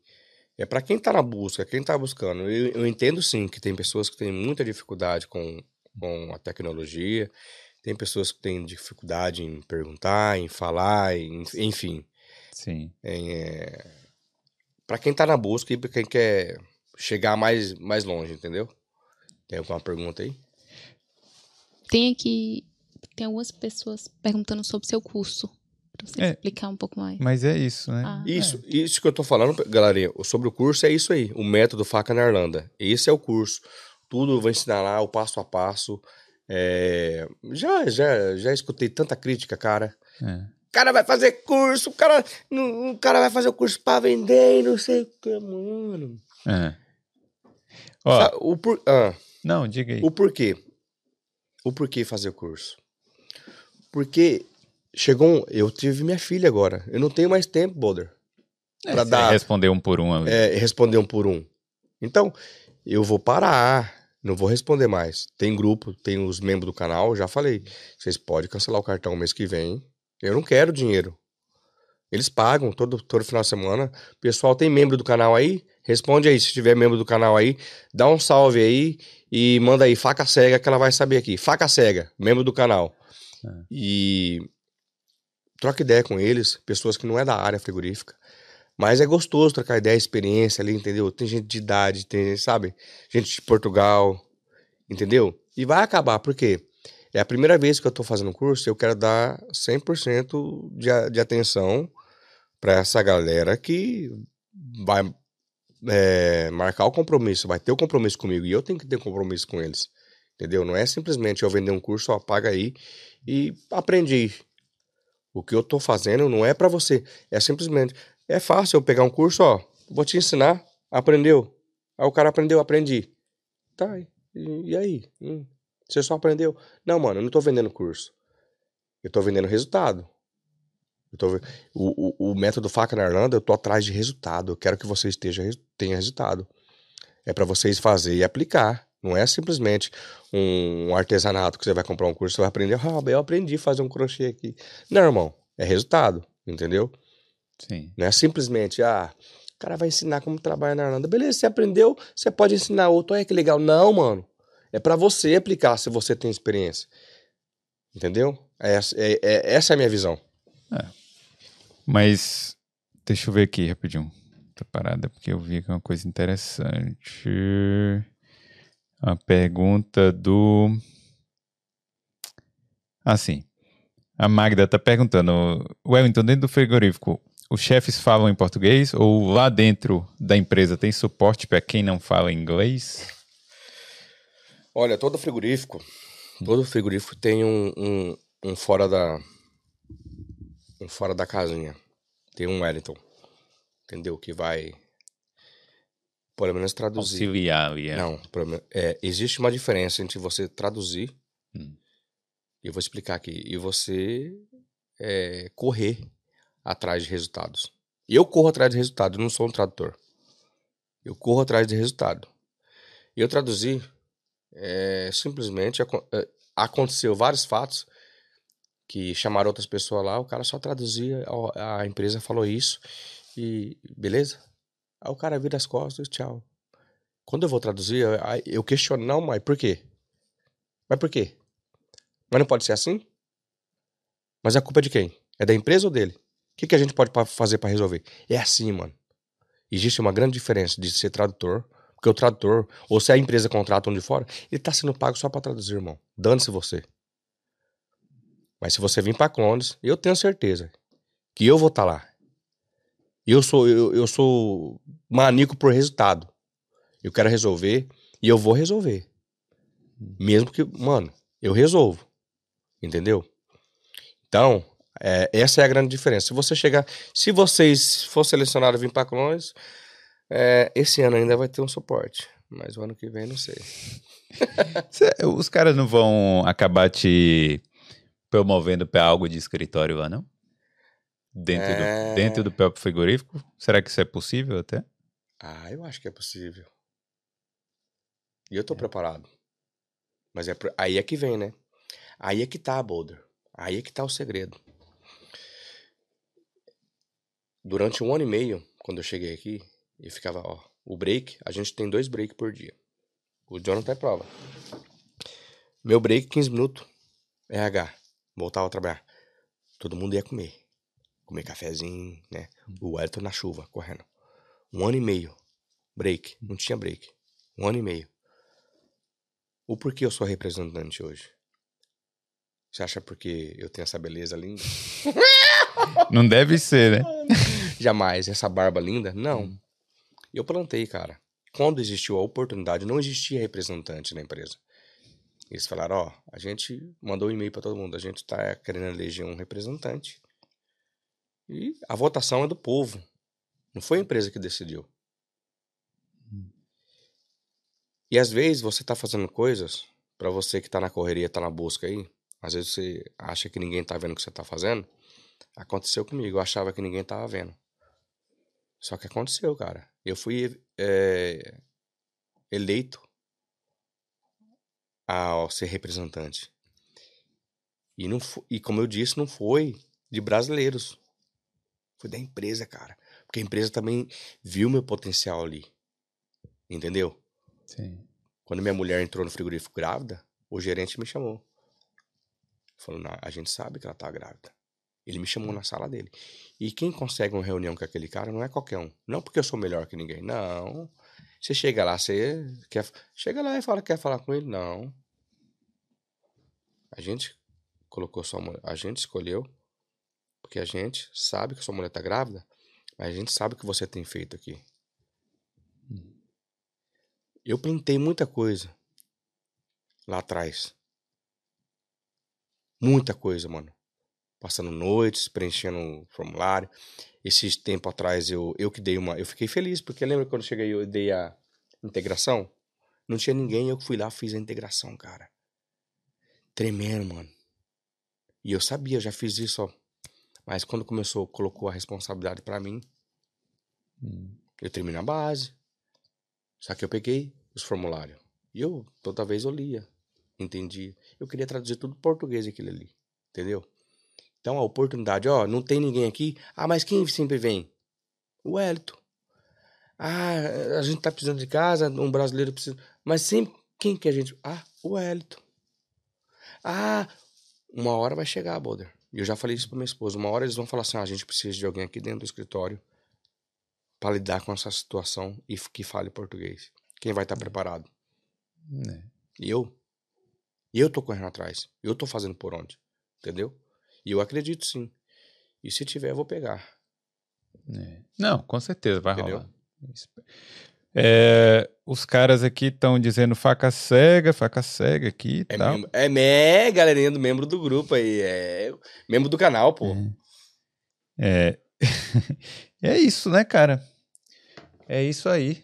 é pra quem tá na busca, quem tá buscando. Eu, eu entendo sim que tem pessoas que têm muita dificuldade com, com a tecnologia, tem pessoas que têm dificuldade em perguntar, em falar, em- enfim. Sim. É, para quem tá na busca e pra quem quer chegar mais, mais longe, entendeu? Tem alguma pergunta aí? Tem aqui. Tem algumas pessoas perguntando sobre seu curso. Pra você É. explicar um pouco mais. Mas é isso, né? Ah. Isso, isso que eu tô falando, galerinha, sobre o curso é isso aí, o método Faca na Irlanda. Esse é o curso. Tudo eu vou ensinar lá, o passo a passo. É, Já, já, já escutei tanta crítica, cara. É. O cara vai fazer curso, o cara, o cara vai fazer o curso pra vender e não sei o que, mano. É. Ó, Sabe, o, por, ah, não, diga aí. O porquê? O porquê fazer o curso? Porque chegou um. Eu tive minha filha agora. Eu não tenho mais tempo, Boulder. É, pra dar- responder um por um ali. É, responder um por um. Então, eu vou parar. Não vou responder mais. Tem grupo, tem os membros do canal, já falei. Vocês podem cancelar o cartão mês que vem. Eu não quero dinheiro. Eles pagam todo, todo final de semana. Pessoal, tem membro do canal aí? Responde aí, se tiver membro do canal aí. Dá um salve aí e manda aí, faca cega, que ela vai saber aqui. Faca cega, membro do canal. É. E troca ideia com eles, pessoas que não é da área frigorífica. Mas é gostoso trocar ideia, experiência ali, entendeu? Tem gente de idade, tem, sabe? Gente de Portugal, entendeu? E vai acabar, por quê? É a primeira vez que eu tô fazendo curso, eu quero dar 100% de, de atenção para essa galera que vai é, marcar o compromisso, vai ter o compromisso comigo, e eu tenho que ter compromisso com eles. Entendeu? Não é simplesmente eu vender um curso, ó, paga aí e aprendi. O que eu tô fazendo não é para você, é simplesmente é fácil eu pegar um curso, ó, vou te ensinar, aprendeu. Aí o cara aprendeu, aprendi. Tá, e, e aí? Hum, você só aprendeu? Não, mano, eu não tô vendendo curso. Eu tô vendendo resultado. Eu tô, o, o, o método Faca na Irlanda, eu tô atrás de resultado. Eu quero que você esteja, tenha resultado. É para vocês fazer e aplicar. Não é simplesmente um artesanato que você vai comprar um curso, você vai aprender. Ah, eu aprendi a fazer um crochê aqui. Não, irmão. É resultado, entendeu? Sim. Não é simplesmente, ah, o cara vai ensinar como trabalhar na Irlanda. Beleza, você aprendeu, você pode ensinar outro. Olha que legal. Não, mano. É para você aplicar se você tem experiência. Entendeu? É, é, é, essa é a minha visão. É. Mas, deixa eu ver aqui rapidinho. Tá parada porque eu vi aqui uma coisa interessante. A pergunta do. Assim. A Magda tá perguntando: Wellington, dentro do frigorífico, os chefes falam em português ou lá dentro da empresa tem suporte para quem não fala inglês? Olha, todo frigorífico, todo frigorífico tem um, um, um fora da um fora da casinha. Tem um Wellington, entendeu? Que vai pelo menos traduzir. Auxiliar é. Não, é, existe uma diferença entre você traduzir, hum. eu vou explicar aqui, e você é, correr atrás de resultados. Eu corro atrás de resultados, não sou um tradutor. Eu corro atrás de resultado. Eu traduzi, é, simplesmente é, aconteceu vários fatos que chamaram outras pessoas lá, o cara só traduzia, a empresa falou isso e beleza? Aí o cara vira as costas, tchau. Quando eu vou traduzir, eu questiono, não, mas por quê? Mas por quê? Mas não pode ser assim? Mas a culpa é de quem? É da empresa ou dele? O que, que a gente pode fazer para resolver? É assim, mano. Existe uma grande diferença de ser tradutor, porque o tradutor, ou se a empresa contrata um de fora, ele tá sendo pago só para traduzir, irmão. Dane-se você. Mas se você vir para Clones, eu tenho certeza que eu vou estar tá lá. Eu sou eu, eu sou maníaco por resultado. Eu quero resolver e eu vou resolver. Mesmo que, mano, eu resolvo. Entendeu? Então, é, essa é a grande diferença. Se você chegar, se vocês for selecionado vir para Clones, é, esse ano ainda vai ter um suporte, mas o ano que vem não sei. Os caras não vão acabar te promovendo para algo de escritório lá, não? Dentro, é... do, dentro do próprio frigorífico? Será que isso é possível até? Ah, eu acho que é possível. E eu tô é. preparado. Mas é aí é que vem, né? Aí é que tá, Boulder. Aí é que tá o segredo. Durante um ano e meio, quando eu cheguei aqui, eu ficava, ó, o break, a gente tem dois breaks por dia. O Jonathan é prova. Meu break, 15 minutos, RH voltava a trabalhar. Todo mundo ia comer. Comer cafezinho, né? O Elton na chuva, correndo. Um ano e meio. Break. Não tinha break. Um ano e meio. O porquê eu sou representante hoje? Você acha porque eu tenho essa beleza linda? Não deve ser, né? Jamais. Essa barba linda? Não. Hum. Eu plantei, cara. Quando existiu a oportunidade, não existia representante na empresa. Eles falaram, ó, a gente mandou um e-mail para todo mundo, a gente tá querendo eleger um representante. E a votação é do povo. Não foi a empresa que decidiu. E às vezes você tá fazendo coisas, para você que tá na correria, tá na busca aí, às vezes você acha que ninguém tá vendo o que você tá fazendo. Aconteceu comigo, eu achava que ninguém tava vendo. Só que aconteceu, cara. Eu fui é, eleito ao ser representante. E, não e como eu disse, não foi de brasileiros. Foi da empresa, cara. Porque a empresa também viu meu potencial ali. Entendeu? Sim. Quando minha mulher entrou no frigorífico grávida, o gerente me chamou. Falou, a gente sabe que ela tá grávida. Ele me chamou na sala dele. E quem consegue uma reunião com aquele cara não é qualquer um. Não porque eu sou melhor que ninguém. Não. Você chega lá, você quer. Chega lá e fala que quer falar com ele. Não. A gente colocou mulher, a gente escolheu, porque a gente sabe que sua mulher tá grávida, mas a gente sabe o que você tem feito aqui. Eu plantei muita coisa. lá atrás. Muita coisa, mano. Passando noites, preenchendo um formulário. Esse tempo atrás eu, eu que dei uma. Eu fiquei feliz, porque lembra quando eu cheguei eu dei a integração? Não tinha ninguém, eu fui lá fiz a integração, cara. Tremendo, mano. E eu sabia, eu já fiz isso, ó. Mas quando começou, colocou a responsabilidade para mim, Hum. eu terminei a base. Só que eu peguei os formulários. E eu, toda vez eu lia, entendia. Eu queria traduzir tudo em português aquilo ali. Entendeu? Então a oportunidade, ó, não tem ninguém aqui. Ah, mas quem sempre vem? O Hélito. Ah, a gente tá precisando de casa, um brasileiro precisa. Mas sempre, quem que a gente. Ah, o Hélito. Ah, uma hora vai chegar, Boulder. E eu já falei isso pra minha esposa. Uma hora eles vão falar assim: ah, a gente precisa de alguém aqui dentro do escritório para lidar com essa situação e que fale português. Quem vai estar preparado? É. E eu? E eu tô correndo atrás. Eu tô fazendo por onde. Entendeu? E eu acredito sim. E se tiver, eu vou pegar. É. Não, com certeza vai Entendeu? rolar. É, os caras aqui estão dizendo faca cega, faca cega aqui e É, tal. membro, é me, galerinha do membro do grupo aí. É membro do canal, pô. É. é isso, né, cara? É isso aí.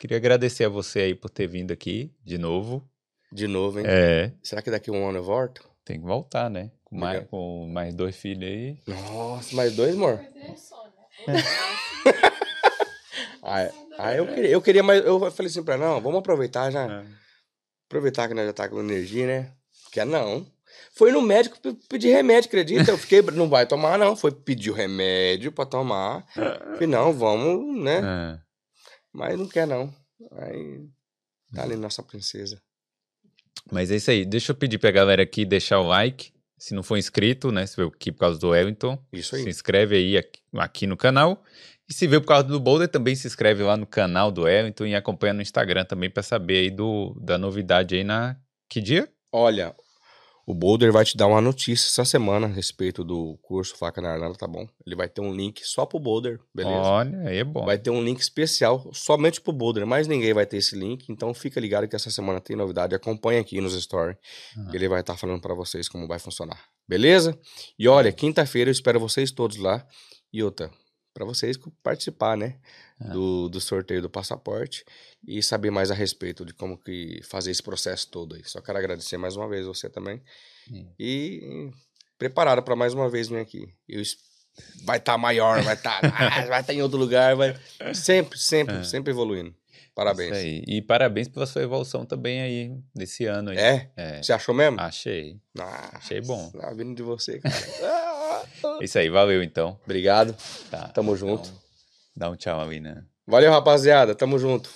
Queria agradecer a você aí por ter vindo aqui de novo. De novo, hein? É, Será que daqui um ano eu volto? tem que voltar, né? Com mais, Legal. com mais dois filhos aí. Nossa, mais dois, amor? é só, né? Ah, é. Ah, eu queria, eu queria, mas eu falei assim pra ela, não, vamos aproveitar já. Aproveitar que nós já tá com energia, né? Quer não. Foi no médico pe- pedir remédio, acredita? Eu fiquei, não vai tomar, não. Foi pedir o remédio pra tomar. Falei, não, vamos, né? É. Mas não quer, não. Aí tá ali nossa princesa. Mas é isso aí. Deixa eu pedir pra galera aqui deixar o like. Se não for inscrito, né? Se veio aqui por causa do Wellington, Isso se aí. inscreve aí aqui, aqui no canal. E se veio por causa do Boulder, também se inscreve lá no canal do Wellington e acompanha no Instagram também pra saber aí do, da novidade aí na. Que dia? Olha, o Boulder vai te dar uma notícia essa semana a respeito do curso Faca na Arnala, tá bom? Ele vai ter um link só pro Boulder, beleza? Olha, aí é bom. Vai ter um link especial somente pro Boulder, mas ninguém vai ter esse link, então fica ligado que essa semana tem novidade. Acompanha aqui nos stories. Ah. Ele vai estar falando pra vocês como vai funcionar. Beleza? E olha, quinta-feira eu espero vocês todos lá. E outra, pra vocês participar, né? Ah. Do, do sorteio do passaporte e saber mais a respeito de como que fazer esse processo todo aí. Só quero agradecer mais uma vez você também. E, preparado para mais uma vez vir aqui. Eu vai estar maior, vai estar vai estar em outro lugar, vai sempre, sempre, sempre evoluindo. Parabéns. É. E parabéns pela sua evolução também aí, desse ano aí. É? É. Você achou mesmo? Achei. Ah, achei bom. Tá vindo de você, cara. Isso aí, valeu então. Obrigado. Tá. Tamo junto. Então, dá um tchau aí, né? Valeu, rapaziada. Tamo junto.